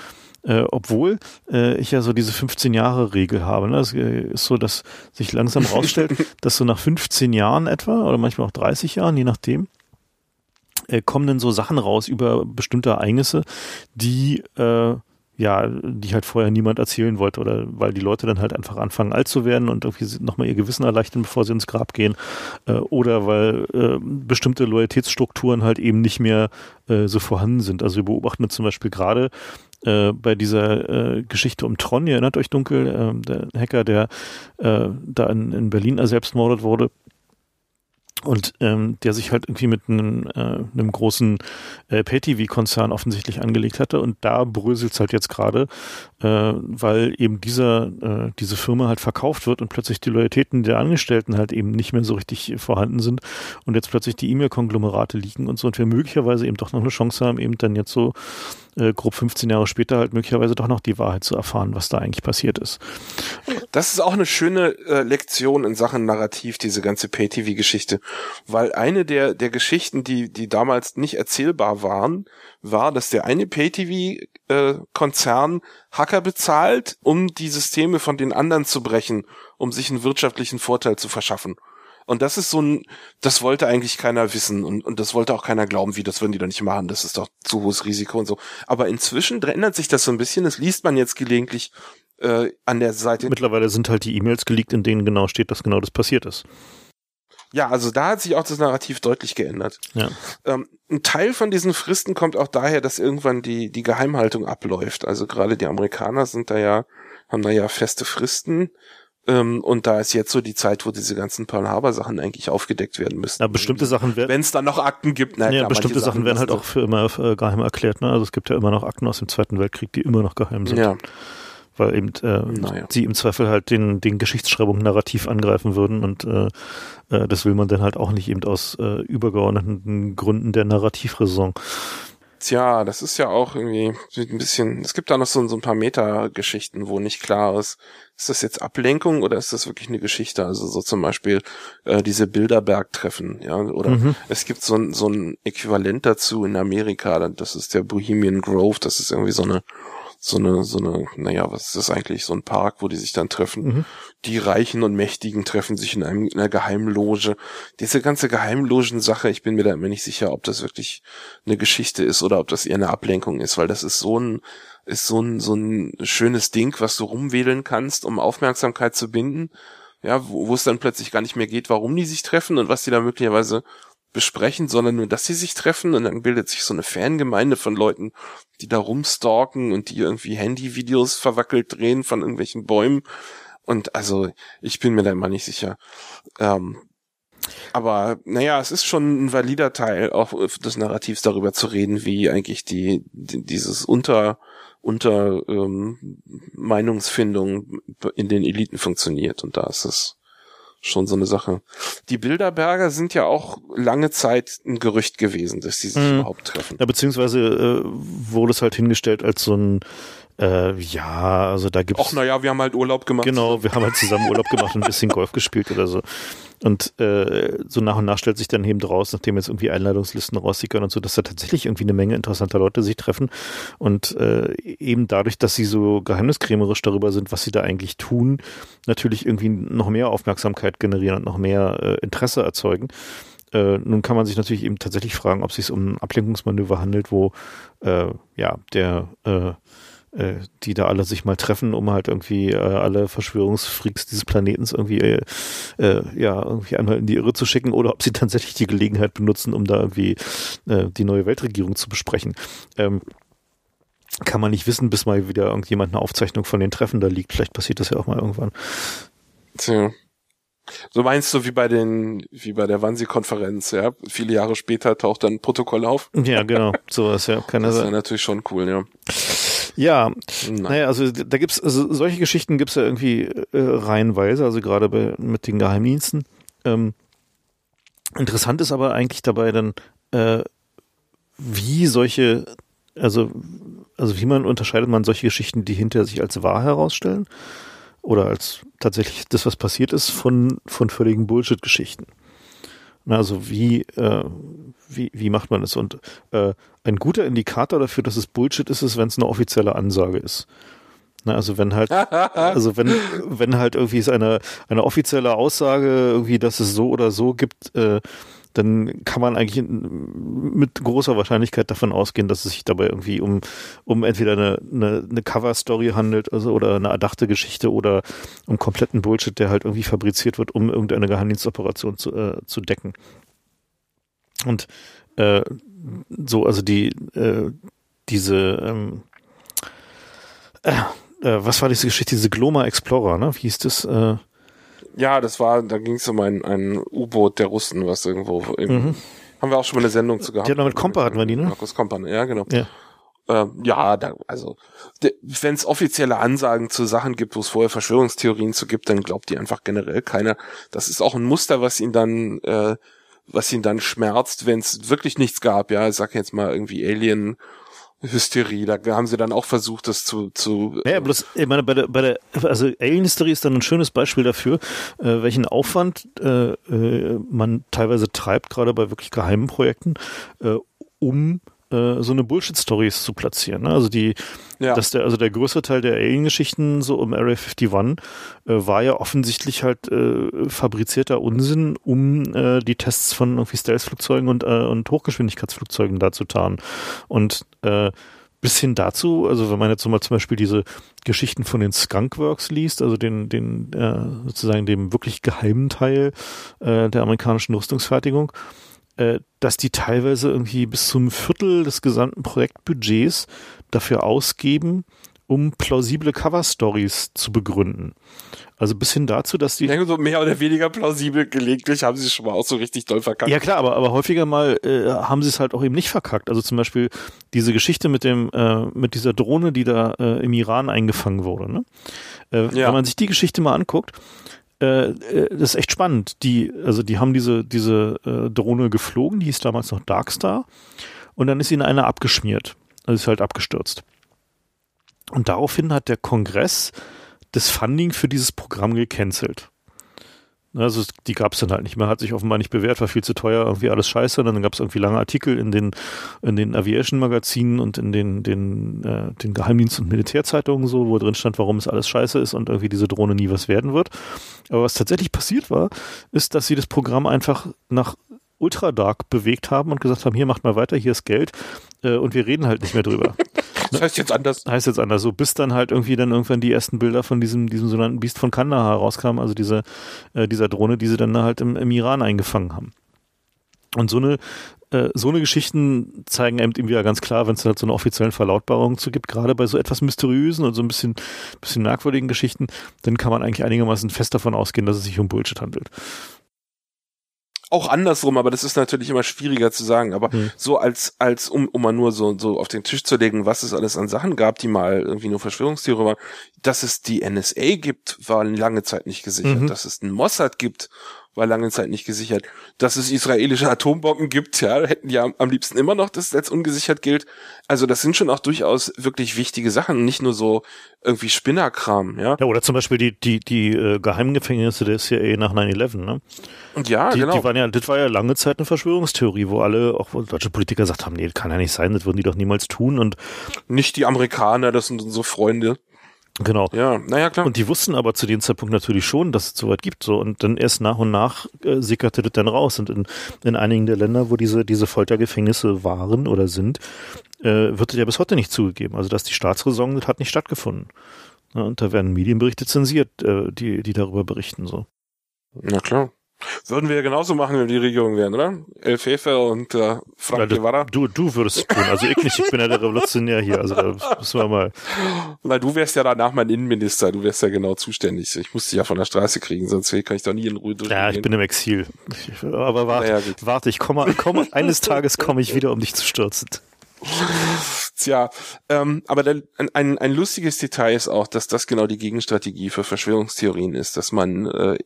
Äh, obwohl äh, ich ja so diese 15 Jahre Regel habe. Ne? Es äh, ist so, dass sich langsam rausstellt, dass so nach 15 Jahren etwa oder manchmal auch 30 Jahren, je nachdem, äh, kommen dann so Sachen raus über bestimmte Ereignisse, die äh, ja, die halt vorher niemand erzählen wollte oder weil die Leute dann halt einfach anfangen alt zu werden und irgendwie nochmal ihr Gewissen erleichtern, bevor sie ins Grab gehen äh, oder weil äh, bestimmte Loyalitätsstrukturen halt eben nicht mehr äh, so vorhanden sind. Also wir beobachten zum Beispiel gerade äh, bei dieser äh, Geschichte um Tron, ihr erinnert euch dunkel, äh, der Hacker, der äh, da in, in Berlin selbstmordet wurde, und ähm, der sich halt irgendwie mit einem, äh, einem großen äh, Pay-TV-Konzern offensichtlich angelegt hatte. Und da bröselt es halt jetzt gerade, äh, weil eben dieser äh, diese Firma halt verkauft wird und plötzlich die Loyalitäten der Angestellten halt eben nicht mehr so richtig vorhanden sind und jetzt plötzlich die E-Mail-Konglomerate liegen und so. Und wir möglicherweise eben doch noch eine Chance haben, eben dann jetzt so äh, grob 15 Jahre später halt möglicherweise doch noch die Wahrheit zu erfahren, was da eigentlich passiert ist. Das ist auch eine schöne äh, Lektion in Sachen Narrativ, diese ganze Pay-TV-Geschichte, weil eine der, der Geschichten, die, die damals nicht erzählbar waren, war, dass der eine Pay-TV-Konzern äh, Hacker bezahlt, um die Systeme von den anderen zu brechen, um sich einen wirtschaftlichen Vorteil zu verschaffen. Und das ist so ein, das wollte eigentlich keiner wissen und, und das wollte auch keiner glauben, wie das würden die doch nicht machen, das ist doch zu hohes Risiko und so. Aber inzwischen ändert sich das so ein bisschen, das liest man jetzt gelegentlich äh, an der Seite. Mittlerweile sind halt die E-Mails geleakt, in denen genau steht, dass genau das passiert ist. Ja, also da hat sich auch das Narrativ deutlich geändert. Ja. Ähm, ein Teil von diesen Fristen kommt auch daher, dass irgendwann die, die Geheimhaltung abläuft. Also gerade die Amerikaner sind da ja, haben da ja feste Fristen ähm, und da ist jetzt so die Zeit, wo diese ganzen Pearl Harbor Sachen eigentlich aufgedeckt werden müssen. Ja, bestimmte Sachen werden. Wenn es dann noch Akten gibt, na, ja, klar, bestimmte Sachen, werden halt auch für immer äh, geheim erklärt. Ne? Also es gibt ja immer noch Akten aus dem Zweiten Weltkrieg, die immer noch geheim sind. Ja. Weil eben äh, naja. sie im Zweifel halt den, den Geschichtsschreibung narrativ angreifen würden und äh, äh, das will man dann halt auch nicht eben aus äh, übergeordneten Gründen der Narrativraison. Tja, das ist ja auch irgendwie ein bisschen, es gibt da noch so, so ein paar Meta-Geschichten, wo nicht klar ist, ist das jetzt Ablenkung oder ist das wirklich eine Geschichte? Also so zum Beispiel äh, diese Bilderberg-Treffen, ja, oder mhm. es gibt so ein, so ein Äquivalent dazu in Amerika, das ist der Bohemian Grove, das ist irgendwie so eine so eine, so eine, naja, was ist das eigentlich, so ein Park, wo die sich dann treffen. Mhm. Die Reichen und Mächtigen treffen sich in, einem, in einer Geheimloge. Diese ganze Geheimlogen-Sache, ich bin mir da immer nicht sicher, ob das wirklich eine Geschichte ist oder ob das eher eine Ablenkung ist, weil das ist so ein, ist so ein, so ein schönes Ding, was du rumwedeln kannst, um Aufmerksamkeit zu binden. Ja, wo, wo es dann plötzlich gar nicht mehr geht, warum die sich treffen und was die da möglicherweise besprechen, sondern nur, dass sie sich treffen und dann bildet sich so eine Fangemeinde von Leuten, die da rumstalken und die irgendwie Handyvideos verwackelt drehen von irgendwelchen Bäumen. Und also, ich bin mir da immer nicht sicher. Ähm, aber naja, es ist schon ein valider Teil auch des Narrativs darüber zu reden, wie eigentlich die, die dieses unter unter ähm, Meinungsfindung in den Eliten funktioniert. Und da ist es schon so eine Sache. Die Bilderberger sind ja auch lange Zeit ein Gerücht gewesen, dass sie sich mhm. überhaupt treffen. Ja, beziehungsweise äh, wurde es halt hingestellt als so ein äh, ja, also da gibt's. Ach, naja, wir haben halt Urlaub gemacht. Genau, wir haben halt zusammen Urlaub gemacht und ein bisschen Golf gespielt oder so. Und äh, so nach und nach stellt sich dann eben draus, nachdem jetzt irgendwie Einladungslisten raussickern und so, dass da tatsächlich irgendwie eine Menge interessanter Leute sich treffen. Und äh, eben dadurch, dass sie so geheimniskrämerisch darüber sind, was sie da eigentlich tun, natürlich irgendwie noch mehr Aufmerksamkeit generieren und noch mehr äh, Interesse erzeugen. Äh, nun kann man sich natürlich eben tatsächlich fragen, ob es sich um ein Ablenkungsmanöver handelt, wo äh, ja der äh, äh, die da alle sich mal treffen, um halt irgendwie äh, alle Verschwörungsfreaks dieses Planetens irgendwie äh, äh, ja irgendwie einmal in die Irre zu schicken oder ob sie tatsächlich die Gelegenheit benutzen, um da irgendwie äh, die neue Weltregierung zu besprechen. Ähm, kann man nicht wissen, bis mal wieder irgendjemand eine Aufzeichnung von den Treffen da liegt. Vielleicht passiert das ja auch mal irgendwann. Tja. So meinst du wie bei den, wie bei der Wannsee-Konferenz, ja? Viele Jahre später taucht dann ein Protokoll auf. Ja, genau. Sowas, ja. Kann das ist ja natürlich schon cool, ja. Ja, Nein. naja, also da gibt's, also solche Geschichten gibt's ja irgendwie äh, reihenweise, also gerade bei, mit den Geheimdiensten. Ähm, interessant ist aber eigentlich dabei dann, äh, wie solche, also, also wie man unterscheidet man solche Geschichten, die hinter sich als wahr herausstellen oder als tatsächlich das, was passiert ist, von, von völligen Bullshit-Geschichten. Also wie, äh, wie, wie macht man das? Und äh, ein guter Indikator dafür, dass es Bullshit ist, ist, wenn es eine offizielle Ansage ist. Na, also wenn halt, also wenn, wenn halt irgendwie es eine, eine offizielle Aussage irgendwie, dass es so oder so gibt, äh, dann kann man eigentlich mit großer Wahrscheinlichkeit davon ausgehen, dass es sich dabei irgendwie um, um entweder eine, eine, eine Cover-Story handelt, also oder eine erdachte Geschichte oder um kompletten Bullshit, der halt irgendwie fabriziert wird, um irgendeine Geheimdienstoperation zu, äh, zu decken. Und äh, so, also die, äh, diese, ähm, äh, äh, was war diese Geschichte, diese Gloma Explorer, ne? Wie hieß das? Äh, Ja, das war, da ging es um ein, ein U-Boot der Russen, was irgendwo im, mhm. haben wir auch schon mal eine Sendung zu gehabt. Ja, mit Kompa hatten wir die, ne? Markus Kompa, ja, genau. Ja. Äh, ja, da, also wenn es offizielle Ansagen zu Sachen gibt, wo es vorher Verschwörungstheorien zu gibt, dann glaubt die einfach generell keiner. Das ist auch ein Muster, was ihn dann, äh, was ihn dann schmerzt, wenn es wirklich nichts gab. Ja, ich sag jetzt mal irgendwie Alien. Hysterie, da haben sie dann auch versucht, das zu, zu Ja, bloß, ich meine, bei der, bei der, also Alien-Hysterie ist dann ein schönes Beispiel dafür, äh, welchen Aufwand äh, äh, man teilweise treibt, gerade bei wirklich geheimen Projekten, äh, um äh, so eine Bullshit-Stories zu platzieren. Ne? Also die, ja. dass der, also der größere Teil der Alien-Geschichten so um Area 51 äh, war ja offensichtlich halt äh, fabrizierter Unsinn, um äh, die Tests von irgendwie Stealth-Flugzeugen und, äh, und Hochgeschwindigkeitsflugzeugen da zu tarnen. Und äh, bis hin dazu, also wenn man jetzt so mal zum Beispiel diese Geschichten von den Skunkworks liest, also den, den äh, sozusagen dem wirklich geheimen Teil äh, der amerikanischen Rüstungsfertigung, dass die teilweise irgendwie bis zum Viertel des gesamten Projektbudgets dafür ausgeben, um plausible Cover-Stories zu begründen. Also bis hin dazu, dass die. Ja, so mehr oder weniger plausibel gelegentlich haben sie es schon mal auch so richtig doll verkackt. Ja klar, aber, aber häufiger mal äh, haben sie es halt auch eben nicht verkackt. Also zum Beispiel diese Geschichte mit dem, äh, mit dieser Drohne, die da äh, im Iran eingefangen wurde. Ne? Äh, ja. Wenn man sich die Geschichte mal anguckt, äh, äh, das ist echt spannend. Die, also die haben diese, diese äh, Drohne geflogen, die hieß damals noch Darkstar, und dann ist ihnen einer abgeschmiert. Also ist halt abgestürzt. Und daraufhin hat der Kongress das Funding für dieses Programm gecancelt. Also die gab es dann halt nicht mehr, hat sich offenbar nicht bewährt, war viel zu teuer, irgendwie alles scheiße. Und dann gab es irgendwie lange Artikel in den, in den Aviation-Magazinen und in den, den, äh, den Geheimdienst- und Militärzeitungen so, wo drin stand, warum es alles scheiße ist und irgendwie diese Drohne nie was werden wird. Aber was tatsächlich passiert war, ist, dass sie das Programm einfach nach Ultra Dark bewegt haben und gesagt haben, hier macht mal weiter, hier ist Geld äh, und wir reden halt nicht mehr drüber. Das heißt jetzt anders. Heißt jetzt anders. So bis dann halt irgendwie dann irgendwann die ersten Bilder von diesem, diesem sogenannten Biest von Kandahar rauskamen, also diese, äh, dieser Drohne, die sie dann halt im, im Iran eingefangen haben. Und so eine, äh, so eine Geschichten zeigen eben wieder ganz klar, wenn es halt so eine offiziellen Verlautbarung zu gibt, gerade bei so etwas mysteriösen und so ein bisschen, bisschen merkwürdigen Geschichten, dann kann man eigentlich einigermaßen fest davon ausgehen, dass es sich um Bullshit handelt auch andersrum, aber das ist natürlich immer schwieriger zu sagen. Aber mhm. so als, als um, um mal nur so, so auf den Tisch zu legen, was es alles an Sachen gab, die mal irgendwie nur Verschwörungstheorie waren, dass es die NSA gibt, war lange Zeit nicht gesichert. Mhm. Dass es einen Mossad gibt, war lange Zeit nicht gesichert. Dass es israelische Atombomben gibt, ja, hätten ja am liebsten immer noch, dass als ungesichert gilt. Also das sind schon auch durchaus wirklich wichtige Sachen, nicht nur so irgendwie Spinnerkram, ja. Ja, oder zum Beispiel die, die, die äh, Geheimgefängnisse der CIA nach 9-11, ne? Und ja, die, genau. Die waren ja, das war ja lange Zeit eine Verschwörungstheorie, wo alle, auch deutsche Politiker gesagt haben, nee, das kann ja nicht sein, das würden die doch niemals tun und nicht die Amerikaner, das sind unsere Freunde. Genau. Ja, naja, klar. Und die wussten aber zu dem Zeitpunkt natürlich schon, dass es soweit gibt. So. Und dann erst nach und nach äh, sickerte das dann raus. Und in, in einigen der Länder, wo diese, diese Foltergefängnisse waren oder sind, äh, wird das ja bis heute nicht zugegeben. Also, dass die Staatsräson, das hat nicht stattgefunden. Ja, und da werden Medienberichte zensiert, äh, die, die darüber berichten. So. Na klar. Würden wir ja genauso machen, wenn wir die Regierung wären, oder? El Fefe und äh, Frank ja, Guevara. Du, du würdest es tun, also ich nicht, ich bin ja der Revolutionär hier, also da müssen wir mal. Weil du wärst ja danach mein Innenminister, du wärst ja genau zuständig. Ich musste dich ja von der Straße kriegen, sonst kann ich doch nie in Ruhe durch. Ja, ich bin im Exil. aber warte, naja, warte, ich komme, komme, eines Tages komme ich wieder, um dich zu stürzen. Tja, ähm, aber der, ein, ein lustiges Detail ist auch, dass das genau die Gegenstrategie für Verschwörungstheorien ist, dass man äh,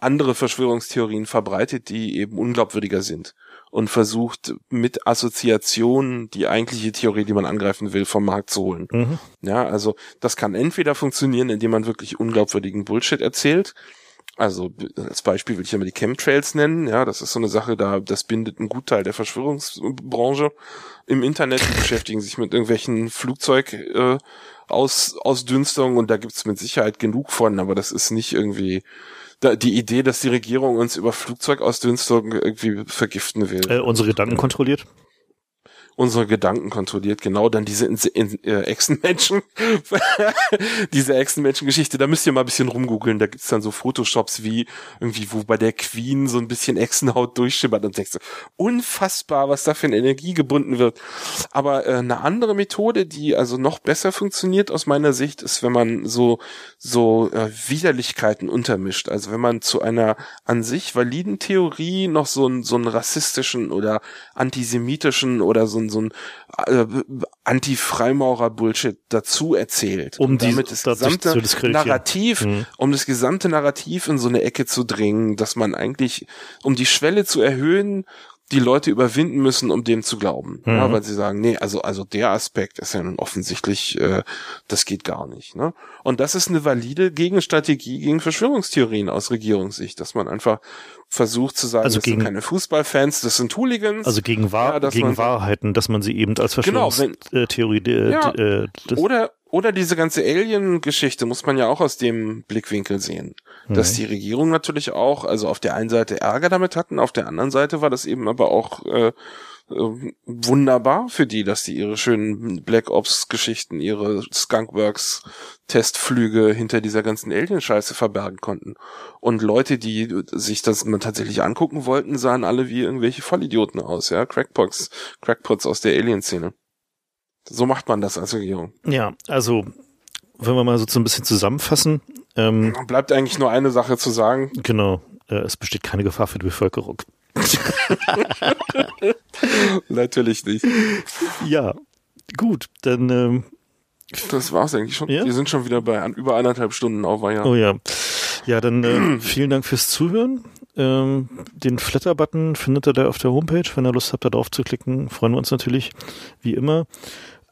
andere Verschwörungstheorien verbreitet, die eben unglaubwürdiger sind und versucht mit Assoziationen die eigentliche Theorie, die man angreifen will, vom Markt zu holen. Mhm. Ja, also das kann entweder funktionieren, indem man wirklich unglaubwürdigen Bullshit erzählt, also als Beispiel will ich mal die Chemtrails nennen. Ja, das ist so eine Sache, da das bindet einen Gutteil der Verschwörungsbranche im Internet. Die beschäftigen sich mit irgendwelchen Flugzeug äh, aus Ausdünstungen und da gibt's mit Sicherheit genug von, aber das ist nicht irgendwie da, die Idee, dass die Regierung uns über Flugzeugausdünstungen irgendwie vergiften will. Äh, unsere Gedanken kontrolliert? Unsere Gedanken kontrolliert. Genau dann diese in, äh, Echsenmenschen, diese Echsenmenschen-Geschichte, da müsst ihr mal ein bisschen rumgoogeln. Da gibt's dann so Photoshops wie irgendwie, wo bei der Queen so ein bisschen Echsenhaut durchschimmert und denkst so, unfassbar, was da für eine Energie gebunden wird. Aber äh, eine andere Methode, die also noch besser funktioniert aus meiner Sicht, ist, wenn man so so äh, Widerlichkeiten untermischt. Also wenn man zu einer an sich validen Theorie noch so einen so einen rassistischen oder antisemitischen oder so einen so ein äh, Anti-Freimaurer-Bullshit dazu erzählt. Um die- damit das gesamte. Narrativ, Mhm. um das gesamte Narrativ in so eine Ecke zu drängen, dass man eigentlich, um die Schwelle zu erhöhen, die Leute überwinden müssen, um dem zu glauben. Ja, Mhm. weil sie sagen, nee, also, also der Aspekt ist ja nun offensichtlich, äh, das geht gar nicht. Ne? Und das ist eine valide Gegenstrategie gegen Verschwörungstheorien aus Regierungssicht, dass man einfach versucht zu sagen, Also das gegen- sind keine Fußballfans, das sind Hooligans. Also gegen, Wahr Ja, gegen man- Wahrheiten, dass man sie eben als Genau, wenn- Verschwörungstheorie äh, Ja. äh, Oder, oder diese ganze Alien-Geschichte muss man ja auch aus dem Blickwinkel sehen. Dass Mhm. die Regierung natürlich auch, also auf der einen Seite Ärger damit hatten, auf der anderen Seite war das eben aber auch äh, äh, wunderbar für die, dass die ihre schönen Black Ops-Geschichten, ihre Skunkworks-Testflüge hinter dieser ganzen Alien-Scheiße verbergen konnten. Und Leute, die sich das mal tatsächlich angucken wollten, sahen alle wie irgendwelche Vollidioten aus, ja, Crackpots, Crackpots aus der Alien-Szene. So macht man das als Regierung. ja, also wenn wir mal so ein bisschen zusammenfassen, ähm, Bleibt eigentlich nur eine Sache zu sagen. genau, äh, es besteht keine Gefahr für die Bevölkerung. Natürlich nicht. Ja, gut, dann ähm, Das war's eigentlich schon. Ja? Wir sind schon wieder bei an, über eineinhalb Stunden auf, ja. Oh ja. Ja, dann äh, vielen Dank fürs Zuhören. Ähm, den Flatter-Button findet ihr da auf der Homepage. Wenn ihr Lust habt, da drauf zu klicken, freuen wir uns natürlich, wie immer.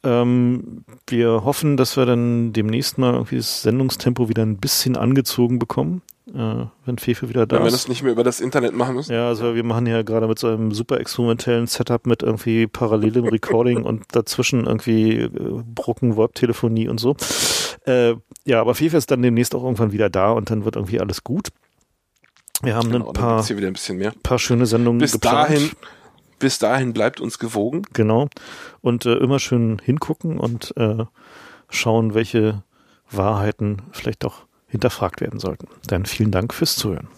Ähm, wir hoffen, dass wir dann demnächst mal irgendwie das Sendungstempo wieder ein bisschen angezogen bekommen, äh, wenn Fefe wieder da Wenn wir ist. das nicht mehr über das Internet machen müssen. Ja, also wir machen ja gerade mit so einem super experimentellen Setup mit irgendwie parallelem Recording und dazwischen irgendwie äh, Brucken, Web-Telefonie und so. Äh, ja, aber FIFA ist dann demnächst auch irgendwann wieder da und dann wird irgendwie alles gut. Wir haben Genau, ein paar, ein paar schöne Sendungen Bis geplant. dahin, bis dahin bleibt uns gewogen. Genau. Und äh, immer schön hingucken und äh, schauen, welche Wahrheiten vielleicht doch hinterfragt werden sollten. Dann vielen Dank fürs Zuhören.